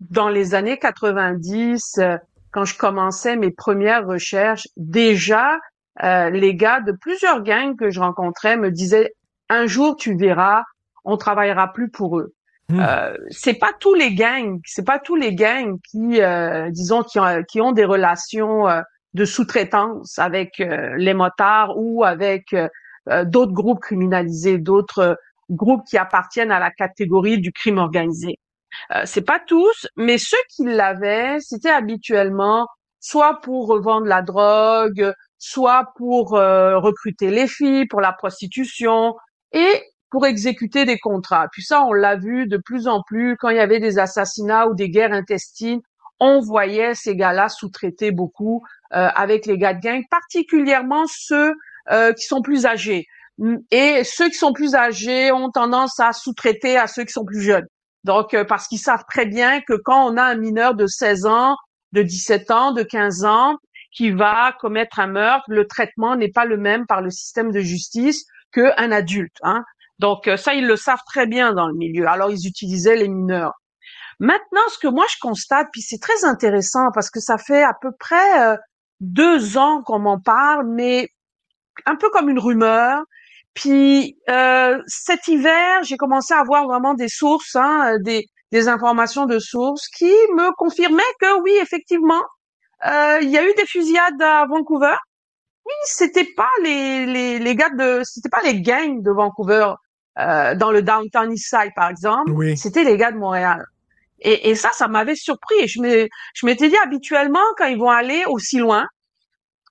S15: dans les années 90, euh, quand je commençais mes premières recherches, déjà, les gars de plusieurs gangs que je rencontrais me disaient, un jour, tu verras, on travaillera plus pour eux. Hmm. Euh, c'est pas tous les gangs, c'est pas tous les gangs qui, euh, disons, qui ont, qui ont des relations euh, de sous-traitance avec euh, les motards ou avec d'autres groupes criminalisés, d'autres groupes qui appartiennent à la catégorie du crime organisé. c'est pas tous, mais ceux qui l'avaient, c'était habituellement soit pour revendre la drogue, soit pour recruter les filles, pour la prostitution, et pour exécuter des contrats. Puis ça, on l'a vu de plus en plus quand il y avait des assassinats ou des guerres intestines. On voyait ces gars-là sous-traiter beaucoup euh, avec les gars de gang, particulièrement ceux euh, qui sont plus âgés. Et ceux qui sont plus âgés ont tendance à sous-traiter à ceux qui sont plus jeunes. Donc, euh, parce qu'ils savent très bien que quand on a un mineur de 16 ans, de 17 ans, de 15 ans, qui va commettre un meurtre, le traitement n'est pas le même par le système de justice qu'un adulte. Hein. Donc euh, ça, ils le savent très bien dans le milieu. Alors ils utilisaient les mineurs. Maintenant, ce que moi je constate, puis c'est très intéressant parce que ça fait à peu près euh, deux ans qu'on m'en parle, mais un peu comme une rumeur. Puis euh, cet hiver, j'ai commencé à avoir vraiment des sources, hein, des, des informations de sources qui me confirmaient que oui, effectivement, il y a eu des fusillades à Vancouver. Oui, c'était pas les, les, les gars de, c'était pas les gangs de Vancouver. Euh, dans le downtown East Side, par exemple, c'était les gars de Montréal. Et, et ça, ça m'avait surpris. je je m'étais dit habituellement, quand ils vont aller aussi loin,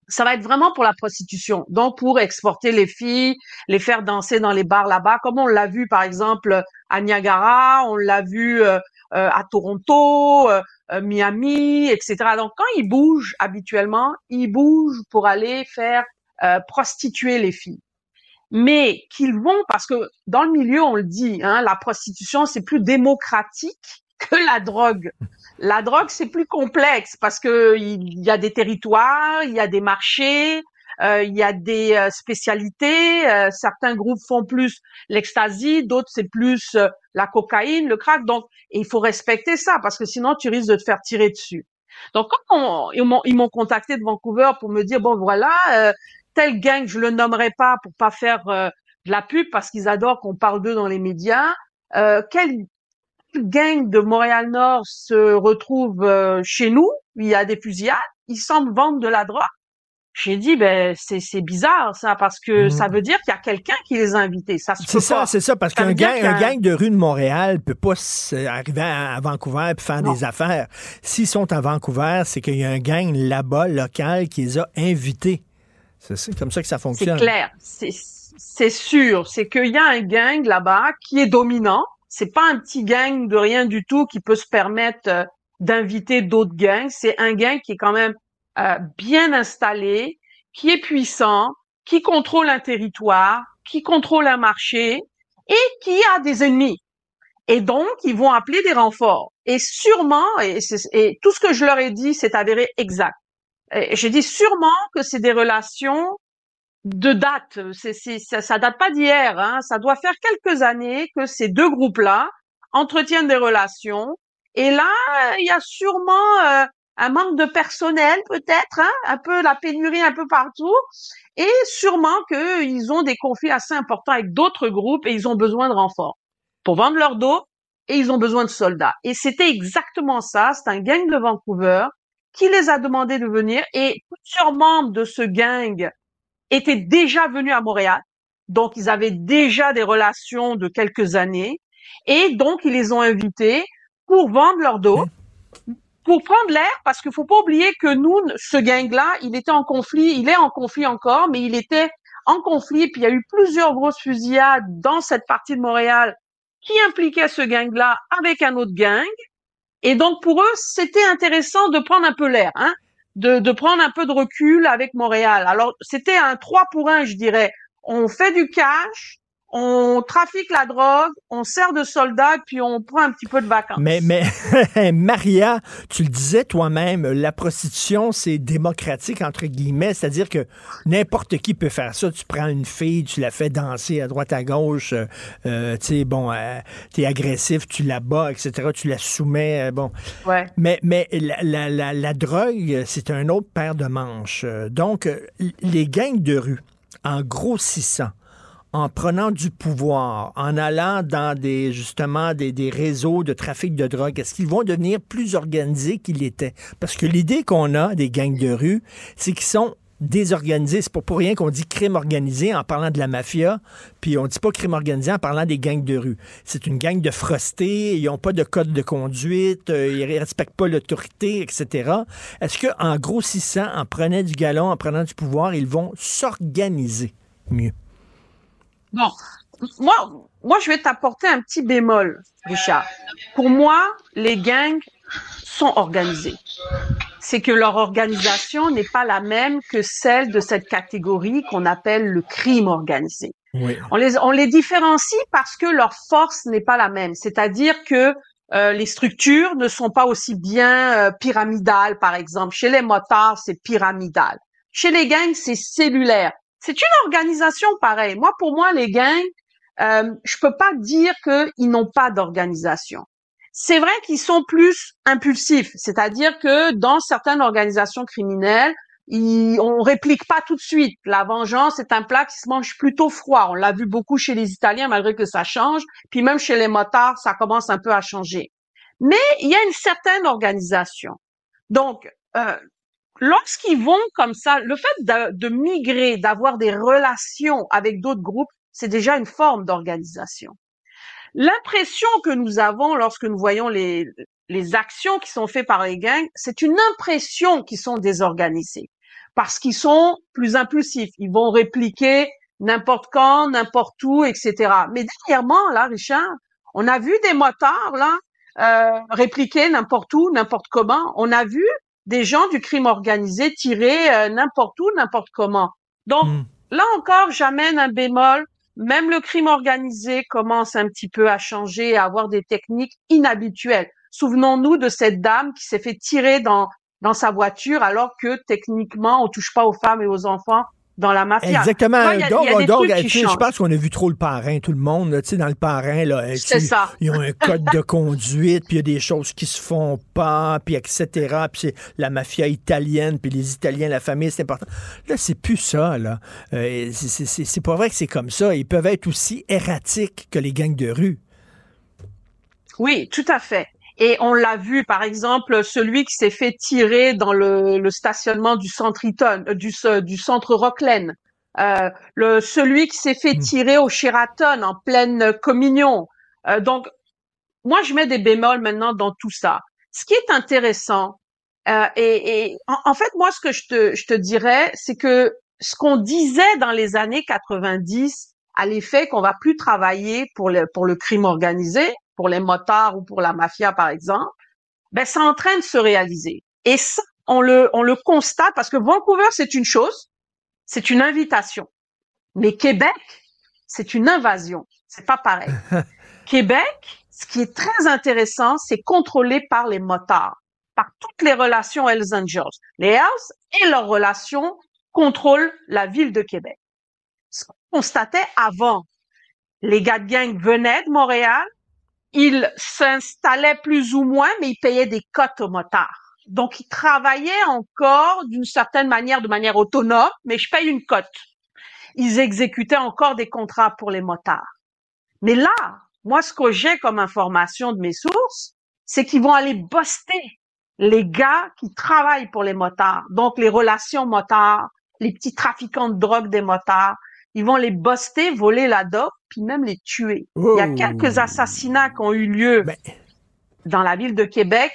S15: ça va être vraiment pour la prostitution. Donc, pour exporter les filles, les faire danser dans les bars là-bas, comme on l'a vu, par exemple, à Niagara, on l'a vu euh, euh à Toronto, euh, Miami, etc. Donc, quand ils bougent habituellement, ils bougent pour aller faire prostituer les filles mais qu'ils vont, parce que dans le milieu, on le dit, hein, la prostitution, c'est plus démocratique que la drogue. La drogue, c'est plus complexe parce que il y a des territoires, il y a des marchés, euh, il y a des euh, spécialités. Euh, certains groupes font plus l'ecstasy, d'autres c'est plus la cocaïne, le crack. Donc, il faut respecter ça parce que sinon tu risques de te faire tirer dessus. Donc, quand ils m'ont contacté de Vancouver pour me dire bon voilà, tel gang, je le nommerai pas pour pas faire euh, de la pub parce qu'ils adorent qu'on parle d'eux dans les médias. Euh, quel gang de Montréal-Nord se retrouve euh, chez nous? Il y a des fusillades. Ils semblent vendre de la drogue. J'ai dit, ben c'est c'est bizarre ça, parce que ça veut dire qu'il y a quelqu'un qui les a invités. Ça se
S1: C'est ça, c'est ça, parce qu'un gang, un gang de rue de Montréal peut pas s- arriver à, à Vancouver et faire des affaires. S'ils sont à Vancouver, c'est qu'il y a un gang là-bas, local, qui les a invités. C'est c'est comme ça que ça
S15: C'est
S1: fonctionne.
S15: clair, c'est c'est sûr. C'est qu'il y a un gang là-bas qui est dominant. C'est pas un petit gang de rien du tout qui peut se permettre euh, d'inviter d'autres gangs. C'est un gang qui est quand même euh, bien installé, qui est puissant, qui contrôle un territoire, qui contrôle un marché et qui a des ennemis. Et donc, ils vont appeler des renforts. Et sûrement, et, c'est- et tout ce que je leur ai dit, c'est avéré exact. Et J'ai dit sûrement que c'est des relations de date. Ça, ça date pas d'hier. Hein. Ça doit faire quelques années que ces deux groupes-là entretiennent des relations. Et là, il y a sûrement euh, un manque de personnel, peut-être, hein, un peu la pénurie un peu partout, et sûrement qu'ils ont des conflits assez importants avec d'autres groupes et ils ont besoin de renforts pour vendre leur dos et ils ont besoin de soldats. Et c'était exactement ça. C'est un gang de Vancouver qui les a demandé de venir et plusieurs membres de ce gang étaient déjà venus à Montréal. Donc, ils avaient déjà des relations de quelques années. Et donc, ils les ont invités pour vendre leur dos, pour prendre l'air, parce qu'il faut pas oublier que nous, ce gang-là, il était en conflit, il est en conflit encore, mais il était en conflit. Puis il y a eu plusieurs grosses fusillades dans cette partie de Montréal qui impliquaient ce gang-là avec un autre gang. Et donc, pour eux, c'était intéressant de prendre un peu l'air, hein, de, de prendre un peu de recul avec Montréal. Alors, c'était un 3 pour 1, je dirais. On fait du cash, on trafique la drogue, on sert de soldats, puis on prend un petit peu de vacances.
S1: Mais, mais Maria, tu le disais toi-même, la prostitution, c'est démocratique, entre guillemets, c'est-à-dire que n'importe qui peut faire ça. Tu prends une fille, tu la fais danser à droite, à gauche, euh, euh, tu sais, bon, euh, t'es agressif, tu la bats, etc., tu la soumets, euh, bon.
S15: Ouais.
S1: Mais, mais la, la, la, la drogue, c'est un autre paire de manches. Donc, les gangs de rue, en grossissant, en prenant du pouvoir, en allant dans des justement des, réseaux de trafic de drogue, est-ce qu'ils vont devenir plus organisés qu'ils l'étaient? Parce que l'idée qu'on a des gangs de rue, c'est qu'ils sont désorganisés. C'est pas pour rien qu'on dit crime organisé en parlant de la mafia, puis on dit pas crime organisé en parlant des gangs de rue. C'est une gang de frostés, ils ont pas de code de conduite, euh, ils respectent pas l'autorité, etc. Est-ce que en grossissant, en prenant du galon, en prenant du pouvoir, ils vont s'organiser mieux?
S15: Bon, moi, moi, je vais t'apporter un petit bémol, Richard. Pour moi, les gangs sont organisés. C'est que leur organisation n'est pas la même que celle de cette catégorie qu'on appelle le crime organisé.
S1: Oui.
S15: On les, on les différencie parce que leur force n'est pas la même. C'est-à-dire que euh, les structures ne sont pas aussi bien euh, pyramidales, par exemple. Chez les motards, c'est pyramidal. Chez les gangs, c'est cellulaire. C'est une organisation pareille. Moi, pour moi, les gangs, euh, je peux pas dire qu'ils n'ont pas d'organisation. C'est vrai qu'ils sont plus impulsifs, c'est-à-dire que dans certaines organisations criminelles, ils, on réplique pas tout de suite. La vengeance est un plat qui se mange plutôt froid. On l'a vu beaucoup chez les Italiens, malgré que ça change. Puis même chez les motards, ça commence un peu à changer. Mais il y a une certaine organisation. Donc, euh, lorsqu'ils vont comme ça, le fait de, de migrer, d'avoir des relations avec d'autres groupes, c'est déjà une forme d'organisation. L'impression que nous avons lorsque nous voyons les, les actions qui sont faites par les gangs, c'est une impression qu'ils sont désorganisés parce qu'ils sont plus impulsifs. Ils vont répliquer n'importe quand, n'importe où, etc. Mais dernièrement, là, Richard, on a vu des motards là euh, répliquer n'importe où, n'importe comment. On a vu des gens du crime organisé tirer euh, n'importe où, n'importe comment. Donc là encore, j'amène un bémol. Même le crime organisé commence un petit peu à changer, à avoir des techniques inhabituelles. Souvenons-nous de cette dame qui s'est fait tirer dans dans sa voiture alors que techniquement on touche pas aux femmes et aux enfants dans la mafia.
S1: Exactement.
S15: Y a-
S1: donc,
S15: il y a des
S1: donc,
S15: trucs qui
S1: je pense qu'on a vu trop le parrain, tout le monde. là, Tu sais, dans le parrain, là,
S15: C'est ça.
S1: ils ont un code de conduite, puis il y a des choses qui se font pas, puis etc. Puis c'est la mafia italienne, puis les Italiens, la famille, c'est important. Là, c'est plus ça, là. Euh, c'est pas vrai que c'est comme ça. Ils peuvent être aussi erratiques que les gangs de rue.
S15: Oui, tout à fait. Et on l'a vu, par exemple, celui qui s'est fait tirer dans le, le stationnement du centre Eaton, euh, du, du centre Rockland. Euh, le, celui qui s'est fait tirer au Sheraton en pleine communion. Euh, donc, moi, je mets des bémols maintenant dans tout ça. Ce qui est intéressant, euh, et, et en, en, fait, moi, ce que je te, je te dirais, c'est que ce qu'on disait dans les années 90 à l'effet qu'on va plus travailler pour le, pour le crime organisé, pour les motards ou pour la mafia, par exemple, ben, c'est en train de se réaliser. Et ça, on le, on le constate parce que Vancouver, c'est une chose, c'est une invitation. Mais Québec, c'est une invasion. C'est pas pareil. Québec, ce qui est très intéressant, c'est contrôlé par les motards, par toutes les relations Hells Angels. Les Hells et leurs relations contrôlent la ville de Québec. Ce qu'on constatait avant, les gars de gang venaient de Montréal, ils s'installaient plus ou moins, mais ils payaient des cotes aux motards. Donc, ils travaillaient encore d'une certaine manière, de manière autonome, mais je paye une cote. Ils exécutaient encore des contrats pour les motards. Mais là, moi, ce que j'ai comme information de mes sources, c'est qu'ils vont aller buster les gars qui travaillent pour les motards. Donc, les relations motards, les petits trafiquants de drogue des motards, ils vont les buster, voler la dope, puis même les tuer. Il y a quelques assassinats qui ont eu lieu
S1: Ben.
S15: dans la ville de Québec,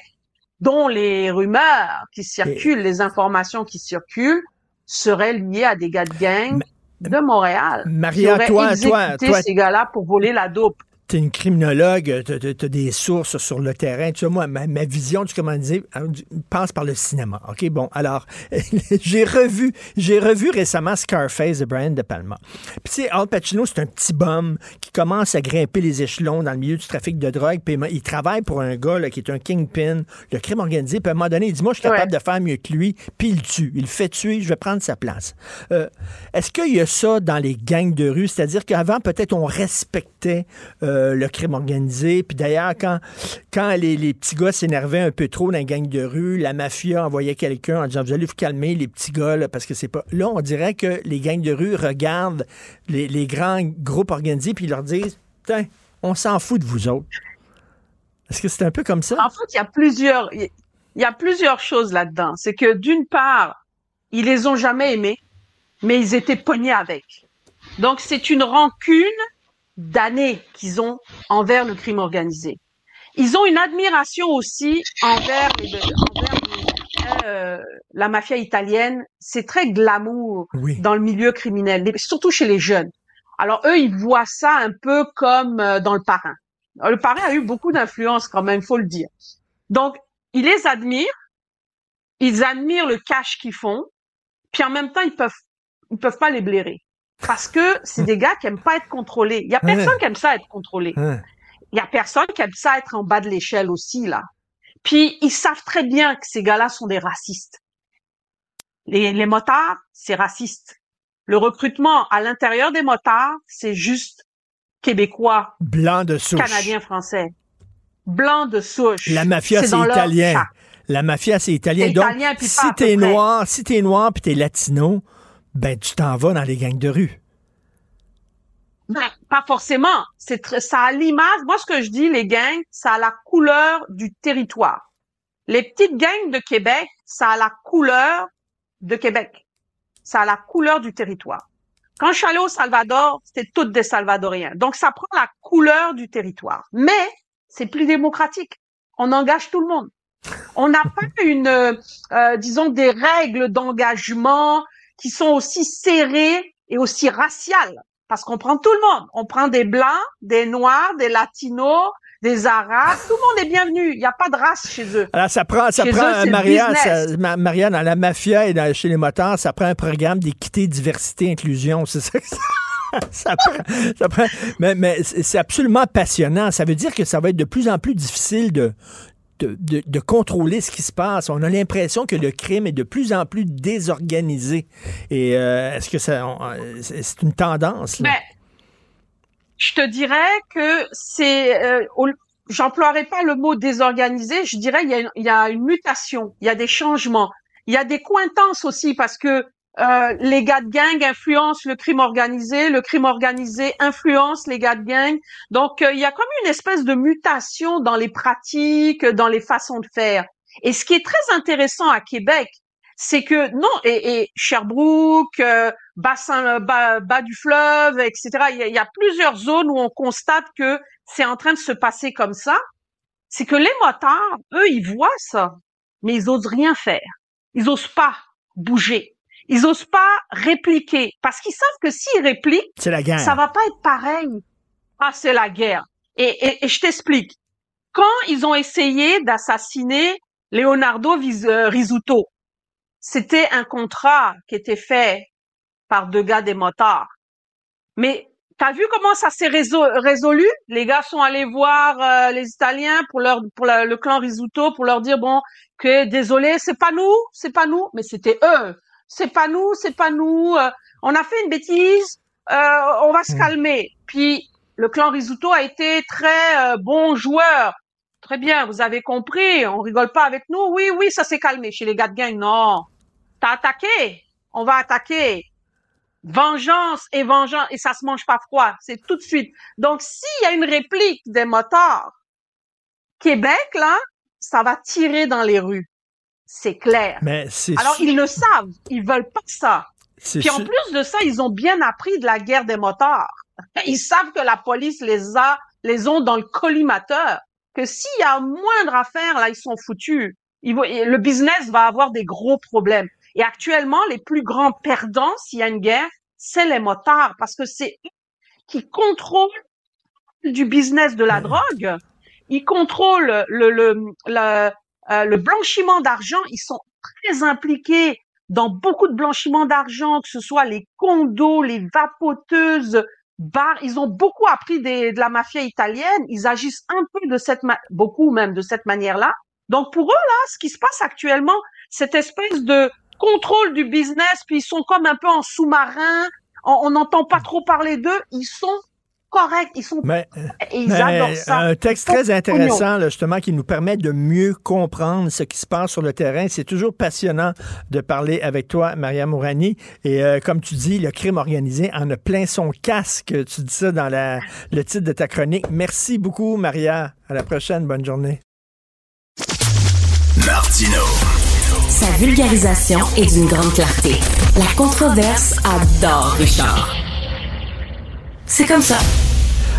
S15: dont les rumeurs qui circulent, les informations qui circulent, seraient liées à des gars de gang de Montréal.
S1: Maria,
S15: qui auraient
S1: toi-
S15: exécuté
S1: toi- toi-
S15: ces gars-là pour voler la dope.
S1: Tu es une criminologue, tu as, des sources sur le terrain. Tu vois, moi, ma, ma vision du comment dire hein, passe par le cinéma. OK, bon, alors, j'ai revu, j'ai revu récemment Scarface de Brian De Palma. Puis, tu sais, Al Pacino, c'est un petit bum qui commence à grimper les échelons dans le milieu du trafic de drogue. Puis, il travaille pour un gars là, qui est un kingpin, le crime organisé. Puis, à un moment donné, il dit Moi, je suis capable de faire mieux que lui. Puis, il tue. Il le fait tuer. Je vais prendre sa place. Euh, Est-ce qu'il y a ça dans les gangs de rue? C'est-à-dire qu'avant, peut-être, on respectait euh, le crime organisé. Puis d'ailleurs, quand, quand les, petits gars s'énervaient un peu trop dans les gangs de rue, la mafia envoyait quelqu'un en disant Vous allez vous calmer, les petits gars, parce que c'est pas. Là, on dirait que les gangs de rue regardent les, les grands groupes organisés, puis ils leur disent Putain, on s'en fout de vous autres. Est-ce que c'est un peu comme ça?
S15: En fait, il y a plusieurs, il y a plusieurs choses là-dedans. C'est que d'une part, ils les ont jamais aimés, mais ils étaient pognés avec. Donc c'est une rancune d'années qu'ils ont envers le crime organisé. Ils ont une admiration aussi envers, les- envers les- euh, la mafia italienne. C'est très glamour dans le milieu criminel, surtout chez les jeunes. Alors eux, ils voient ça un peu comme euh, dans le parrain. Le parrain a eu beaucoup d'influence quand même, faut le dire. Donc, ils les admirent, ils admirent le cash qu'ils font, puis en même temps, ils peuvent, ils peuvent pas les blairer. Parce que c'est des gars qui aiment pas être contrôlés. Il y a personne
S1: Ouais.
S15: qui aime ça être contrôlé. Il y a personne qui aime ça être en bas de l'échelle aussi, là. Puis, ils savent très bien que ces gars-là sont des racistes. Les, les motards, c'est raciste. Le recrutement à l'intérieur des motards, c'est juste québécois,
S1: Blanc de souche.
S15: canadien, français. Blanc de souche.
S1: La mafia, c'est
S15: leur
S1: italien. La mafia, c'est italien. Donc,
S15: italien,
S1: si t'es noir, si t'es noir puis t'es latino, ben tu t'en vas dans les gangs de rue.
S15: Ben, pas forcément. C'est ça a l'image. Moi, ce que je dis, les gangs, ça a la couleur du territoire. Les petites gangs de Québec, ça a la couleur de Québec. Ça a la couleur du territoire. Quand je suis allée au Salvador, c'était toutes des Salvadoriens. Donc, ça prend la couleur du territoire. Mais c'est plus démocratique. On engage tout le monde. On n'a pas une, euh, euh, disons, des règles d'engagement qui sont aussi serrées et aussi raciales. Parce qu'on prend tout le monde. On prend des blancs, des noirs, des latinos, des arabes. Tout le monde est bienvenu. Il n'y a pas de race chez eux.
S1: Alors, ça prend, ça
S15: Chez
S1: prend
S15: eux, c'est le
S1: Maria,
S15: business.
S1: ça- Ma- Maria, dans la mafia et dans- chez les motards, ça prend un programme d'équité, diversité, inclusion. C'est ça que ça, ça prend. ça prend- mais mais c'est absolument passionnant. Ça veut dire que ça va être de plus en plus difficile de, de, de- de contrôler ce qui se passe. On a l'impression que le crime est de plus en plus désorganisé. Et euh, est-ce que euh, c'est une tendance? là?
S15: Ben, je te dirais que c'est, euh, j'emploierai pas le mot désorganisé, je dirais il y, a une, y a une mutation, il y a des changements, il y a des cointances aussi parce que euh, les gars de gang influencent le crime organisé, le crime organisé influence les gars de gang. Donc, euh, il y a comme une espèce de mutation dans les pratiques, dans les façons de faire. Et ce qui est très intéressant à Québec, c'est que non, et, et Sherbrooke, euh, bas, bas, du fleuve, etc. Il y, y a plusieurs zones où on constate que c'est en train de se passer comme ça. C'est que les motards, eux, ils voient ça, mais ils osent rien faire. Ils osent pas bouger ils osent pas répliquer parce qu'ils savent que s'ils répliquent,
S1: c'est la guerre.
S15: Ça va pas être pareil. Ah, c'est la guerre. Et, et, et je t'explique. Quand ils ont essayé d'assassiner Leonardo euh, Risuto, c'était un contrat qui était fait par deux gars des motards. Mais t'as vu comment ça s'est résolu? Les gars sont allés voir euh, les Italiens pour leur pour le clan Risuto pour leur dire bon que désolé c'est pas nous c'est pas nous mais c'était eux c'est pas nous, c'est pas nous, euh, on a fait une bêtise, euh, on va se mm. calmer. Puis le clan Risuto a été très euh, bon joueur. Très bien, vous avez compris, on rigole pas avec nous. Oui, oui, ça s'est calmé. Chez les gars de gang, non. T'as attaqué, on va attaquer. Vengeance et vengeance, et ça se mange pas froid, c'est tout de suite. Donc, s'il y a une réplique des motards, Québec, là, ça va tirer dans les rues. C'est clair.
S1: Mais c'est
S15: Alors, ils le savent. Ils veulent pas ça. Puis en plus de ça, ils ont bien appris de la guerre des motards. Ils savent que la police les a, les ont dans le collimateur. Que s'il y a moindre affaire, là, ils sont foutus. le business va avoir des gros problèmes. Et actuellement, les plus grands perdants, s'il y a une guerre, c'est les motards, parce que c'est eux qui contrôlent du business de la drogue. Ils contrôlent le, le, le, euh, le blanchiment d'argent, ils sont très impliqués dans beaucoup de blanchiment d'argent, que ce soit les condos, les vapoteuses, bars. Ils ont beaucoup appris de la mafia italienne. Ils agissent un peu de cette, beaucoup même de cette manière-là. Donc pour eux là, ce qui se passe actuellement, cette espèce de contrôle du business, puis ils sont comme un peu en sous-marin. On n'entend pas trop parler d'eux. Ils sont correct. Ils sont mais, ils adorent ça.
S1: Un texte très intéressant, justement, qui nous permet de mieux comprendre ce qui se passe sur le terrain. C'est toujours passionnant de parler avec toi, Maria Mourani. Et euh, comme tu dis, le crime organisé en a plein son casque. Tu dis ça dans la, le titre de ta chronique. Merci beaucoup, Maria. À la prochaine. Bonne journée.
S2: Martino. Sa vulgarisation est d'une grande clarté. La controverse adore Richard. C'est comme ça.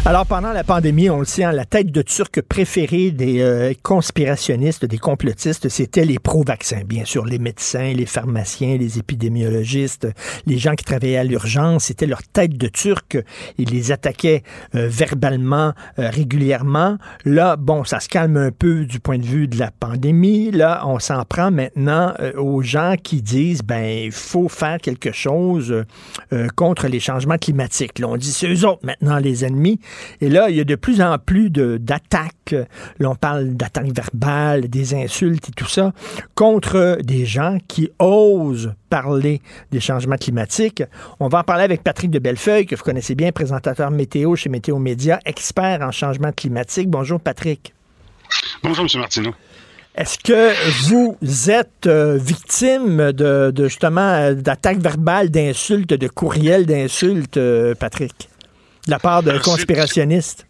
S1: Alors, pendant la pandémie, on le sait, hein, la tête de turc préférée des euh, conspirationnistes, des complotistes, c'était les pro-vaccins. Bien sûr, les médecins, les pharmaciens, les épidémiologistes, les gens qui travaillaient à l'urgence, c'était leur tête de turc. Ils les attaquaient euh, verbalement, euh, régulièrement. Là, bon, ça se calme un peu du point de vue de la pandémie. Là, on s'en prend maintenant aux gens qui disent, ben, il faut faire quelque chose contre les changements climatiques. Là, on dit, c'est eux autres maintenant les ennemis. Et là, il y a de plus en plus d'attaques. Là, on parle d'attaques verbales, des insultes et tout ça contre des gens qui osent parler des changements climatiques. On va en parler avec Patrick de Bellefeuille, que vous connaissez bien, présentateur météo chez Météo Média, expert en changement climatique. Bonjour, Patrick.
S16: Bonjour, M. Martineau.
S1: Est-ce que vous êtes euh, victime de, justement euh, d'attaques verbales, d'insultes, de courriels d'insultes, euh, Patrick? De la part de euh, conspirationnistes?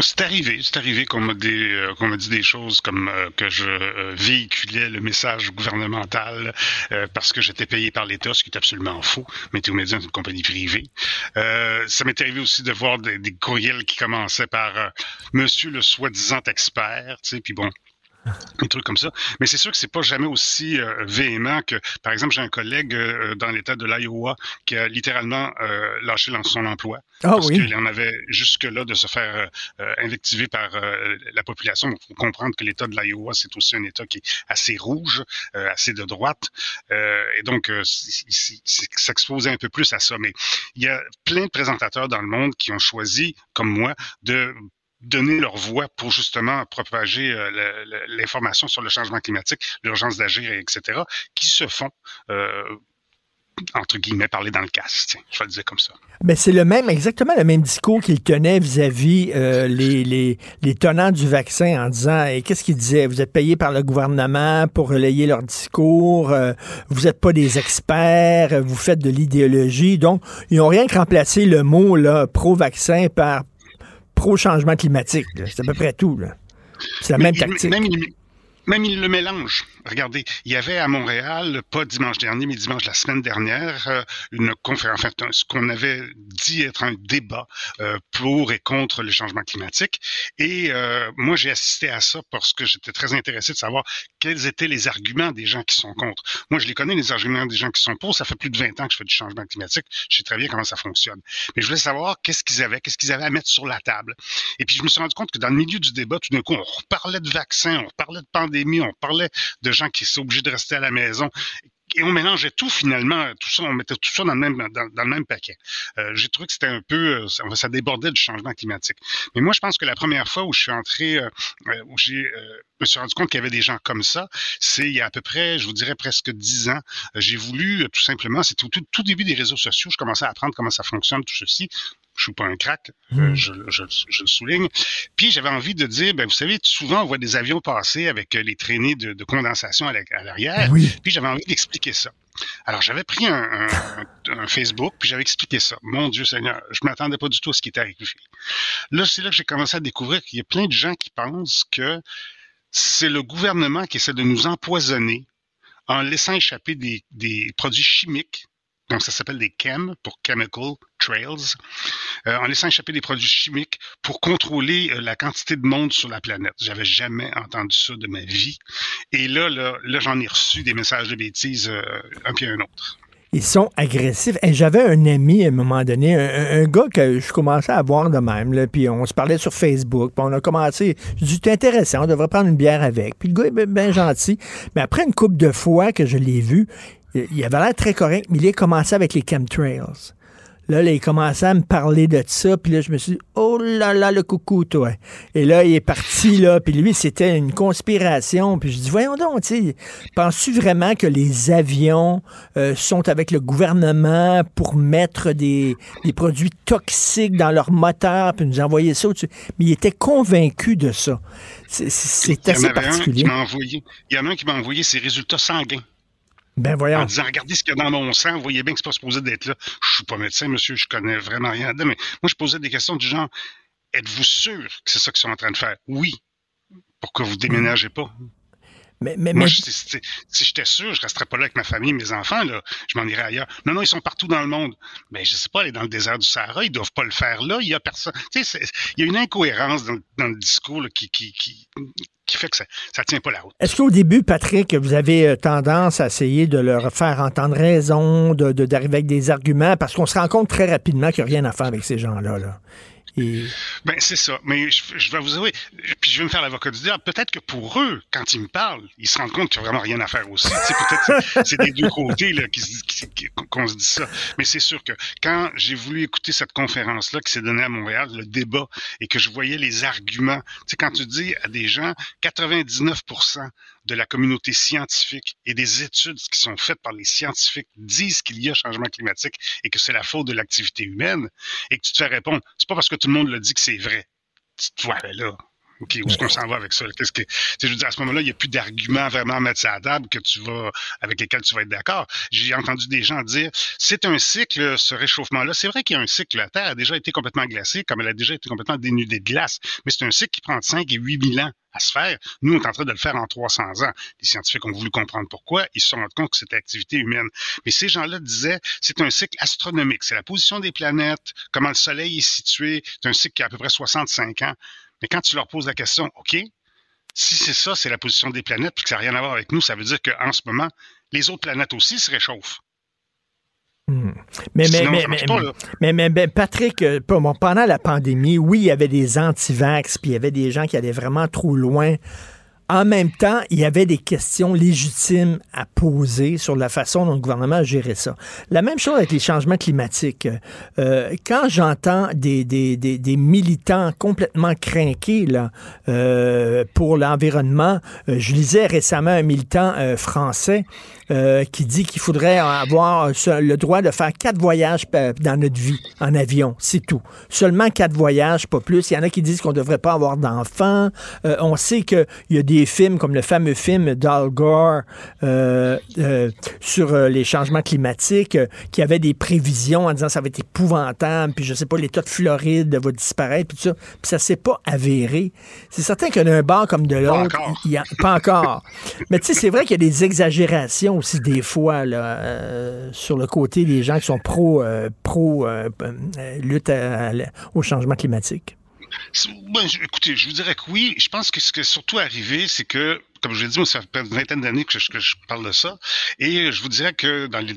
S16: C'est arrivé, c'est arrivé qu'on m'a dit, euh, dit des choses comme euh, que je véhiculais le message gouvernemental parce que j'étais payé par l'État, ce qui est absolument faux. Météo Média est une compagnie privée. ça m'est arrivé aussi de voir des, des courriels qui commençaient par Monsieur le soi-disant expert, tu sais, puis bon, des trucs comme ça. Mais c'est sûr que c'est pas jamais aussi euh, véhément que, par exemple, j'ai un collègue euh, dans l'État de l'Iowa qui a littéralement euh, lâché son emploi.
S1: Ah,
S16: parce
S1: oui.
S16: qu'il en avait jusque-là de se faire invectiver par la population. Il faut comprendre que l'État de l'Iowa, c'est aussi un État qui est assez rouge, assez de droite. et donc, s'exposer un peu plus à ça. Mais il y a plein de présentateurs dans le monde qui ont choisi, comme moi, de donner leur voix pour justement propager euh, l'information sur le changement climatique, l'urgence d'agir, etc., qui se font euh, entre guillemets, parler dans le tiens, Je vais le dire comme ça.
S1: Ben, c'est le même, exactement le même discours qu'il tenait vis-à-vis euh, les, les, les tenants du vaccin en disant, et qu'est-ce qu'il disait? Vous êtes payés par le gouvernement pour relayer leur discours, euh, vous n'êtes pas des experts, vous faites de l'idéologie. Donc, ils n'ont rien que remplacé le mot là, pro-vaccin par pro-changement climatique. C'est à peu près tout. C'est la même tactique.
S16: Même, même il le mélange. Regardez, il y avait à Montréal, pas dimanche dernier, mais dimanche la semaine dernière, euh, une conférence, enfin, ce qu'on avait dit être un débat euh, pour et contre le changement climatique. Et euh, moi, j'ai assisté à ça parce que j'étais très intéressé de savoir quels étaient les arguments des gens qui sont contre. Moi, je les connais, les arguments des gens qui sont pour. Ça fait plus de 20 ans que je fais du changement climatique. Je sais très bien comment ça fonctionne. Mais je voulais savoir qu'est-ce qu'ils avaient, qu'est-ce qu'ils avaient à mettre sur la table. Et puis, je me suis rendu compte que dans le milieu du débat, tout d'un coup, on reparlait de vaccins, on reparlait de pandémie, on parlait de gens qui sont obligés de rester à la maison. Et on mélangeait tout finalement, tout ça, on mettait tout ça dans le même, dans, le même paquet. Euh, j'ai trouvé que c'était un peu, euh, ça, débordait du changement climatique. Mais moi, je pense que la première fois où je suis entré, euh, où j'ai, euh, me suis rendu compte qu'il y avait des gens comme ça, c'est il y a à peu près, je vous dirais presque dix ans. J'ai voulu tout simplement, c'était au tout, tout début des réseaux sociaux, je commençais à apprendre comment ça fonctionne tout ceci. Je suis pas un crack, euh, je, je, je le souligne. Puis j'avais envie de dire, ben vous savez, souvent on voit des avions passer avec euh, les traînées de, de condensation à la- à l'arrière.
S1: Oui.
S16: Puis j'avais envie d'expliquer ça. Alors j'avais pris un, un- un- un Facebook, puis j'avais expliqué ça. Mon Dieu Seigneur, je m'attendais pas du tout à ce qui était arrivé. Là, c'est là que j'ai commencé à découvrir qu'il y a plein de gens qui pensent que c'est le gouvernement qui essaie de nous empoisonner en laissant échapper des, des produits chimiques. Donc, ça s'appelle des chem pour Chemical Trails. Euh, en laissant échapper des produits chimiques pour contrôler euh, la quantité de monde sur la planète. J'avais jamais entendu ça de ma vie. Et là, là, là j'en ai reçu des messages de bêtises, euh, un puis un autre.
S1: Ils sont agressifs. Et J'avais un ami à un moment donné, un, gars que je commençais à voir de même, puis on se parlait sur Facebook, puis on a commencé, je dis, c'est intéressant, on devrait prendre une bière avec. Puis le gars est bien gentil. Mais après une couple de fois que je l'ai vu, il avait l'air très correct, mais il a commencé avec les chemtrails. Là, là, il commençait à me parler de ça, puis là, je me suis dit, oh là là, le coucou, toi. Et là, il est parti, là, puis lui, c'était une conspiration. Puis je dis, voyons donc, tu penses-tu vraiment que les avions euh, sont avec le gouvernement pour mettre des, des produits toxiques dans leur moteur, puis nous envoyer ça au-dessus? Mais il était convaincu de ça. C'est- assez particulier.
S16: qui m'a envoyé. Il y en a un qui m'a envoyé ses résultats sanguins.
S1: Ben voyons.
S16: En disant, regardez ce qu'il y a dans mon sang, vous voyez bien que c'est pas supposé d'être là. Je suis pas médecin, monsieur, je connais vraiment rien là mais moi, je posais des questions du genre, êtes-vous sûr que c'est ça qu'ils sont en train de faire? Oui. Pourquoi vous déménagez pas?
S1: Mais, mais,
S16: Moi,
S1: mais-
S16: je- si, j'étais sûr, je resterais pas là avec ma famille, mes enfants, là. Je m'en irais ailleurs. Non, non, ils sont partout dans le monde. Mais je sais pas, aller dans le désert du Sahara, ils doivent pas le faire là. Il y a personne. Tu sais, c'est- il y a une incohérence dans, le- dans le discours là, qui, qui, qui, qui fait que ça, ça tient pas la route.
S1: Est-ce qu'au début, Patrick, vous avez euh, tendance à essayer de leur faire entendre raison, de- de- d'arriver avec des arguments, parce qu'on se rend compte très rapidement qu'il n'y a rien à faire avec ces gens-là. Là. Et-
S16: Ben, c'est ça. Mais je, je vais vous avouer, puis je vais me faire l'avocat du diable. Peut-être que pour eux, quand ils me parlent, ils se rendent compte qu'il n'y a vraiment rien à faire aussi. Peut-être c'est- des deux côtés là, qu'on se dit ça. Mais c'est sûr que quand j'ai voulu écouter cette conférence-là qui s'est donnée à Montréal, le débat, et que je voyais les arguments, tu sais, quand tu dis à des gens, 99 de la communauté scientifique et des études qui sont faites par les scientifiques disent qu'il y a changement climatique et que c'est la faute de l'activité humaine, et que tu te fais répondre, c'est pas parce que tout le monde le dit que c'est vrai. Tu te vois, là. OK, où est-ce qu'on s'en va avec ça? Qu'est-ce que, je veux dire, à ce moment-là, il n'y a plus d'arguments vraiment à mettre sur la table que tu vas, avec lesquels tu vas être d'accord. J'ai entendu des gens dire, c'est un cycle, ce réchauffement-là. C'est vrai qu'il y a un cycle. La Terre a déjà été complètement glacée, comme elle a déjà été complètement dénudée de glace. Mais c'est un cycle qui prend de 5 et 8 000 ans à se faire. Nous, on est en train de le faire en 300 ans. Les scientifiques ont voulu comprendre pourquoi. Ils se sont rendus compte que c'était activité humaine. Mais ces gens-là disaient, c'est un cycle astronomique. C'est la position des planètes, comment le Soleil est situé. C'est un cycle qui a à peu près 65 ans. Mais quand tu leur poses la question, OK, si c'est ça, c'est la position des planètes, puis que ça n'a rien à voir avec nous, ça veut dire qu'en ce moment, les autres planètes aussi se réchauffent.
S1: Hmm. Mais, mais,
S16: Sinon,
S1: mais, mais,
S16: pas,
S1: mais, mais- mais Patrick, euh, pendant la pandémie, oui, il y avait des anti-vax, puis il y avait des gens qui allaient vraiment trop loin. En même temps, il y avait des questions légitimes à poser sur la façon dont le gouvernement a géré ça. La même chose avec les changements climatiques. Euh, quand j'entends des, des, des, militants complètement craqués là, euh, pour l'environnement, euh, je lisais récemment un militant français euh, qui dit qu'il faudrait avoir le droit de faire quatre voyages euh, dans notre vie en avion, c'est tout. Seulement quatre voyages, pas plus. Il y en a qui disent qu'on ne devrait pas avoir d'enfants. Euh, on sait qu'il y a des films comme le fameux film d'Al Gore euh, euh, sur les changements climatiques qui avait des prévisions en disant ça va être épouvantable, puis je sais pas, l'État de Floride va disparaître, puis tout ça. Puis ça s'est pas avéré. C'est certain qu'il y en a un bar comme de l'autre. il y a- Pas encore. Mais tu sais, c'est vrai qu'il y a des exagérations aussi des fois euh, sur le côté des gens qui sont pro, euh, pro euh, lutte au changement climatique.
S16: Je- écoutez, je vous dirais que oui. Je pense que ce qui est surtout arrivé, c'est que, comme je l'ai dit, ça fait une vingtaine d'années que je, que je parle de ça. Et je vous dirais que dans le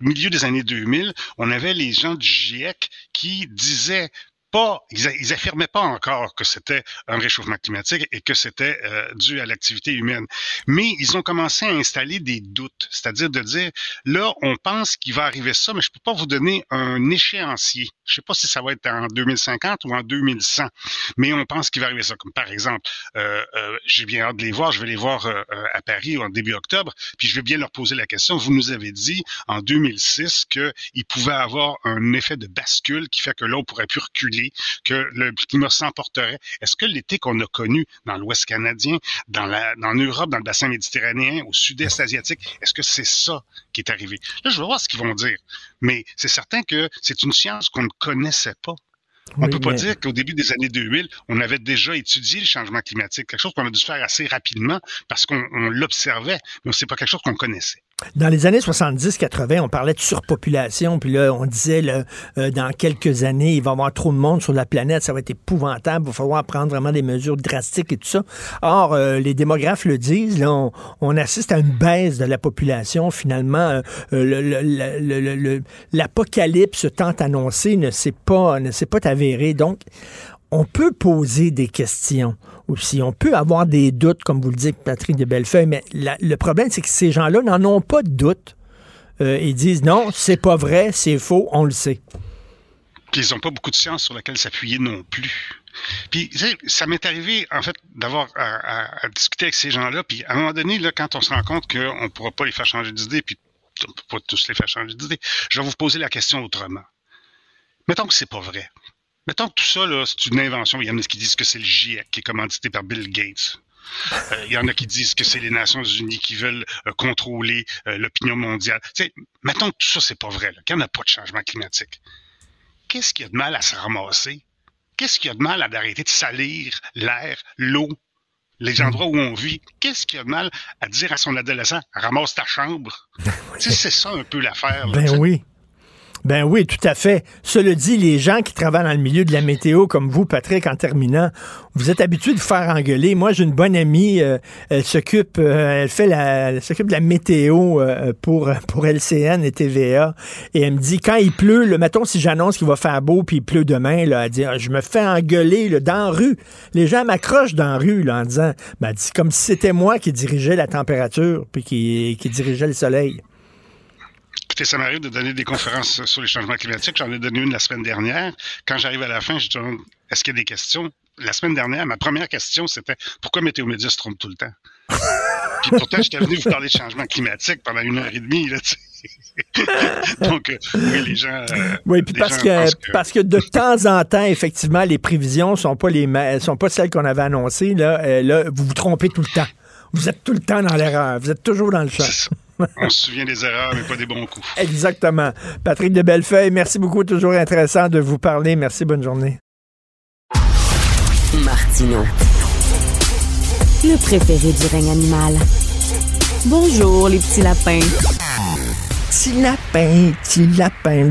S16: milieu des années 2000, on avait les gens du GIEC qui disaient pas, ils, ils affirmaient pas encore que c'était un réchauffement climatique et que c'était euh, dû à l'activité humaine. Mais ils ont commencé à installer des doutes, c'est-à-dire de dire, là, on pense qu'il va arriver ça, mais je peux pas vous donner un échéancier. Je sais pas si ça va être en 2050 ou en 2100, mais on pense qu'il va arriver ça. Comme par exemple, euh, euh, j'ai bien hâte de les voir, je vais les voir euh, euh, à Paris en début octobre, puis je vais bien leur poser la question. Vous nous avez dit en 2006 qu'il pouvait avoir un effet de bascule qui fait que là, on pourrait plus reculer, que le climat s'emporterait. Est-ce que l'été qu'on a connu dans l'Ouest canadien, dans la, dans l'Europe, dans le bassin méditerranéen, au sud-est asiatique, est-ce que c'est ça qui est arrivé? Là, je vais voir ce qu'ils vont dire. Mais c'est certain que c'est une science qu'on ne connaissait pas. On
S1: Oui,
S16: peut pas
S1: mais-
S16: dire qu'au début des années 2000, on avait déjà étudié le changement climatique, quelque chose qu'on a dû faire assez rapidement parce qu'on on l'observait, mais c'est pas quelque chose qu'on connaissait.
S1: Dans les années 70-80, on parlait de surpopulation, puis là, on disait, là, euh, dans quelques années, il va y avoir trop de monde sur la planète, ça va être épouvantable, il va falloir prendre vraiment des mesures drastiques et tout ça. Or, euh, les démographes le disent, là, on, on assiste à une baisse de la population. Finalement, euh, l'apocalypse tant annoncé ne s'est pas, ne s'est pas avéré. Donc, on peut poser des questions aussi. On peut avoir des doutes, comme vous le dites, Patrick de Bellefeuille, mais le problème, c'est que ces gens-là n'en ont pas de doute. Euh, ils disent non, c'est pas vrai, c'est faux, on le sait.
S16: Puis ils n'ont pas beaucoup de science sur laquelle s'appuyer non plus. Puis ça m'est arrivé, en fait, d'avoir à, discuter avec ces gens-là. Puis à un moment donné, quand on se rend compte qu'on ne pourra pas les faire changer d'idée, puis on ne peut pas tous les faire changer d'idée, je vais vous poser la question autrement. Mettons que c'est pas vrai. Mettons que tout ça, là, c'est une invention. Il y en a qui disent que c'est le GIEC qui est commandité par Bill Gates. Euh, Il y en a qui disent que c'est les Nations Unies qui veulent euh, contrôler euh, l'opinion mondiale. Tu sais, mettons que tout ça, c'est pas vrai, là, qu'il n'y en a pas de changement climatique. Qu'est-ce qu'il y a de mal à se ramasser? Qu'est-ce qu'il y a de mal à d'arrêter de salir l'air, l'eau, les endroits où on vit? Qu'est-ce qu'il y a de mal à dire à son adolescent, ramasse ta chambre? tu sais, c'est ça un peu l'affaire.
S1: Ben oui. Ben oui, tout à fait. Cela dit, les gens qui travaillent dans le milieu de la météo, comme vous, Patrick, en terminant, vous êtes habitués de faire engueuler. Moi, j'ai une bonne amie, euh, elle s'occupe, euh, elle fait la, elle s'occupe de la météo euh, pour pour LCN et TVA, et elle me dit quand il pleut, le mettons si j'annonce qu'il va faire beau puis il pleut demain, là, elle dit Ah, je me fais engueuler là, dans rue. Les gens m'accrochent dans rue là, en disant, ben, comme si c'était moi qui dirigeais la température puis qui qui dirigeait le soleil.
S16: Écoutez, ça m'arrive de donner des conférences sur les changements climatiques. J'en ai donné une la semaine dernière. Quand j'arrive à la fin, je demande est-ce qu'il y a des questions? La semaine dernière, ma première question, c'était pourquoi Météo Média se trompe tout le temps? Puis pourtant, j'étais venu vous parler de changement climatique pendant une heure et demie. Là. Donc, euh, oui, les gens. euh,
S1: Oui, puis parce que, parce que de temps en temps, effectivement, les prévisions sont pas les ma- sont pas celles qu'on avait annoncées. Là, Euh, là, vous vous trompez tout le temps. Vous êtes tout le temps dans l'erreur. Vous êtes toujours dans le champ.
S16: On se souvient des erreurs, mais pas des bons coups.
S1: Exactement. Patrick de Bellefeuille, merci beaucoup. Toujours intéressant de vous parler. Merci. Bonne journée.
S2: Martino.
S11: Le préféré du règne animal. Bonjour, les petits lapins.
S1: Petit lapin, petit lapin.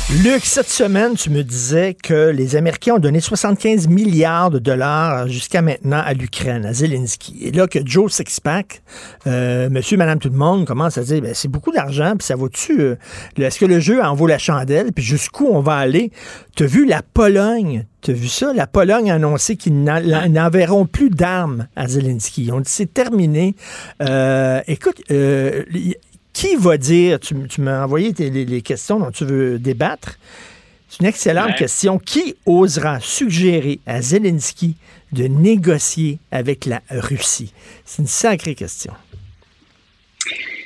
S1: Luc, cette semaine, tu me disais que les Américains ont donné 75 milliards de dollars jusqu'à maintenant à l'Ukraine, à Zelensky. Et là, que Joe Sixpack, euh, monsieur, madame, tout le monde commence à dire, ben, c'est beaucoup d'argent, puis ça vaut-tu, euh, est-ce que le jeu en vaut la chandelle, puis jusqu'où on va aller? T'as vu la Pologne, t'as vu ça? La Pologne a annoncé qu'ils n'en- n'enverront plus d'armes à Zelensky. On dit, c'est terminé. Euh, écoute, euh, qui va dire, tu, tu m'as envoyé tes- les, les questions dont tu veux débattre. C'est une excellente
S17: Ouais.
S1: question. Qui osera suggérer à Zelensky de négocier avec la Russie? C'est une sacrée question.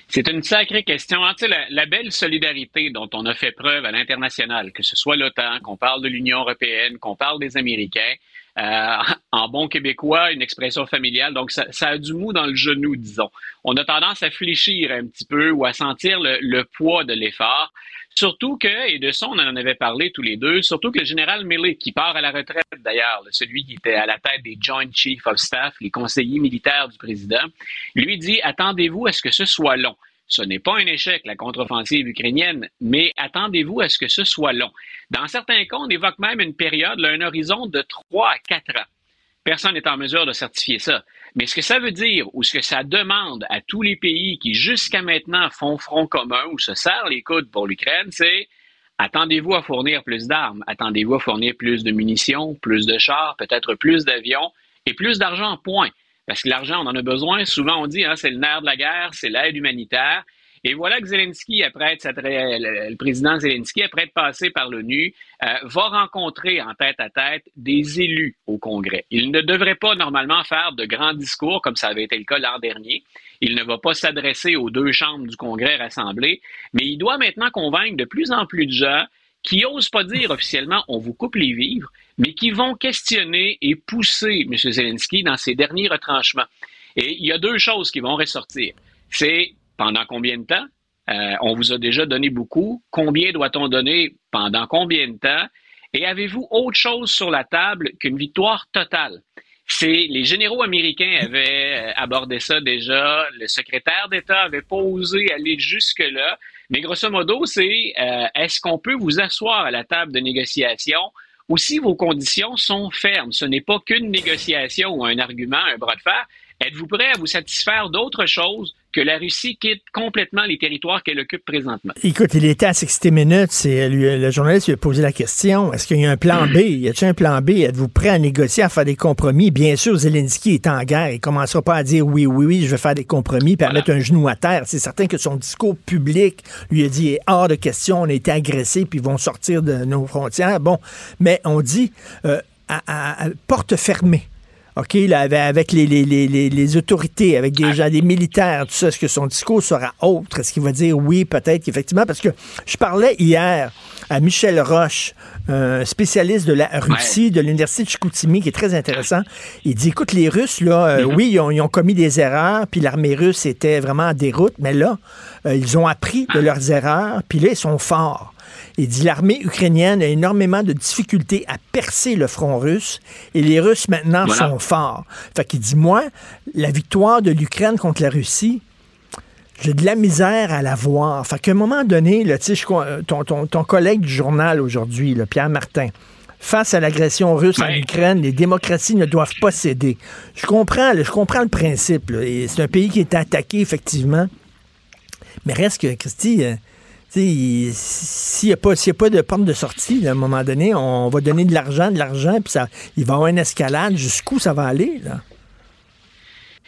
S18: C'est une sacrée question. Ah, la, la belle solidarité dont on a fait preuve à l'international, que ce soit l'OTAN, qu'on parle de l'Union européenne, qu'on parle des Américains, euh, en bon québécois, une expression familiale. Donc, ça, a du mou dans le genou, disons. On a tendance à fléchir un petit peu ou à sentir le, le poids de l'effort. Surtout que, et de ça, on en avait parlé tous les deux, surtout que le général Milley, qui part à la retraite d'ailleurs, celui qui était à la tête des Joint Chiefs of Staff, les conseillers militaires du président, lui dit attendez-vous à ce que ce soit long. Ce n'est pas un échec, la contre-offensive ukrainienne, mais attendez-vous à ce que ce soit long. Dans certains cas, on évoque même une période, un horizon de 3 à 4 ans. Personne n'est en mesure de certifier ça. Mais ce que ça veut dire ou ce que ça demande à tous les pays qui jusqu'à maintenant font front commun ou se serrent les coudes pour l'Ukraine, c'est attendez-vous à fournir plus d'armes, attendez-vous à fournir plus de munitions, plus de chars, peut-être plus d'avions et plus d'argent, point. Parce que l'argent, on en a besoin. Souvent, on dit, hein, c'est le nerf de la guerre, c'est l'aide humanitaire. Et voilà que Zelensky, après être, le président Zelensky, après être passé par l'ONU, euh, va rencontrer en tête à tête des élus au Congrès. Il ne devrait pas normalement faire de grands discours comme ça avait été le cas l'an dernier. Il ne va pas s'adresser aux deux chambres du Congrès rassemblées, mais il doit maintenant convaincre de plus en plus de gens qui osent pas dire officiellement on vous coupe les vivres, mais qui vont questionner et pousser M. Zelensky dans ses derniers retranchements. Et il y a deux choses qui vont ressortir. C'est pendant combien de temps? Euh, on vous a déjà donné beaucoup. Combien doit-on donner pendant combien de temps? Et avez-vous autre chose sur la table qu'une victoire totale? C'est les généraux américains avaient euh, abordé ça déjà. Le secrétaire d'État avait pas osé aller jusque là. Mais grosso modo, c'est euh, est-ce qu'on peut vous asseoir à la table de négociation ou si vos conditions sont fermes? Ce n'est pas qu'une négociation ou un argument, un bras de fer. Êtes-vous prêt à vous satisfaire d'autre chose que la Russie quitte complètement les territoires qu'elle occupe présentement?
S1: Écoute, il était à 60 minutes. Lui, le journaliste lui a posé la question est-ce qu'il y a un plan B? Y a-t-il un plan B? Êtes-vous prêt à négocier, à faire des compromis? Bien sûr, Zelensky est en guerre. Il commencera pas à dire oui, oui, oui, je vais faire des compromis, puis à mettre un genou à terre. C'est certain que son discours public lui a dit est hors de question. On a été agressés, puis ils vont sortir de nos frontières. Bon, mais on dit euh, à, à- à porte fermée. OK, là, avec, les, les, les, les, les autorités, avec des gens, des militaires, tout ça, est-ce que son discours sera autre? Est-ce qu'il va dire oui, peut-être qu'effectivement? Parce que je parlais hier à Michel Roche, un spécialiste de la Russie, de l'Université de Chicoutimi, qui est très intéressant. Il dit, écoute, les Russes, là, euh, oui, ils ont, ils ont commis des erreurs, puis l'armée russe était vraiment en déroute, mais là, euh, ils ont appris de leurs erreurs, puis là, ils sont forts. Il dit l'armée ukrainienne a énormément de difficultés à percer le front russe et les Russes maintenant
S17: Voilà.
S1: sont forts. Fait qu'il dit moi, la victoire de l'Ukraine contre la Russie, j'ai de la misère à la voir. Fait qu'à un moment donné, là, je euh, ton, ton, ton collègue du journal aujourd'hui, Pierre Martin, face à l'agression russe en Ukraine, les démocraties ne doivent pas céder. Je comprends, là, je comprends le principe. c'est un pays qui est attaqué, effectivement. Mais reste que, Christy, euh, s'il n'y a, pas- a de porte de sortie, là, à un moment donné, on va donner de l'argent, de l'argent, puis ça, il va y avoir une escalade. Jusqu'où ça va aller? Là?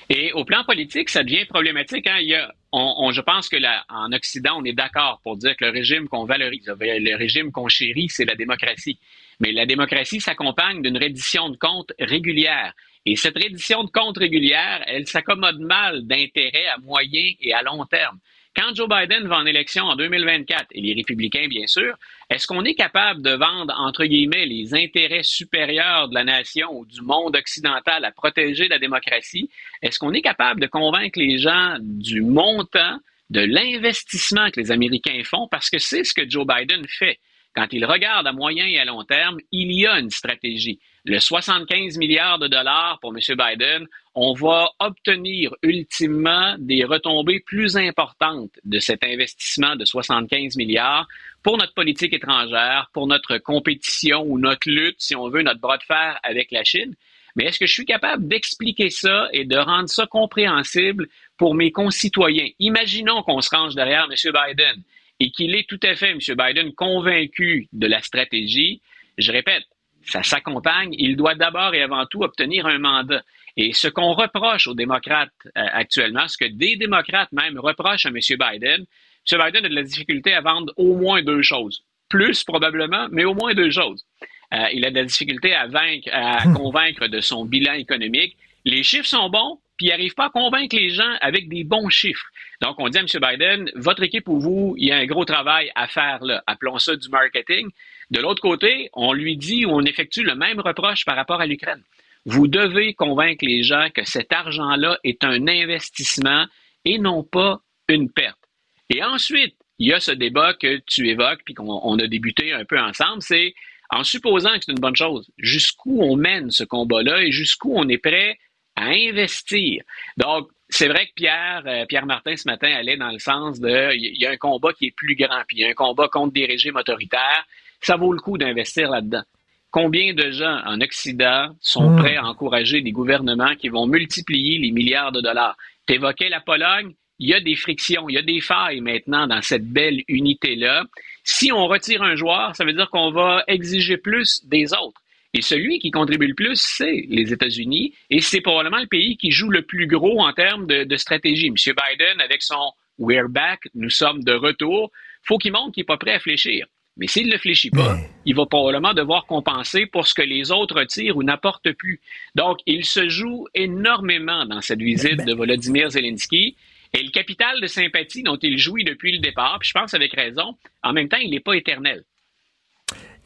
S18: Et au plan politique, ça devient problématique. Hein? Il y a, on, je pense que en Occident, on est d'accord pour dire que le régime qu'on valorise, le régime qu'on chérit, c'est la démocratie. Mais la démocratie s'accompagne d'une reddition de comptes régulière. Et cette reddition de comptes régulière, elle s'accommode mal d'intérêts à moyen et à long terme. Quand Joe Biden va en élection en 2024, et les républicains bien sûr, est-ce qu'on est capable de vendre, entre guillemets, les intérêts supérieurs de la nation ou du monde occidental à protéger la démocratie? Est-ce qu'on est capable de convaincre les gens du montant, de l'investissement que les Américains font? Parce que c'est ce que Joe Biden fait. Quand il regarde à moyen et à long terme, il y a une stratégie. Le 75 milliards de dollars pour M. Biden, on va obtenir ultimement des retombées plus importantes de cet investissement de 75 milliards pour notre politique étrangère, pour notre compétition ou notre lutte, si on veut, notre bras de fer avec la Chine. Mais est-ce que je suis capable d'expliquer ça et de rendre ça compréhensible pour mes concitoyens? Imaginons qu'on se range derrière M. Biden et qu'il est tout à fait, M. Biden, convaincu de la stratégie. Je répète, ça s'accompagne. Il doit d'abord et avant tout obtenir un mandat. Et ce qu'on reproche aux démocrates euh, actuellement, ce que des démocrates même reprochent à M. Biden, M. Biden a de la difficulté à vendre au moins deux choses. Plus probablement, mais au moins deux choses. Euh, il a de la difficulté à, vaincre, à convaincre de son bilan économique. Les chiffres sont bons, puis il n'arrive pas à convaincre les gens avec des bons chiffres. Donc, on dit à M. Biden, votre équipe ou vous, il y a un gros travail à faire là. Appelons ça du marketing. De l'autre côté, on lui dit ou on effectue le même reproche par rapport à l'Ukraine. Vous devez convaincre les gens que cet argent-là est un investissement et non pas une perte. Et ensuite, il y a ce débat que tu évoques, puis qu'on a débuté un peu ensemble, c'est en supposant que c'est une bonne chose, jusqu'où on mène ce combat-là et jusqu'où on est prêt à investir. Donc, c'est vrai que Pierre, euh, Pierre Martin ce matin allait dans le sens de il y a un combat qui est plus grand, puis il y a un combat contre des régimes autoritaires. Ça vaut le coup d'investir là-dedans. Combien de gens en Occident sont
S1: Mm.
S18: prêts à encourager des gouvernements qui vont multiplier les milliards de dollars? Tu évoquais la Pologne, il y a des frictions, il y a des failles maintenant dans cette belle unité-là. Si on retire un joueur, ça veut dire qu'on va exiger plus des autres. Et celui qui contribue le plus, c'est les États-Unis, et c'est probablement le pays qui joue le plus gros en termes de, de stratégie. M. Biden, avec son We're back, nous sommes de retour, faut qu'il montre qu'il n'est pas prêt à fléchir. Mais s'il ne fléchit pas, il va probablement devoir compenser pour ce que les autres retirent ou n'apportent plus. Donc, il se joue énormément dans cette visite de Volodymyr Zelensky. Et le capital de sympathie dont il jouit depuis le départ, puis je pense avec raison, en même temps, il n'est pas éternel.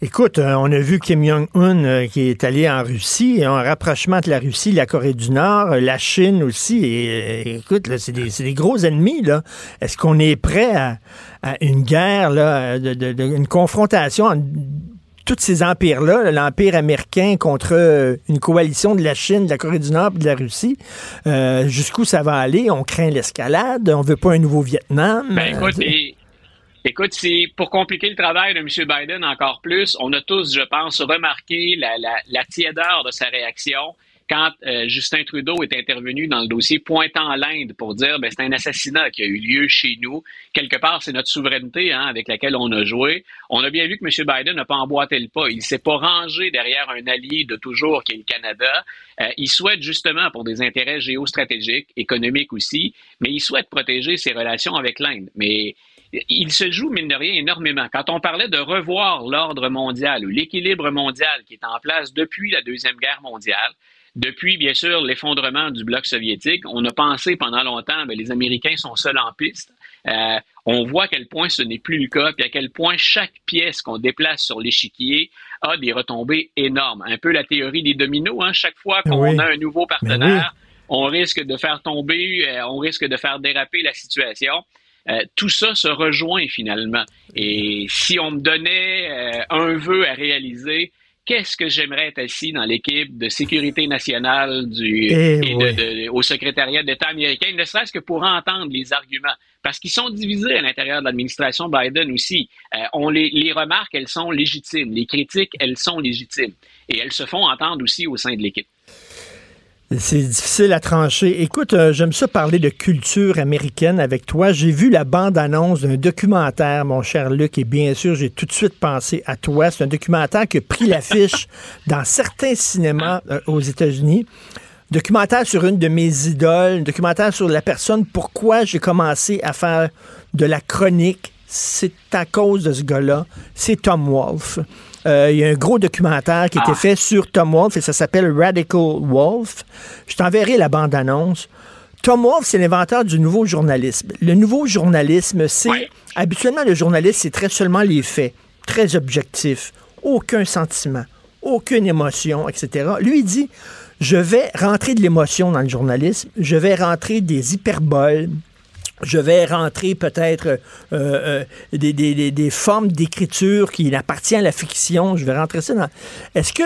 S1: Écoute, euh, on a vu Kim Jong-un euh, qui est allé en Russie, un rapprochement entre la Russie, la Corée du Nord, euh, la Chine aussi. Et, écoute, là, c'est des, gros ennemis. Là. Est-ce qu'on est prêt à, à une guerre, là, de, de- de- une confrontation entre tous ces empires-là, là, l'empire américain contre une coalition de la Chine, de la Corée du Nord et de la Russie? Euh, Jusqu'où ça va aller? On craint l'escalade, on veut pas un nouveau Vietnam.
S18: Ben, écoute,
S1: Euh,
S18: écoute, c'est pour compliquer le travail de M. Biden encore plus, on a tous, je pense, remarqué la, la, la tiédeur de sa réaction quand euh, Justin Trudeau est intervenu dans le dossier pointant l'Inde pour dire ben, c'est un assassinat qui a eu lieu chez nous. Quelque part, c'est notre souveraineté hein, avec laquelle on a joué. On a bien vu que M. Biden n'a pas emboîté le pas. Il s'est pas rangé derrière un allié de toujours qui est le Canada. Euh, il souhaite justement, pour des intérêts géostratégiques, économiques aussi, mais il souhaite protéger ses relations avec l'Inde. Mais il se joue, mine de rien, énormément. Quand on parlait de revoir l'ordre mondial ou l'équilibre mondial qui est en place depuis la Deuxième Guerre mondiale, depuis, bien sûr, l'effondrement du bloc soviétique, on a pensé pendant longtemps, que les Américains sont seuls en piste. Euh, on voit à quel point ce n'est plus le cas, puis à quel point chaque pièce qu'on déplace sur l'échiquier a des retombées énormes. Un peu la théorie des dominos, hein? chaque fois qu'on
S1: Oui.
S18: a un nouveau
S1: Ben
S18: partenaire, on risque de faire tomber, euh, on risque de faire déraper la situation. Euh, tout ça se rejoint finalement. Et si on me donnait euh, un vœu à réaliser, qu'est-ce que j'aimerais être assis dans l'équipe de sécurité nationale du,
S1: Eh
S18: et de-
S1: oui.
S18: de- au secrétariat d'État américain, ne serait-ce que pour entendre les arguments? Parce qu'ils sont divisés à l'intérieur de l'administration Biden aussi. Euh, on les, les remarques, elles sont légitimes. Les critiques, elles sont légitimes. Et elles se font entendre aussi au sein de l'équipe.
S1: C'est difficile à trancher. Écoute, euh, j'aime ça parler de culture américaine avec toi. J'ai vu la bande-annonce d'un documentaire, mon cher Luc, et bien sûr, j'ai tout de suite pensé à toi. C'est un documentaire qui a pris l'affiche dans certains cinémas euh, aux États-Unis. Documentaire sur une de mes idoles, un documentaire sur la personne, pourquoi j'ai commencé à faire de la chronique? C'est à cause de ce gars-là. C'est Tom Wolfe. Euh, Il y a un gros documentaire qui a été
S17: Ah.
S1: fait sur Tom Wolfe et ça s'appelle Radical Wolf. Je t'enverrai la bande-annonce. Tom Wolfe, c'est l'inventeur du nouveau journalisme. Le nouveau journalisme, c'est... Habituellement, le journaliste, c'est très seulement les faits, très objectif, aucun sentiment, aucune émotion, etc. Lui, il dit, je vais rentrer de l'émotion dans le journalisme, je vais rentrer des hyperboles, je vais rentrer peut-être euh, euh, des, des- des- formes d'écriture qui appartiennent à la fiction. Je vais rentrer ça dans. Est-ce que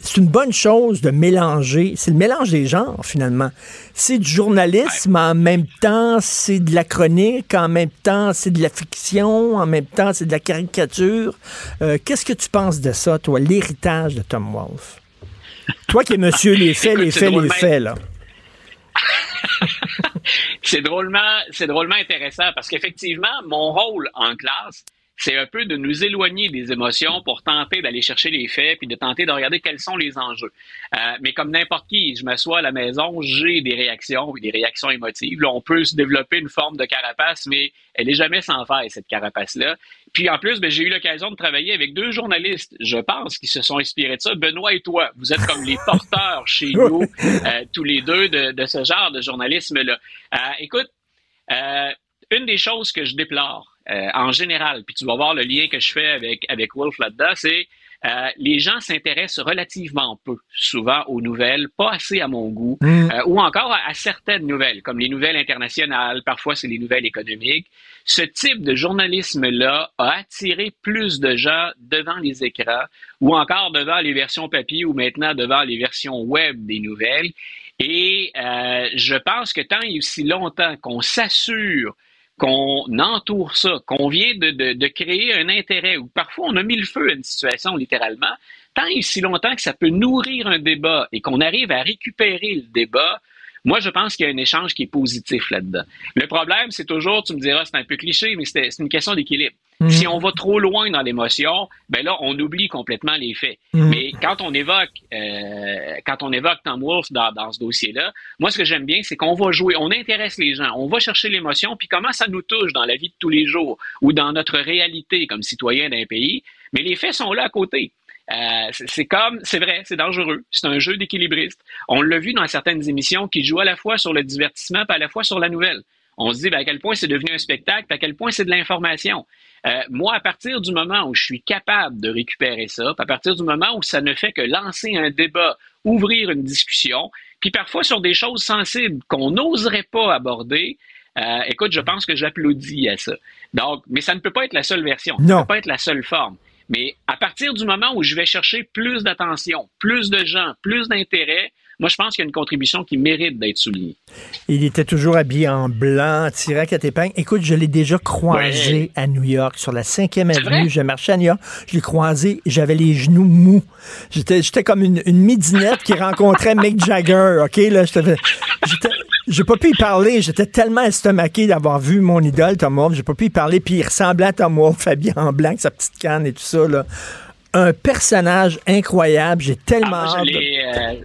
S1: c'est une bonne chose de mélanger? C'est le mélange des genres, finalement. C'est du journalisme, en même temps, c'est de la chronique, en même temps, c'est de la fiction, en même temps, c'est de la caricature. Euh, Qu'est-ce que tu penses de ça, toi, l'héritage de Tom Wolfe? Toi qui es monsieur les faits,
S18: Écoute,
S1: les faits, les faits, là.
S18: c'est drôlement, c'est drôlement intéressant parce qu'effectivement, mon rôle en classe, c'est un peu de nous éloigner des émotions pour tenter d'aller chercher les faits puis de tenter de regarder quels sont les enjeux. Euh, mais comme n'importe qui, je m'assois à la maison, j'ai des réactions, des réactions émotives. On peut se développer une forme de carapace, mais elle est jamais sans faille, cette carapace-là. Puis en plus, ben, j'ai eu l'occasion de travailler avec deux journalistes, je pense, qui se sont inspirés de ça. Benoît et toi, vous êtes comme les porteurs chez nous, euh, tous les deux, de, de, ce genre de journalisme-là. Euh, écoute, euh, une des choses que je déplore en général, puis tu vas voir le lien que je fais avec, avec Wolf là-dedans, c'est euh, les gens s'intéressent relativement peu, souvent aux nouvelles, pas assez à mon goût,
S1: Mm.
S18: euh, ou encore à, à certaines nouvelles, comme les nouvelles internationales, parfois c'est les nouvelles économiques. Ce type de journalisme-là a attiré plus de gens devant les écrans, ou encore devant les versions papier, ou maintenant devant les versions web des nouvelles. Et euh, je pense que tant et aussi longtemps qu'on s'assure qu'on entoure ça, qu'on vient de, de, de créer un intérêt, ou parfois on a mis le feu à une situation littéralement, tant et si longtemps que ça peut nourrir un débat et qu'on arrive à récupérer le débat, moi, je pense qu'il y a un échange qui est positif là-dedans. Le problème, c'est toujours, tu me diras, c'est un peu cliché, mais c'est une question d'équilibre.
S1: Mhm.
S18: Si on va trop loin dans l'émotion, ben là, on oublie complètement les faits.
S1: Mhm.
S18: Mais quand on évoque, euh, quand on évoque Tom Wolfe dans, dans ce dossier-là, moi, ce que j'aime bien, c'est qu'on va jouer, on intéresse les gens, on va chercher l'émotion, puis comment ça nous touche dans la vie de tous les jours ou dans notre réalité comme citoyen d'un pays. Mais les faits sont là à côté. Euh, c'est comme, c'est vrai, c'est dangereux. C'est un jeu d'équilibriste. On l'a vu dans certaines émissions qui jouent à la fois sur le divertissement et à la fois sur la nouvelle. On se dit ben, à quel point c'est devenu un spectacle, puis à quel point c'est de l'information. Euh, moi, à partir du moment où je suis capable de récupérer ça, puis à partir du moment où ça ne fait que lancer un débat, ouvrir une discussion, puis parfois sur des choses sensibles qu'on n'oserait pas aborder, euh, écoute, je pense que j'applaudis à ça. Donc, mais ça ne peut pas être la seule version. Ça
S1: Non.
S18: ne peut pas être la seule forme. Mais à partir du moment où je vais chercher plus d'attention, plus de gens, plus d'intérêt, moi, je pense qu'il y a une contribution qui mérite d'être soulignée.
S1: Il était toujours habillé en blanc, tiré à épingles. Écoute, je l'ai déjà croisé
S18: Ouais.
S1: à New York, sur la 5e
S18: C'est
S1: avenue. Je marchais à New York. Je l'ai croisé, j'avais les genoux mous. J'étais, j'étais comme une, une midinette qui rencontrait Mick Jagger, OK? Là, j'étais, j'étais- j'ai pas pu y parler. J'étais tellement estomaqué d'avoir vu mon idole, Tom Wolfe. J'ai pas pu y parler. Puis il ressemblait à Tom Wolfe, habillé en blanc, avec sa petite canne et tout ça, là. Un personnage incroyable. J'ai tellement
S18: Ah, moi, je
S1: hâte de-
S18: euh,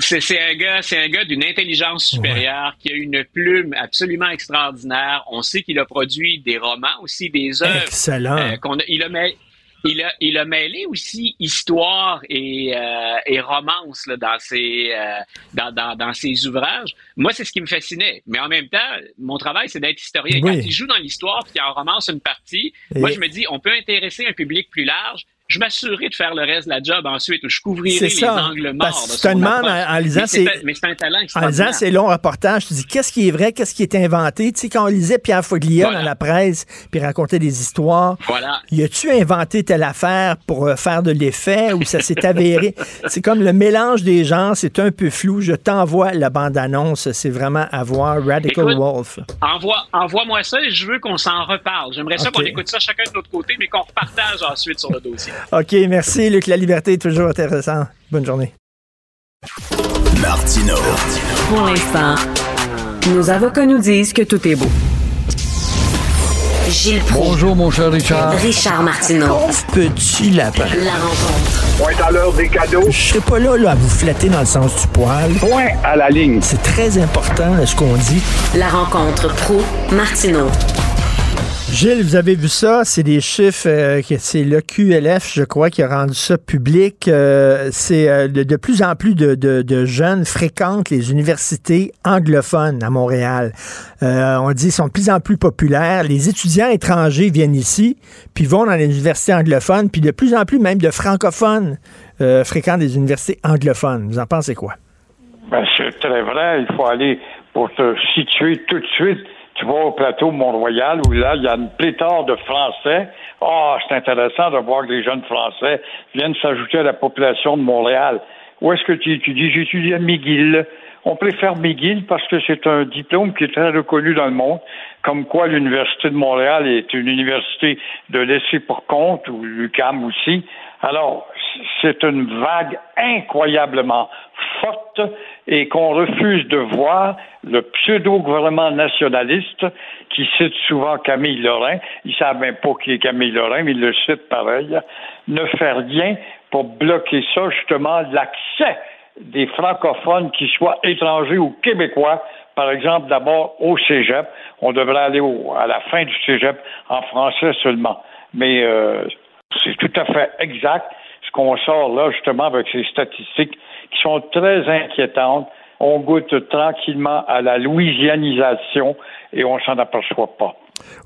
S18: c'est c'est un gars, c'est un gars d'une intelligence supérieure qui a une plume absolument extraordinaire. On sait qu'il a produit des romans aussi, des œuvres.
S1: Excellent.
S18: euh, qu'on a- il a mêlé, il a, il a mêlé aussi histoire et, euh, et romance là, dans ses euh, dans, dans, dans ses ouvrages. Moi, c'est ce qui me fascinait. Mais en même temps, mon travail, c'est d'être historien.
S1: Oui.
S18: Quand il joue dans l'histoire puis qu'il en romance une partie, moi, je me dis, on peut intéresser un public plus large. Je m'assurerai de faire le reste de la job ensuite, où je couvrirai les angles
S1: Parce
S18: morts.
S1: que
S18: de
S1: tu te
S18: son
S1: en- en lisant
S18: c'est Mais c'est un talent
S1: En lisant ces longs reportages, tu dis qu'est-ce qui est vrai, qu'est-ce qui est inventé? Tu sais, quand on lisait Pierre Foglia
S18: Voilà.
S1: dans la presse, puis racontait des histoires,
S18: Voilà.
S1: y a-tu inventé telle affaire pour euh, faire de l'effet ou ça s'est avéré? c'est comme le mélange des genres, c'est un peu flou. Je t'envoie la bande-annonce, c'est vraiment à voir. Radical
S18: Écoute,
S1: Wolf.
S18: Envoie, envoie-moi ça et je veux qu'on s'en reparle. J'aimerais ça qu'on écoute ça chacun de notre côté, mais qu'on repartage ensuite sur le dossier.
S1: OK, merci Luc. La liberté est toujours intéressant. Bonne journée.
S4: Martino.
S11: Pour l'instant, nos avocats nous disent que tout est beau.
S2: Gilles Proulx.
S10: Bonjour, mon cher Richard.
S2: Richard Martineau.
S1: Pauvre petit lapin.
S2: La rencontre.
S8: Point à l'heure des cadeaux.
S1: Je serai pas là, là à vous flatter dans le sens du poil.
S8: Point à la ligne.
S1: C'est très important ce qu'on dit.
S2: La rencontre pro martineau
S1: Gilles, vous avez vu ça, c'est des chiffres, euh, c'est le QLF, je crois, qui a rendu ça public. Euh, c'est euh, de, plus en plus de, jeunes fréquentent les universités anglophones à Montréal. On dit qu'ils sont de plus en plus populaires. Les étudiants étrangers viennent ici, puis vont dans les universités anglophones, puis de plus en plus même de francophones fréquentent des universités anglophones. Vous en pensez quoi?
S17: Ben, c'est très vrai. Il faut aller pour te situer tout de suite. Tu vas au plateau Mont-Royal où là, il y a une pléthore de Français. Ah, c'est intéressant de voir que les jeunes Français viennent s'ajouter à la population de Montréal. Où est-ce que tu étudies? J'étudie à McGill. On préfère McGill parce que c'est un diplôme qui est très reconnu dans le monde, comme quoi l'Université de Montréal est une université de laisser pour compte, ou l'UQAM aussi. Alors, c'est une vague incroyablement forte et qu'on refuse de voir le pseudo-gouvernement nationaliste qui cite souvent Camille Lorrain, ils savent même pas qui est Camille Lorrain, mais ils le citent pareil, ne faire rien pour bloquer ça, justement, l'accès des francophones, qui soient étrangers ou québécois, par exemple, d'abord au cégep. On devrait aller à la fin du cégep en français seulement. Mais euh, c'est tout à fait exact ce qu'on sort là, justement, avec ces statistiques qui sont très inquiétantes. On goûte tranquillement à la louisianisation et on s'en aperçoit pas.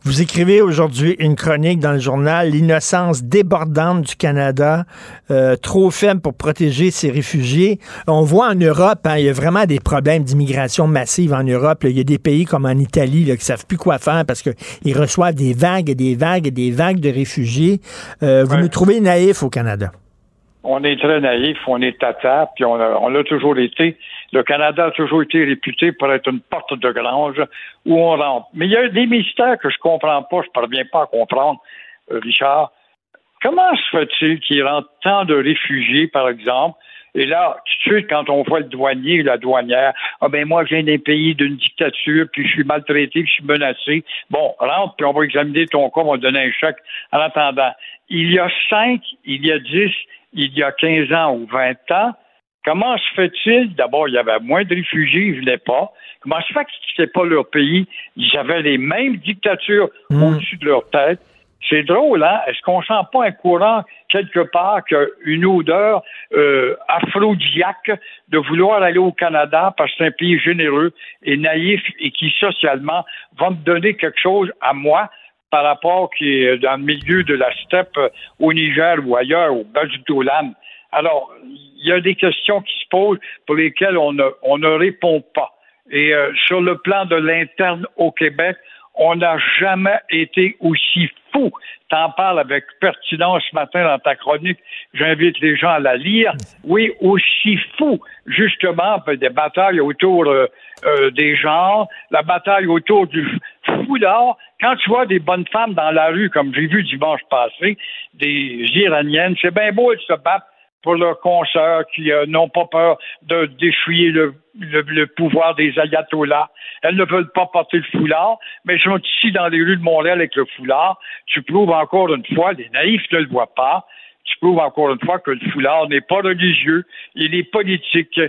S1: Vous écrivez aujourd'hui une chronique dans le journal L'innocence débordante du Canada, euh, trop faible pour protéger ses réfugiés. On voit en Europe, hein, il y a vraiment des problèmes d'immigration massive en Europe. Il y a des pays comme en Italie là, qui savent plus quoi faire parce qu'ils reçoivent des vagues et des vagues et des vagues de réfugiés. Euh, vous nous trouvez naïfs au Canada?
S17: On est très naïfs, on est tata, puis on l'a toujours été. Le Canada a toujours été réputé pour être une porte de grange où on rentre. Mais il y a des mystères que je comprends pas, je parviens pas à comprendre, euh, Richard. Comment se fait-il qu'il rentre tant de réfugiés, par exemple, et là, tout de suite, quand on voit le douanier ou la douanière, ah ben moi, je viens d'un pays d'une dictature, puis je suis maltraité, puis je suis menacé. Bon, rentre, puis on va examiner ton cas, on va donner un chèque en attendant. Il y a cinq, il y a dix, il y a quinze ans ou vingt ans, Comment se fait-il? D'abord, il y avait moins de réfugiés, ils ne venaient pas. Comment se fait qu'ils ne pas leur pays? Ils avaient les mêmes dictatures
S1: Hmm.
S17: au-dessus de leur tête. C'est drôle, hein? Est-ce qu'on sent pas un courant quelque part qu'une odeur euh, aphrodisiaque de vouloir aller au Canada parce que c'est un pays généreux et naïf et qui socialement va me donner quelque chose à moi par rapport qui est dans le milieu de la steppe euh, au Niger ou ailleurs, au Bajoutolam. Alors, il y a des questions qui se posent pour lesquelles on ne, on ne répond pas. Et euh, sur le plan de l'interne au Québec, on n'a jamais été aussi fou. T'en parles avec pertinence ce matin dans ta chronique. J'invite les gens à la lire. Oui, aussi fou, justement, ben, des batailles autour euh, des genres, la bataille autour du foulard. Quand tu vois des bonnes femmes dans la rue, comme j'ai vu dimanche passé, des Iraniennes, c'est bien beau de se battre pour leurs consoeurs qui euh, n'ont pas peur de déchouiller le, le, le, pouvoir des ayatollahs. Elles ne veulent pas porter le foulard, mais elles sont ici dans les rues de Montréal avec le foulard. Tu prouves encore une fois, les naïfs ne le voient pas, tu prouves encore une fois que le foulard n'est pas religieux, il est politique,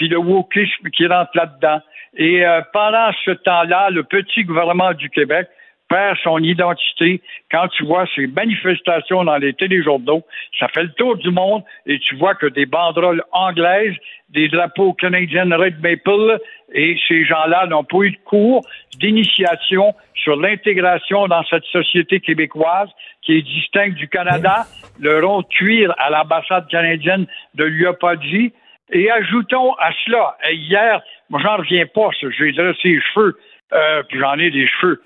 S17: puis le wokisme qui rentre là-dedans. Et euh, pendant ce temps-là, le petit gouvernement du Québec perd son identité. Quand tu vois ces manifestations dans les téléjournaux, ça fait le tour du monde et tu vois que des banderoles anglaises, des drapeaux canadiens Red Maple et ces gens-là n'ont pas eu de cours d'initiation sur l'intégration dans cette société québécoise qui est distincte du Canada, le rond de cuir à l'ambassade canadienne de dit. Et ajoutons à cela, hier, moi j'en reviens pas, je vais dire ses cheveux, euh, puis j'en ai des cheveux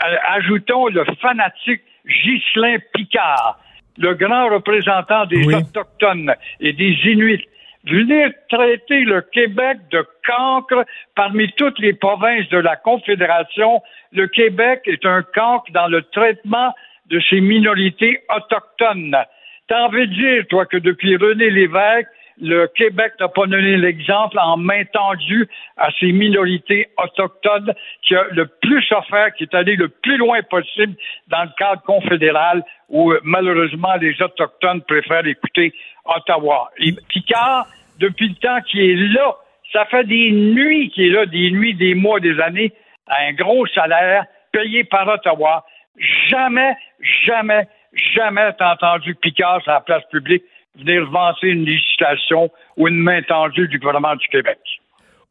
S17: ajoutons le fanatique Ghislain Picard, le grand représentant des oui. Autochtones et des Inuits, venir traiter le Québec de cancre parmi toutes les provinces de la Confédération. Le Québec est un cancre dans le traitement de ces minorités autochtones. T'as envie de dire, toi, que depuis René Lévesque, le Québec n'a pas donné l'exemple en main tendue à ces minorités autochtones qui a le plus offert, qui est allé le plus loin possible dans le cadre confédéral où malheureusement les Autochtones préfèrent écouter Ottawa. Picard, depuis le temps qu'il est là, ça fait des nuits qu'il est là, des nuits, des mois, des années, à un gros salaire payé par Ottawa. Jamais, jamais, jamais t'as entendu Picard sur la place publique venir vanter une législation ou une main tendue du gouvernement du Québec.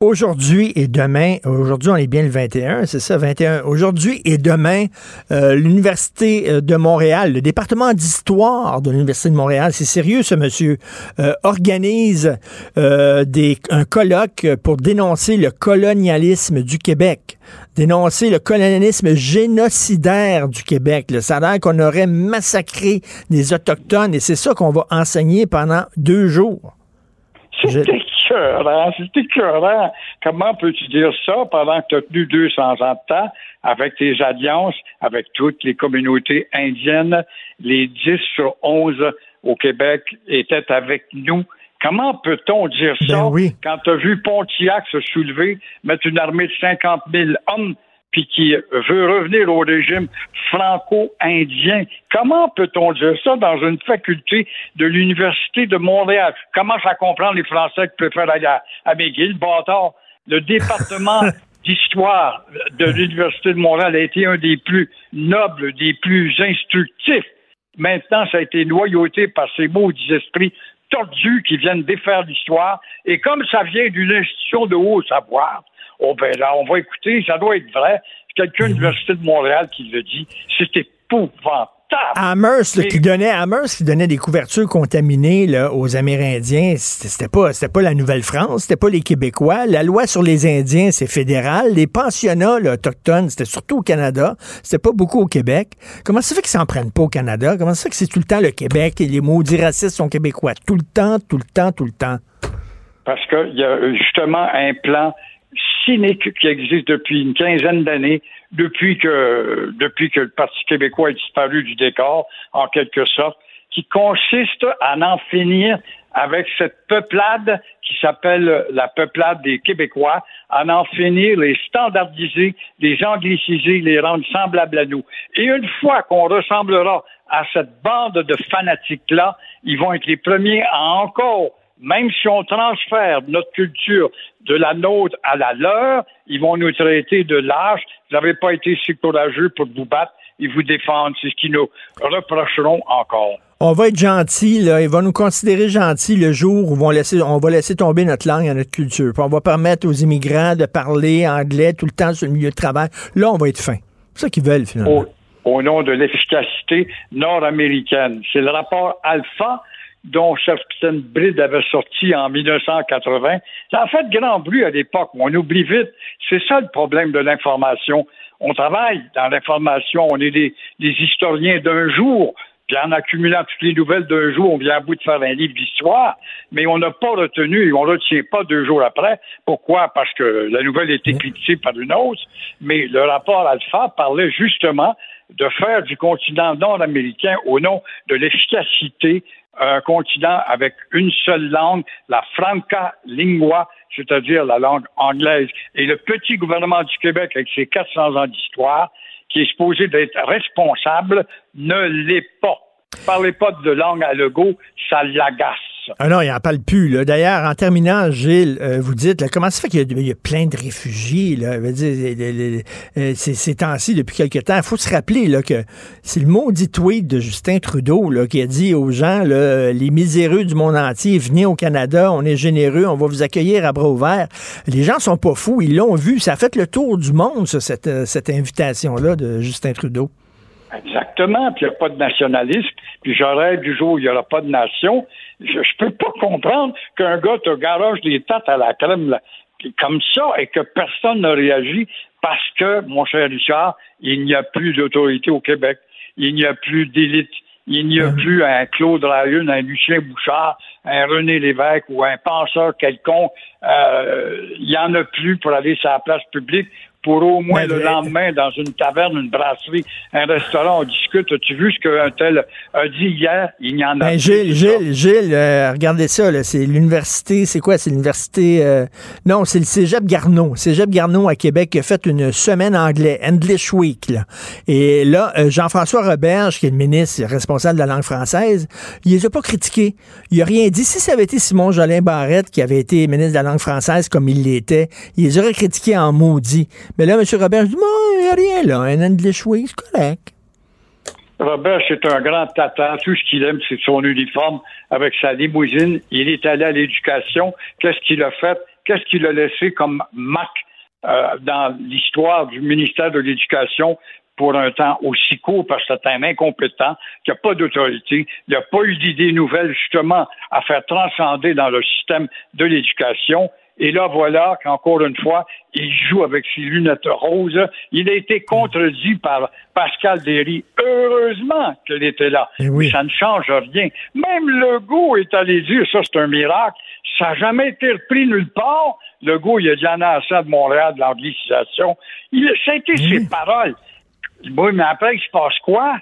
S1: Aujourd'hui et demain, aujourd'hui on est bien le 21, c'est ça, 21. Aujourd'hui et demain, euh, l'Université de Montréal, le département d'histoire de l'Université de Montréal, c'est sérieux ce monsieur, euh, organise euh, des, un colloque pour dénoncer le colonialisme du Québec, dénoncer le colonialisme génocidaire du Québec. Là. Ça a l'air qu'on aurait massacré des Autochtones et c'est ça qu'on va enseigner pendant deux jours.
S17: C'est écœurant, c'est écœurant. Comment peux-tu dire ça pendant que tu as tenu 200 ans de temps avec tes alliances, avec toutes les communautés indiennes, les 10 sur 11 au Québec étaient avec nous Comment peut-on dire ça
S1: Ben oui.
S17: quand tu as vu Pontiac se soulever, mettre une armée de 50 000 hommes, puis qui veut revenir au régime franco-indien? Comment peut-on dire ça dans une faculté de l'Université de Montréal? Comment ça comprend les Français qui préfèrent aller à, à McGill, bâtard? Le département d'histoire de l'Université de Montréal a été un des plus nobles, des plus instructifs. Maintenant, ça a été noyauté par ces maudits esprits tordus qui viennent défaire l'histoire. Et comme ça vient d'une institution de haut savoir, oh ben là, on va écouter, ça doit être vrai. C'est quelqu'un de l'Université de Montréal qui le dit. C'est épouvantable.
S1: Amherst, là, qui donnait Amherst qui donnait des couvertures contaminées là, aux Amérindiens, c'était c'était pas c'était pas la Nouvelle-France, c'était pas les Québécois. La loi sur les Indiens, c'est fédéral. Les pensionnats là, autochtones, c'était surtout au Canada, c'était pas beaucoup au Québec. Comment ça fait qu'ils s'en prennent pas au Canada? Comment ça fait que c'est tout le temps le Québec et les maudits racistes sont québécois? Tout le temps, tout le temps, tout le temps
S17: parce qu'il y a justement un plan cynique qui existe depuis une quinzaine d'années, depuis que, depuis que le Parti québécois a disparu du décor, en quelque sorte, qui consiste à en finir avec cette peuplade qui s'appelle la peuplade des Québécois, à en finir, les standardiser, les angliciser, les rendre semblables à nous. Et une fois qu'on ressemblera à cette bande de fanatiques-là, ils vont être les premiers à encore même si on transfère notre culture de la nôtre à la leur, ils vont nous traiter de lâches. Vous n'avez pas été si courageux pour vous battre et vous défendre. C'est ce qu'ils nous reprocheront encore.
S1: On va être gentil, là. Ils vont nous considérer gentils le jour où vont laisser, on va laisser tomber notre langue et notre culture. Puis on va permettre aux immigrants de parler anglais tout le temps sur le milieu de travail. Là, on va être fin. C'est ça qu'ils veulent, finalement.
S17: Au, au nom de l'efficacité nord-américaine. C'est le rapport Alpha dont Capitaine Bride avait sorti en 1980. Ça a fait grand bruit à l'époque. On oublie vite. C'est ça le problème de l'information. On travaille dans l'information. On est des, des historiens d'un jour. Puis en accumulant toutes les nouvelles d'un jour, on vient à bout de faire un livre d'histoire, mais on n'a pas retenu et on ne retient pas deux jours après. Pourquoi? Parce que la nouvelle est éclipsée par une autre. Mais le rapport Alpha parlait justement de faire du continent nord-américain au nom de l'efficacité un continent avec une seule langue, la franca lingua, c'est-à-dire la langue anglaise. Et le petit gouvernement du Québec, avec ses 400 ans d'histoire, qui est supposé d'être responsable, ne l'est pas. Parlez pas de langue à Legault, ça l'agace.
S1: Ah non, il n'en parle plus. D'ailleurs, en terminant, Gilles, euh, vous dites, là, comment ça fait qu'il y, a- plein de réfugiés, là, euh, ces, temps-ci, depuis quelque temps, il faut se rappeler là, que c'est le maudit tweet de Justin Trudeau là, qui a dit aux gens, les miséreux du monde entier, venez au Canada, on est généreux, on va vous accueillir à bras ouverts. Les gens sont pas fous, ils l'ont vu, ça a fait le tour du monde, ça, cette, euh, cette invitation-là de Justin Trudeau.
S17: Exactement, puis il n'y a pas de nationalisme, puis j'aurais du jour où il n'y aura pas de nation. Je ne peux pas comprendre qu'un gars te garoche des têtes à la crème là, comme ça et que personne ne réagit parce que, mon cher Richard, il n'y a plus d'autorité au Québec, il n'y a plus d'élite, il n'y a plus un Claude Rayun, un Lucien Bouchard, un René Lévesque ou un penseur quelconque. Euh, il n'y en a plus pour aller sur la place publique pour au moins
S1: Ben,
S17: le lendemain, dans une taverne, une brasserie, un restaurant, on discute. As-tu vu ce qu'un tel a dit hier? Il n'y en a
S1: Ben,
S17: plus.
S1: Gilles, Gilles, Gilles, euh, regardez ça, c'est l'université, c'est quoi? C'est l'université, euh, non, c'est le Cégep Garneau. Cégep Garneau à Québec qui a fait une semaine anglais, English Week, là. Et là, euh, Jean-François Roberge, qui est le ministre responsable de la langue française, il les a pas critiqués. Il a rien dit. Si ça avait été Simon Jolin Barrette qui avait été ministre de la langue française comme il l'était, il les aurait critiqués en maudit. Mais là, M. Bon, il n'y a rien là, un English Week, c'est correct.
S17: Robert, c'est un grand tata. Tout ce qu'il aime, c'est son uniforme avec sa limousine. Il est allé à l'éducation. Qu'est-ce qu'il a fait? Qu'est-ce qu'il a laissé comme marque euh, dans l'histoire du ministère de l'Éducation pour un temps aussi court? Parce que c'est un incompétent, qui n'a pas d'autorité, il n'a pas eu d'idées nouvelles justement à faire transcender dans le système de l'éducation. Et là, voilà qu'encore une fois, il joue avec ses lunettes roses. Il a été contredit par Pascal Derry. Heureusement qu'elle était là. Mais ça ne change rien. Même Legault est allé dire, ça c'est un miracle, ça n'a jamais été repris nulle part. Legault, il a dit en a assez de Montréal, de l'anglicisation. Il, a été ses paroles. Oui, mais après, il se passe quoi?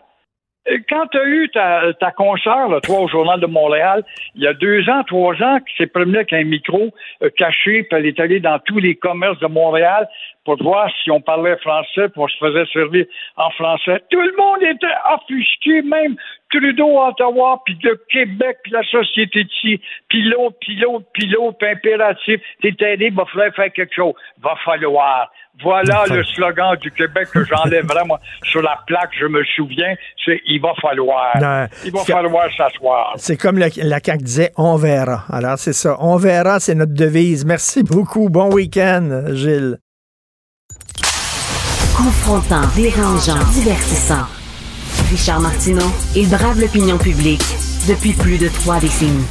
S17: Euh, quand tu as eu ta, ta là, toi, au Journal de Montréal, il y a deux ans, trois ans, qui s'est promenée avec un micro euh, caché, puis elle est allée dans tous les commerces de Montréal pour voir si on parlait français, puis on se faisait servir en français. Tout le monde était offusqué, même Trudeau, Ottawa, puis le Québec, puis la société de ci, puis l'autre, puis l'autre, puis l'autre, impératif. T'es aidé, va falloir faire quelque chose. Va falloir. Voilà le slogan du Québec que j'enlèverais, moi, sur la plaque, je me souviens, c'est il va falloir.
S1: Non,
S17: il va falloir s'asseoir.
S1: C'est comme la, la CAQ disait, on verra. Alors, c'est ça. On verra, c'est notre devise. Merci beaucoup. Bon week-end, Gilles.
S11: Confrontant, dérangeant, divertissant. Richard Martineau, il brave l'opinion publique depuis plus de trois décennies.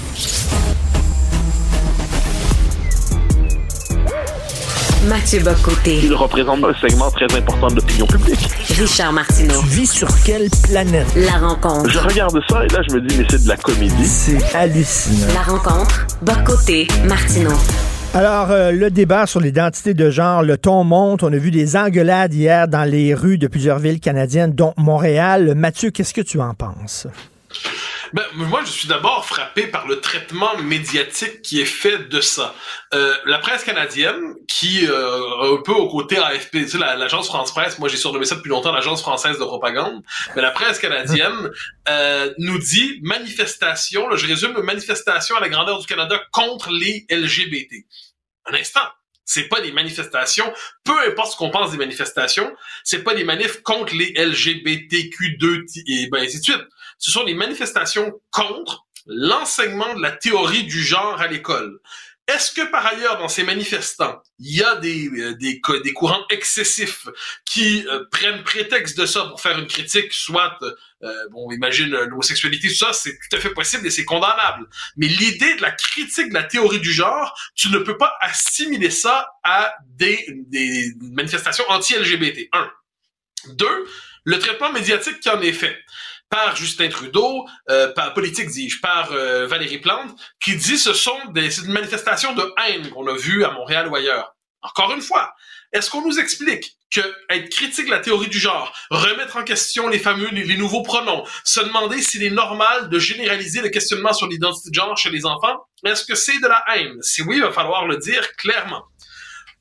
S2: Mathieu Bocoté.
S19: Il représente un segment très important de l'opinion publique.
S2: Richard Martineau.
S1: Tu vis sur quelle planète?
S2: La rencontre.
S19: Je regarde ça et là, je me dis, mais c'est de la comédie.
S1: C'est hallucinant.
S2: La rencontre. Bocoté. Martineau.
S1: Alors, euh, le débat sur l'identité de genre, le ton monte. On a vu des engueulades hier dans les rues de plusieurs villes canadiennes, dont Montréal. Mathieu, qu'est-ce que tu en penses?
S20: Ben, moi, je suis d'abord frappé par le traitement médiatique qui est fait de ça. Euh, la presse canadienne, qui euh, un peu au côté AFP, tu sais, la- l'agence France Presse, moi j'ai surnommé ça depuis longtemps l'agence française de propagande, mais la presse canadienne euh, nous dit manifestation, là, je résume, manifestation à la grandeur du Canada contre les LGBT. Un instant. C'est pas des manifestations, peu importe ce qu'on pense des manifestations, c'est pas des manifs contre les LGBTQ2 et ben ainsi de suite. Ce sont des manifestations contre l'enseignement de la théorie du genre à l'école. Est-ce que par ailleurs, dans ces manifestants, il y a des, euh, des, co- des courants excessifs qui euh, prennent prétexte de ça pour faire une critique, soit, euh, bon, imagine euh, l'homosexualité, tout ça, c'est tout à fait possible et c'est condamnable. Mais l'idée de la critique de la théorie du genre, tu ne peux pas assimiler ça à des, des manifestations anti-LGBT. Un. Deux, le traitement médiatique qui en est fait par Justin Trudeau, euh, par politique dis-je, par euh, Valérie Plante, qui dit ce sont des une manifestation de haine qu'on a vu à Montréal ou ailleurs. Encore une fois, est-ce qu'on nous explique que être critique de la théorie du genre, remettre en question les fameux, les, les nouveaux pronoms, se demander s'il est normal de généraliser le questionnement sur l'identité de genre chez les enfants, est-ce que c'est de la haine? Si oui, il va falloir le dire clairement.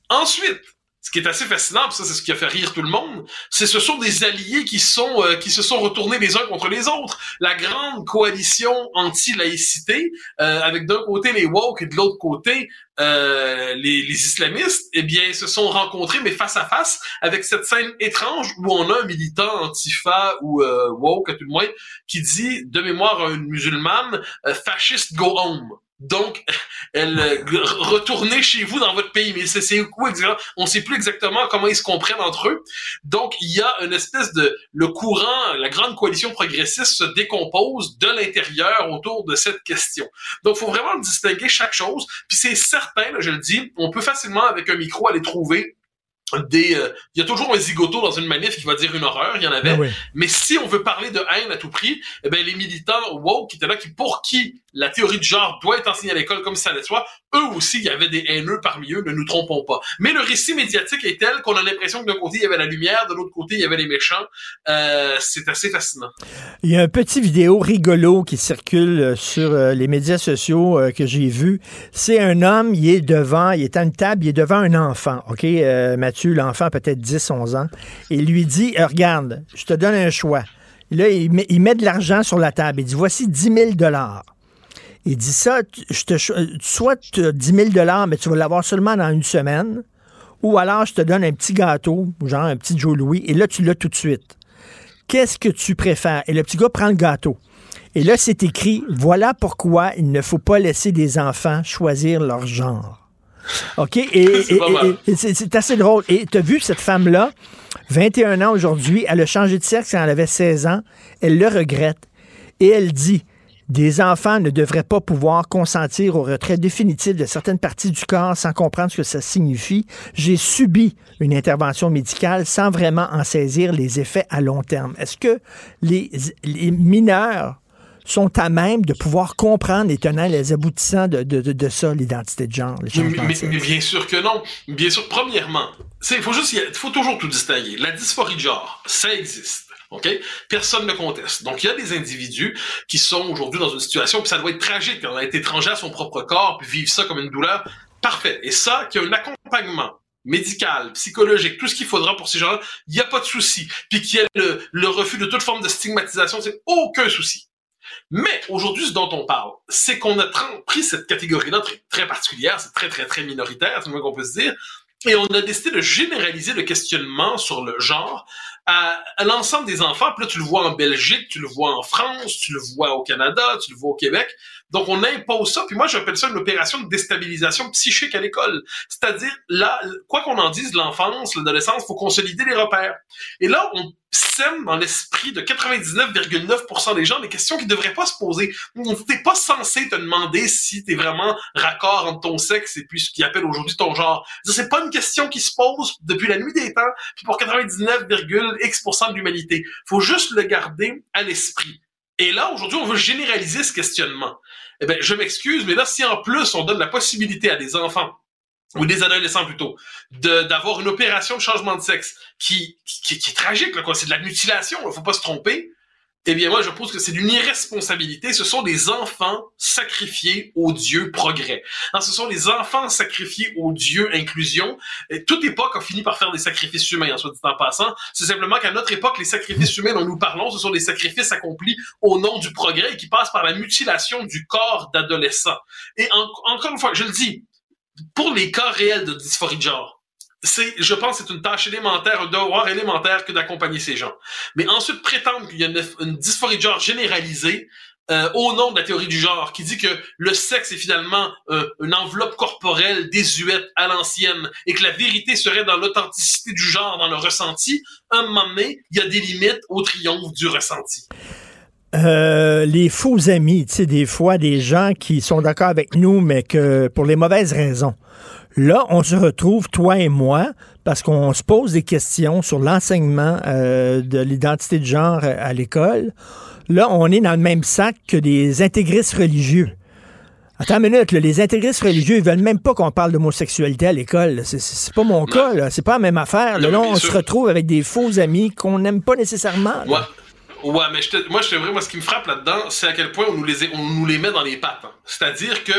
S20: Ensuite, ce qui est assez fascinant, ça c'est ce qui a fait rire tout le monde, c'est ce sont des alliés qui sont euh, qui se sont retournés les uns contre les autres. La grande coalition anti-laïcité, euh, avec d'un côté les woke et de l'autre côté euh, les, les islamistes, eh bien se sont rencontrés mais face à face avec cette scène étrange où on a un militant antifa ou euh, woke à tout le moins qui dit de mémoire à une musulmane euh, fasciste go home. Donc, elle euh, re- retournez chez vous dans votre pays. Mais c'est où exactement? On sait plus exactement comment ils se comprennent entre eux. Donc, il y a une espèce de le courant, la grande coalition progressiste se décompose de l'intérieur autour de cette question. Donc, faut vraiment distinguer chaque chose. Puis c'est certain, là, je le dis, on peut facilement avec un micro aller trouver des euh, il y a toujours un zigoto dans une manif qui va dire une horreur, il y en avait.
S1: Ah oui.
S20: Mais si on veut parler de haine à tout prix, eh ben les militants woke qui étaient là, qui pour qui la théorie du genre doit être enseignée à l'école comme ça de eux aussi, il y avait des haineux parmi eux, ne nous trompons pas. Mais le récit médiatique est tel qu'on a l'impression que d'un côté, il y avait la lumière, de l'autre côté, il y avait les méchants. Euh, c'est assez fascinant.
S1: Il y a un petit vidéo rigolo qui circule euh, sur euh, les médias sociaux que j'ai vu. C'est un homme, il est devant, il est à une table, il est devant un enfant. OK, Mathieu, l'enfant peut-être 10, 11 ans. Et il lui dit, regarde, je te donne un choix. Là, il met, de l'argent sur la table. Il dit, voici 10 000 Il dit ça, tu- je te, cho- soit tu as 10 000 mais tu vas l'avoir seulement dans une semaine, ou alors je te donne un petit gâteau, genre un petit Joe Louis, et là, tu l'as tout de suite. Qu'est-ce que tu préfères? Et le petit gars prend le gâteau. Et là, c'est écrit, voilà pourquoi il ne faut pas laisser des enfants choisir leur genre. OK? Et,
S20: c'est
S1: assez drôle. Et tu as vu cette femme-là, 21 ans aujourd'hui, elle a changé de sexe quand elle avait 16 ans. Elle le regrette. Et elle dit, des enfants ne devraient pas pouvoir consentir au retrait définitif de certaines parties du corps sans comprendre ce que ça signifie. J'ai subi une intervention médicale sans vraiment en saisir les effets à long terme. Est-ce que les, les mineurs sont à même de pouvoir comprendre les tenants les aboutissants de, de, de, de ça, l'identité de genre, les
S20: Mais, bien sûr que non. Bien sûr, premièrement, il faut juste, il faut toujours tout distinguer. La dysphorie de genre, ça existe. OK? Personne ne conteste. Donc, il y a des individus qui sont aujourd'hui dans une situation, puis ça doit être tragique, on a été étranger à son propre corps, puis vivre ça comme une douleur. Parfait. Et ça, qu'il y a un accompagnement médical, psychologique, tout ce qu'il faudra pour ces gens-là, il n'y a pas de souci. Puis qu'il y ait le, refus de toute forme de stigmatisation, c'est aucun souci. Mais aujourd'hui, ce dont on parle, c'est qu'on a pris cette catégorie-là très, très particulière, c'est très, très, très minoritaire, c'est le moins qu'on peut se dire, et on a décidé de généraliser le questionnement sur le genre à, l'ensemble des enfants. Puis là, tu le vois en Belgique, tu le vois en France, tu le vois au Canada, tu le vois au Québec. Donc, on impose ça. Puis moi, j'appelle ça une opération de déstabilisation psychique à l'école. C'est-à-dire, là, quoi qu'on en dise, l'enfance, l'adolescence, faut consolider les repères. Et là, on sème dans l'esprit de 99,9% des gens des questions qui devraient pas se poser. T'es pas censé te demander si t'es vraiment raccord entre ton sexe et puis ce qu'ils appellent aujourd'hui ton genre. C'est pas une question qui se pose depuis la nuit des temps, puis pour 99,x% de l'humanité. Faut juste le garder à l'esprit. Et là, aujourd'hui, on veut généraliser ce questionnement. Eh ben, je m'excuse, mais là, si en plus on donne la possibilité à des enfants ou des adolescents plutôt, d'avoir une opération de changement de sexe qui qui, qui est tragique, quoi. C'est de la mutilation, il faut pas se tromper. Eh bien, moi, je pense que c'est d'une irresponsabilité. Ce sont des enfants sacrifiés au Dieu progrès. Non, ce sont des enfants sacrifiés au Dieu inclusion. Et toute époque a fini par faire des sacrifices humains, en soit dit en passant. C'est simplement qu'à notre époque, les sacrifices humains dont nous parlons, ce sont des sacrifices accomplis au nom du progrès et qui passent par la mutilation du corps d'adolescents. Et en- encore une fois, je le dis, pour les cas réels de dysphorie de genre, c'est, je pense, c'est une tâche élémentaire, un devoir élémentaire que d'accompagner ces gens. Mais ensuite prétendre qu'il y a une, une dysphorie de genre généralisée euh, au nom de la théorie du genre, qui dit que le sexe est finalement euh, une enveloppe corporelle désuète à l'ancienne et que la vérité serait dans l'authenticité du genre, dans le ressenti, à un moment donné, il y a des limites au triomphe du ressenti.
S1: Euh, les faux amis, tu sais, des fois, des gens qui sont d'accord avec nous, mais que pour les mauvaises raisons. Là, on se retrouve, toi et moi, parce qu'on se pose des questions sur l'enseignement euh, de l'identité de genre euh, à l'école. Là, on est dans le même sac que des intégristes religieux. Attends une minute, là, les intégristes religieux, ils veulent même pas qu'on parle d'homosexualité à l'école. C'est- pas mon cas. C'est pas la même affaire. Là,
S20: Non,
S1: Là,
S20: bien
S1: on
S20: sûr.
S1: se retrouve avec des faux amis qu'on n'aime pas nécessairement.
S20: Ouais. Ouais, mais je te- moi, je te moi, ce qui me frappe là-dedans, c'est à quel point on nous les, on nous les met dans les pattes. hein. C'est-à-dire que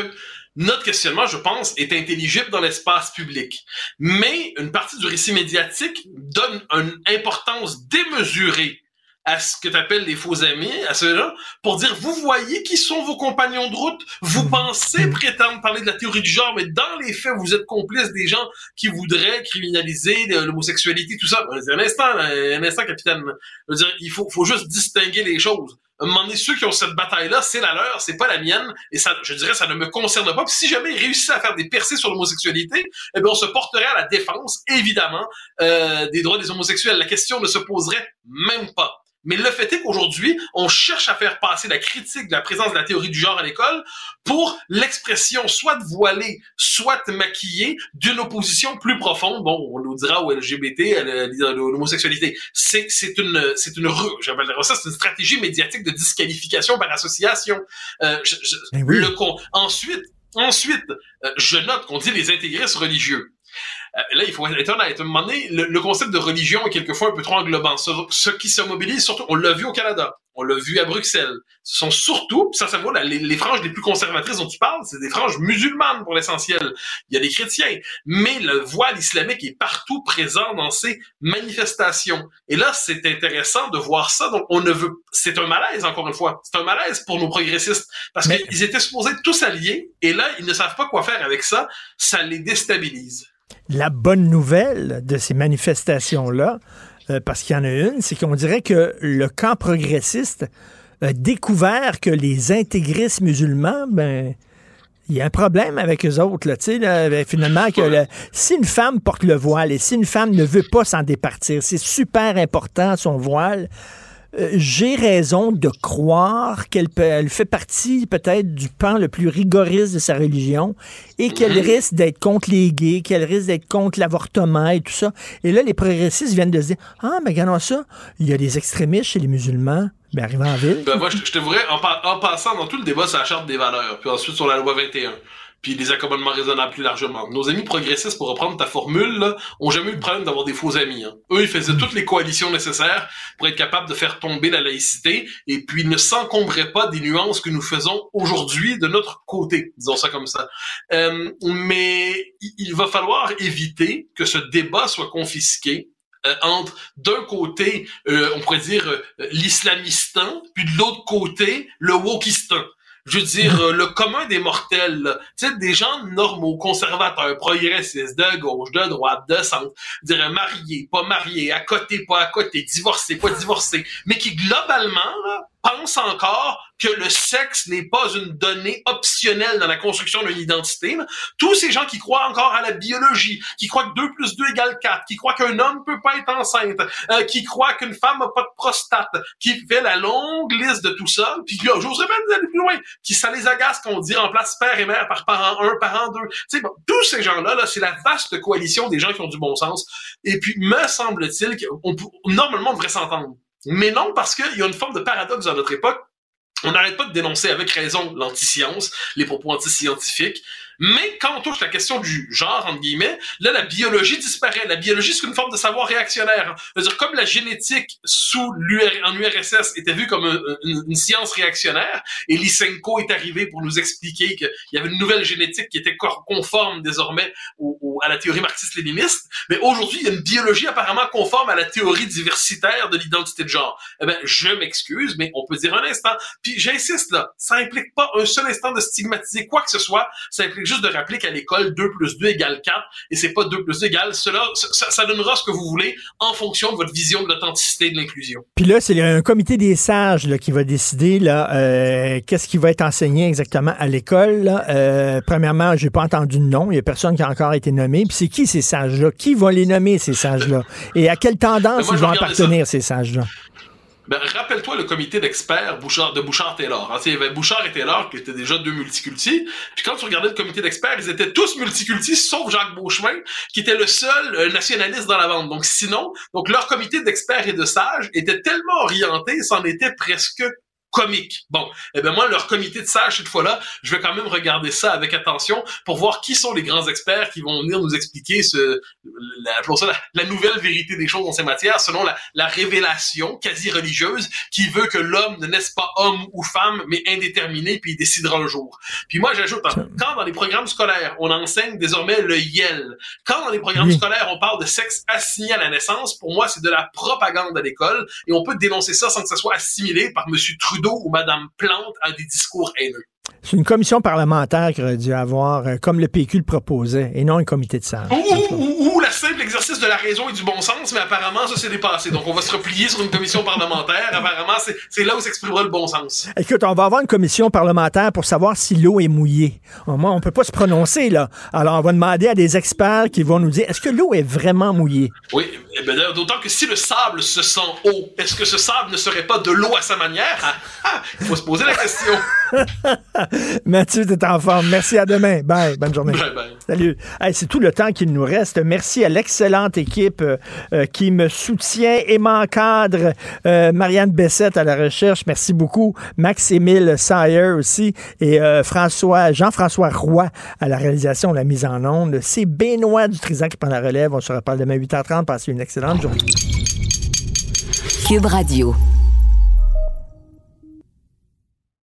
S20: notre questionnement, je pense, est intelligible dans l'espace public. Mais une partie du récit médiatique donne une importance démesurée à ce que tu appelles les faux amis, à ceux-là, pour dire, vous voyez qui sont vos compagnons de route, vous pensez prétendre parler de la théorie du genre, mais dans les faits, vous êtes complice des gens qui voudraient criminaliser l'homosexualité, tout ça. Un instant, un instant, capitaine. Je veux dire, il faut, faut juste distinguer les choses. À un moment donné, ceux qui ont cette bataille-là, c'est la leur, c'est pas la mienne, et ça, je dirais, ça ne me concerne pas. Si jamais ils réussissaient à faire des percées sur l'homosexualité, eh bien, on se porterait à la défense, évidemment, euh, des droits des homosexuels. La question ne se poserait même pas. Mais le fait est qu'aujourd'hui, on cherche à faire passer la critique de la présence de la théorie du genre à l'école pour l'expression soit voilée, soit maquillée d'une opposition plus profonde. Bon, on nous dira au LGBT, à l'homosexualité. C'est, c'est une, c'est une rue. Ça, c'est une stratégie médiatique de disqualification par association. Euh, je- je- le con- ensuite, ensuite, euh, je note qu'on dit les intégristes religieux. Euh, là, il faut être honnête. À un moment donné, le, le concept de religion est quelquefois un peu trop englobant. Ce, ce qui se mobilise, surtout, on l'a vu au Canada, on l'a vu à Bruxelles. Ce sont surtout, ça, ça vaut, là, les, les franges les plus conservatrices dont tu parles, c'est des franges musulmanes pour l'essentiel. Il y a des chrétiens, mais le voile islamique est partout présent dans ces manifestations. Et là, c'est intéressant de voir ça. Donc, on ne veut, c'est un malaise encore une fois. C'est un malaise pour nos progressistes parce qu'ils étaient supposés tous alliés, et là, ils ne savent pas quoi faire avec ça. Ça les déstabilise.
S1: La bonne nouvelle de ces manifestations-là, euh, parce qu'il y en a une, c'est qu'on dirait que le camp progressiste a découvert que les intégristes musulmans, ben, il y a un problème avec eux autres, là, là, ben, finalement, que si une femme porte le voile et si une femme ne veut pas s'en départir, c'est super important, son voile, euh, j'ai raison de croire qu'elle elle fait partie peut-être du pan le plus rigoriste de sa religion et qu'elle
S20: Mhm.
S1: risque d'être contre les gays, qu'elle risque d'être contre l'avortement et tout ça. Et là, les progressistes viennent de se dire, ah, mais regardons ça, il y a des extrémistes chez les musulmans. Ben, arrivez en ville.
S20: Ben, moi, je, je te voudrais, en, en passant dans tout le débat sur la charte des valeurs, puis ensuite sur la loi 21, puis les accommodements raisonnables plus largement. Nos amis progressistes, pour reprendre ta formule, là, ont jamais eu le problème d'avoir des faux amis. hein. Eux, ils faisaient toutes les coalitions nécessaires pour être capables de faire tomber la laïcité, et puis ils ne s'encombraient pas des nuances que nous faisons aujourd'hui de notre côté, disons ça comme ça. Euh, mais il- va falloir éviter que ce débat soit confisqué euh, entre d'un côté, euh, on pourrait dire euh, l'islamistan, puis de l'autre côté, le wokistan. Je veux dire, euh, le commun des mortels, tu sais, des gens normaux, conservateurs, progressistes, de gauche, de droite, de centre, je dirais mariés, pas mariés, à côté, pas à côté, divorcés, pas divorcés, mais qui globalement pensent encore que le sexe n'est pas une donnée optionnelle dans la construction d'une identité. Tous ces gens qui croient encore à la biologie, qui croient que 2 plus 2 égale 4, qui croient qu'un homme peut pas être enceinte, euh, qui croient qu'une femme a pas de prostate, qui fait la longue liste de tout ça, puis j'oserais même aller plus loin, qui ça les agace qu'on dit remplace père et mère par parent 1, parent 2. Tu bon, tous ces gens-là, là, c'est la vaste coalition des gens qui ont du bon sens. Et puis, me semble-t-il qu'on normalement, on devrait s'entendre. Mais non, parce qu'il y a une forme de paradoxe dans notre époque. On n'arrête pas de dénoncer avec raison l'anti-science, les propos anti-scientifiques. Mais quand on touche la question du genre, entre guillemets, là, la biologie disparaît. La biologie, c'est une forme de savoir réactionnaire. C'est-à-dire, comme la génétique sous l'UR, en URSS était vue comme un- une, science réactionnaire, et Lysenko est arrivé pour nous expliquer qu'il y avait une nouvelle génétique qui était conforme désormais à la théorie marxiste-léniniste, mais aujourd'hui, il y a une biologie apparemment conforme à la théorie diversitaire de l'identité de genre. Eh ben, je m'excuse, mais on peut dire un instant. Puis j'insiste là, ça implique pas un seul instant de stigmatiser quoi que ce soit, ça implique juste de rappeler qu'à l'école, 2 plus 2 égale 4, et c'est pas 2 plus 2 égale cela, ça, ça donnera ce que vous voulez en fonction de votre vision de l'authenticité et de l'inclusion.
S1: Puis là, c'est un comité des sages là, qui va décider là, euh, qu'est-ce qui va être enseigné exactement à l'école. Euh, premièrement, j'ai pas entendu de nom. Il y a personne qui a encore été nommé. Puis c'est qui ces sages-là? Qui va les nommer, ces sages-là? Et à quelle tendance
S20: moi,
S1: ils vont appartenir, ces sages-là?
S20: Ben, rappelle-toi le comité d'experts Bouchard, de Bouchard-Taylor. Hein, il y avait Bouchard et Taylor qui étaient déjà deux multicultis. Puis quand tu regardais le comité d'experts, ils étaient tous multicultis, sauf Jacques Beauchemin, qui était le seul euh, nationaliste dans la bande. Donc sinon, donc leur comité d'experts et de sages était tellement orienté, c'en était presque comique. Bon, eh ben moi, leur comité de sages, cette fois-là, je vais quand même regarder ça avec attention pour voir qui sont les grands experts qui vont venir nous expliquer ce, la, ça la, la nouvelle vérité des choses dans ces matières, selon la, la révélation quasi religieuse qui veut que l'homme ne naisse pas homme ou femme, mais indéterminé, puis il décidera un jour. Puis moi, j'ajoute, hein, quand dans les programmes scolaires, on enseigne désormais le YEL, quand dans les programmes
S1: Oui.
S20: scolaires, on parle de sexe assigné à la naissance, pour moi, c'est de la propagande à l'école, et on peut dénoncer ça sans que ça soit assimilé par Monsieur Trudeau ou Madame Plante à des discours haineux.
S1: C'est une commission parlementaire qui aurait dû avoir, euh, comme le PQ le proposait, et non un comité de sages.
S20: Ou, la simple exercice de la raison et du bon sens, mais apparemment, ça s'est dépassé. Donc, on va se replier sur une commission parlementaire. Apparemment, c'est- là où s'exprimera le bon sens.
S1: Écoute, on va avoir une commission parlementaire pour savoir si l'eau est mouillée. Au moins, on peut pas se prononcer, là. Alors, on va demander à des experts qui vont nous dire, est-ce que l'eau est vraiment mouillée?
S20: Oui, eh ben, d'autant que si le sable se sent haut, est-ce que ce sable ne serait pas de l'eau à sa manière? Ah, ah, il faut se poser la question.
S1: Mathieu, t'es en forme. Merci, à demain. Bye, bonne journée.
S20: Bye, bye.
S1: Salut. Hey, c'est tout le temps qu'il nous reste. Merci à l'excellente équipe euh, euh, qui me soutient et m'encadre. Euh, Marianne Bessette à la recherche, merci beaucoup. Max-Émile Sayer aussi. Et euh, François, Jean-François Roy à la réalisation, la mise en onde. C'est Benoît Dutrisac qui prend la relève. On se reparle demain 8h30. Passez une excellente journée.
S2: Cube Radio.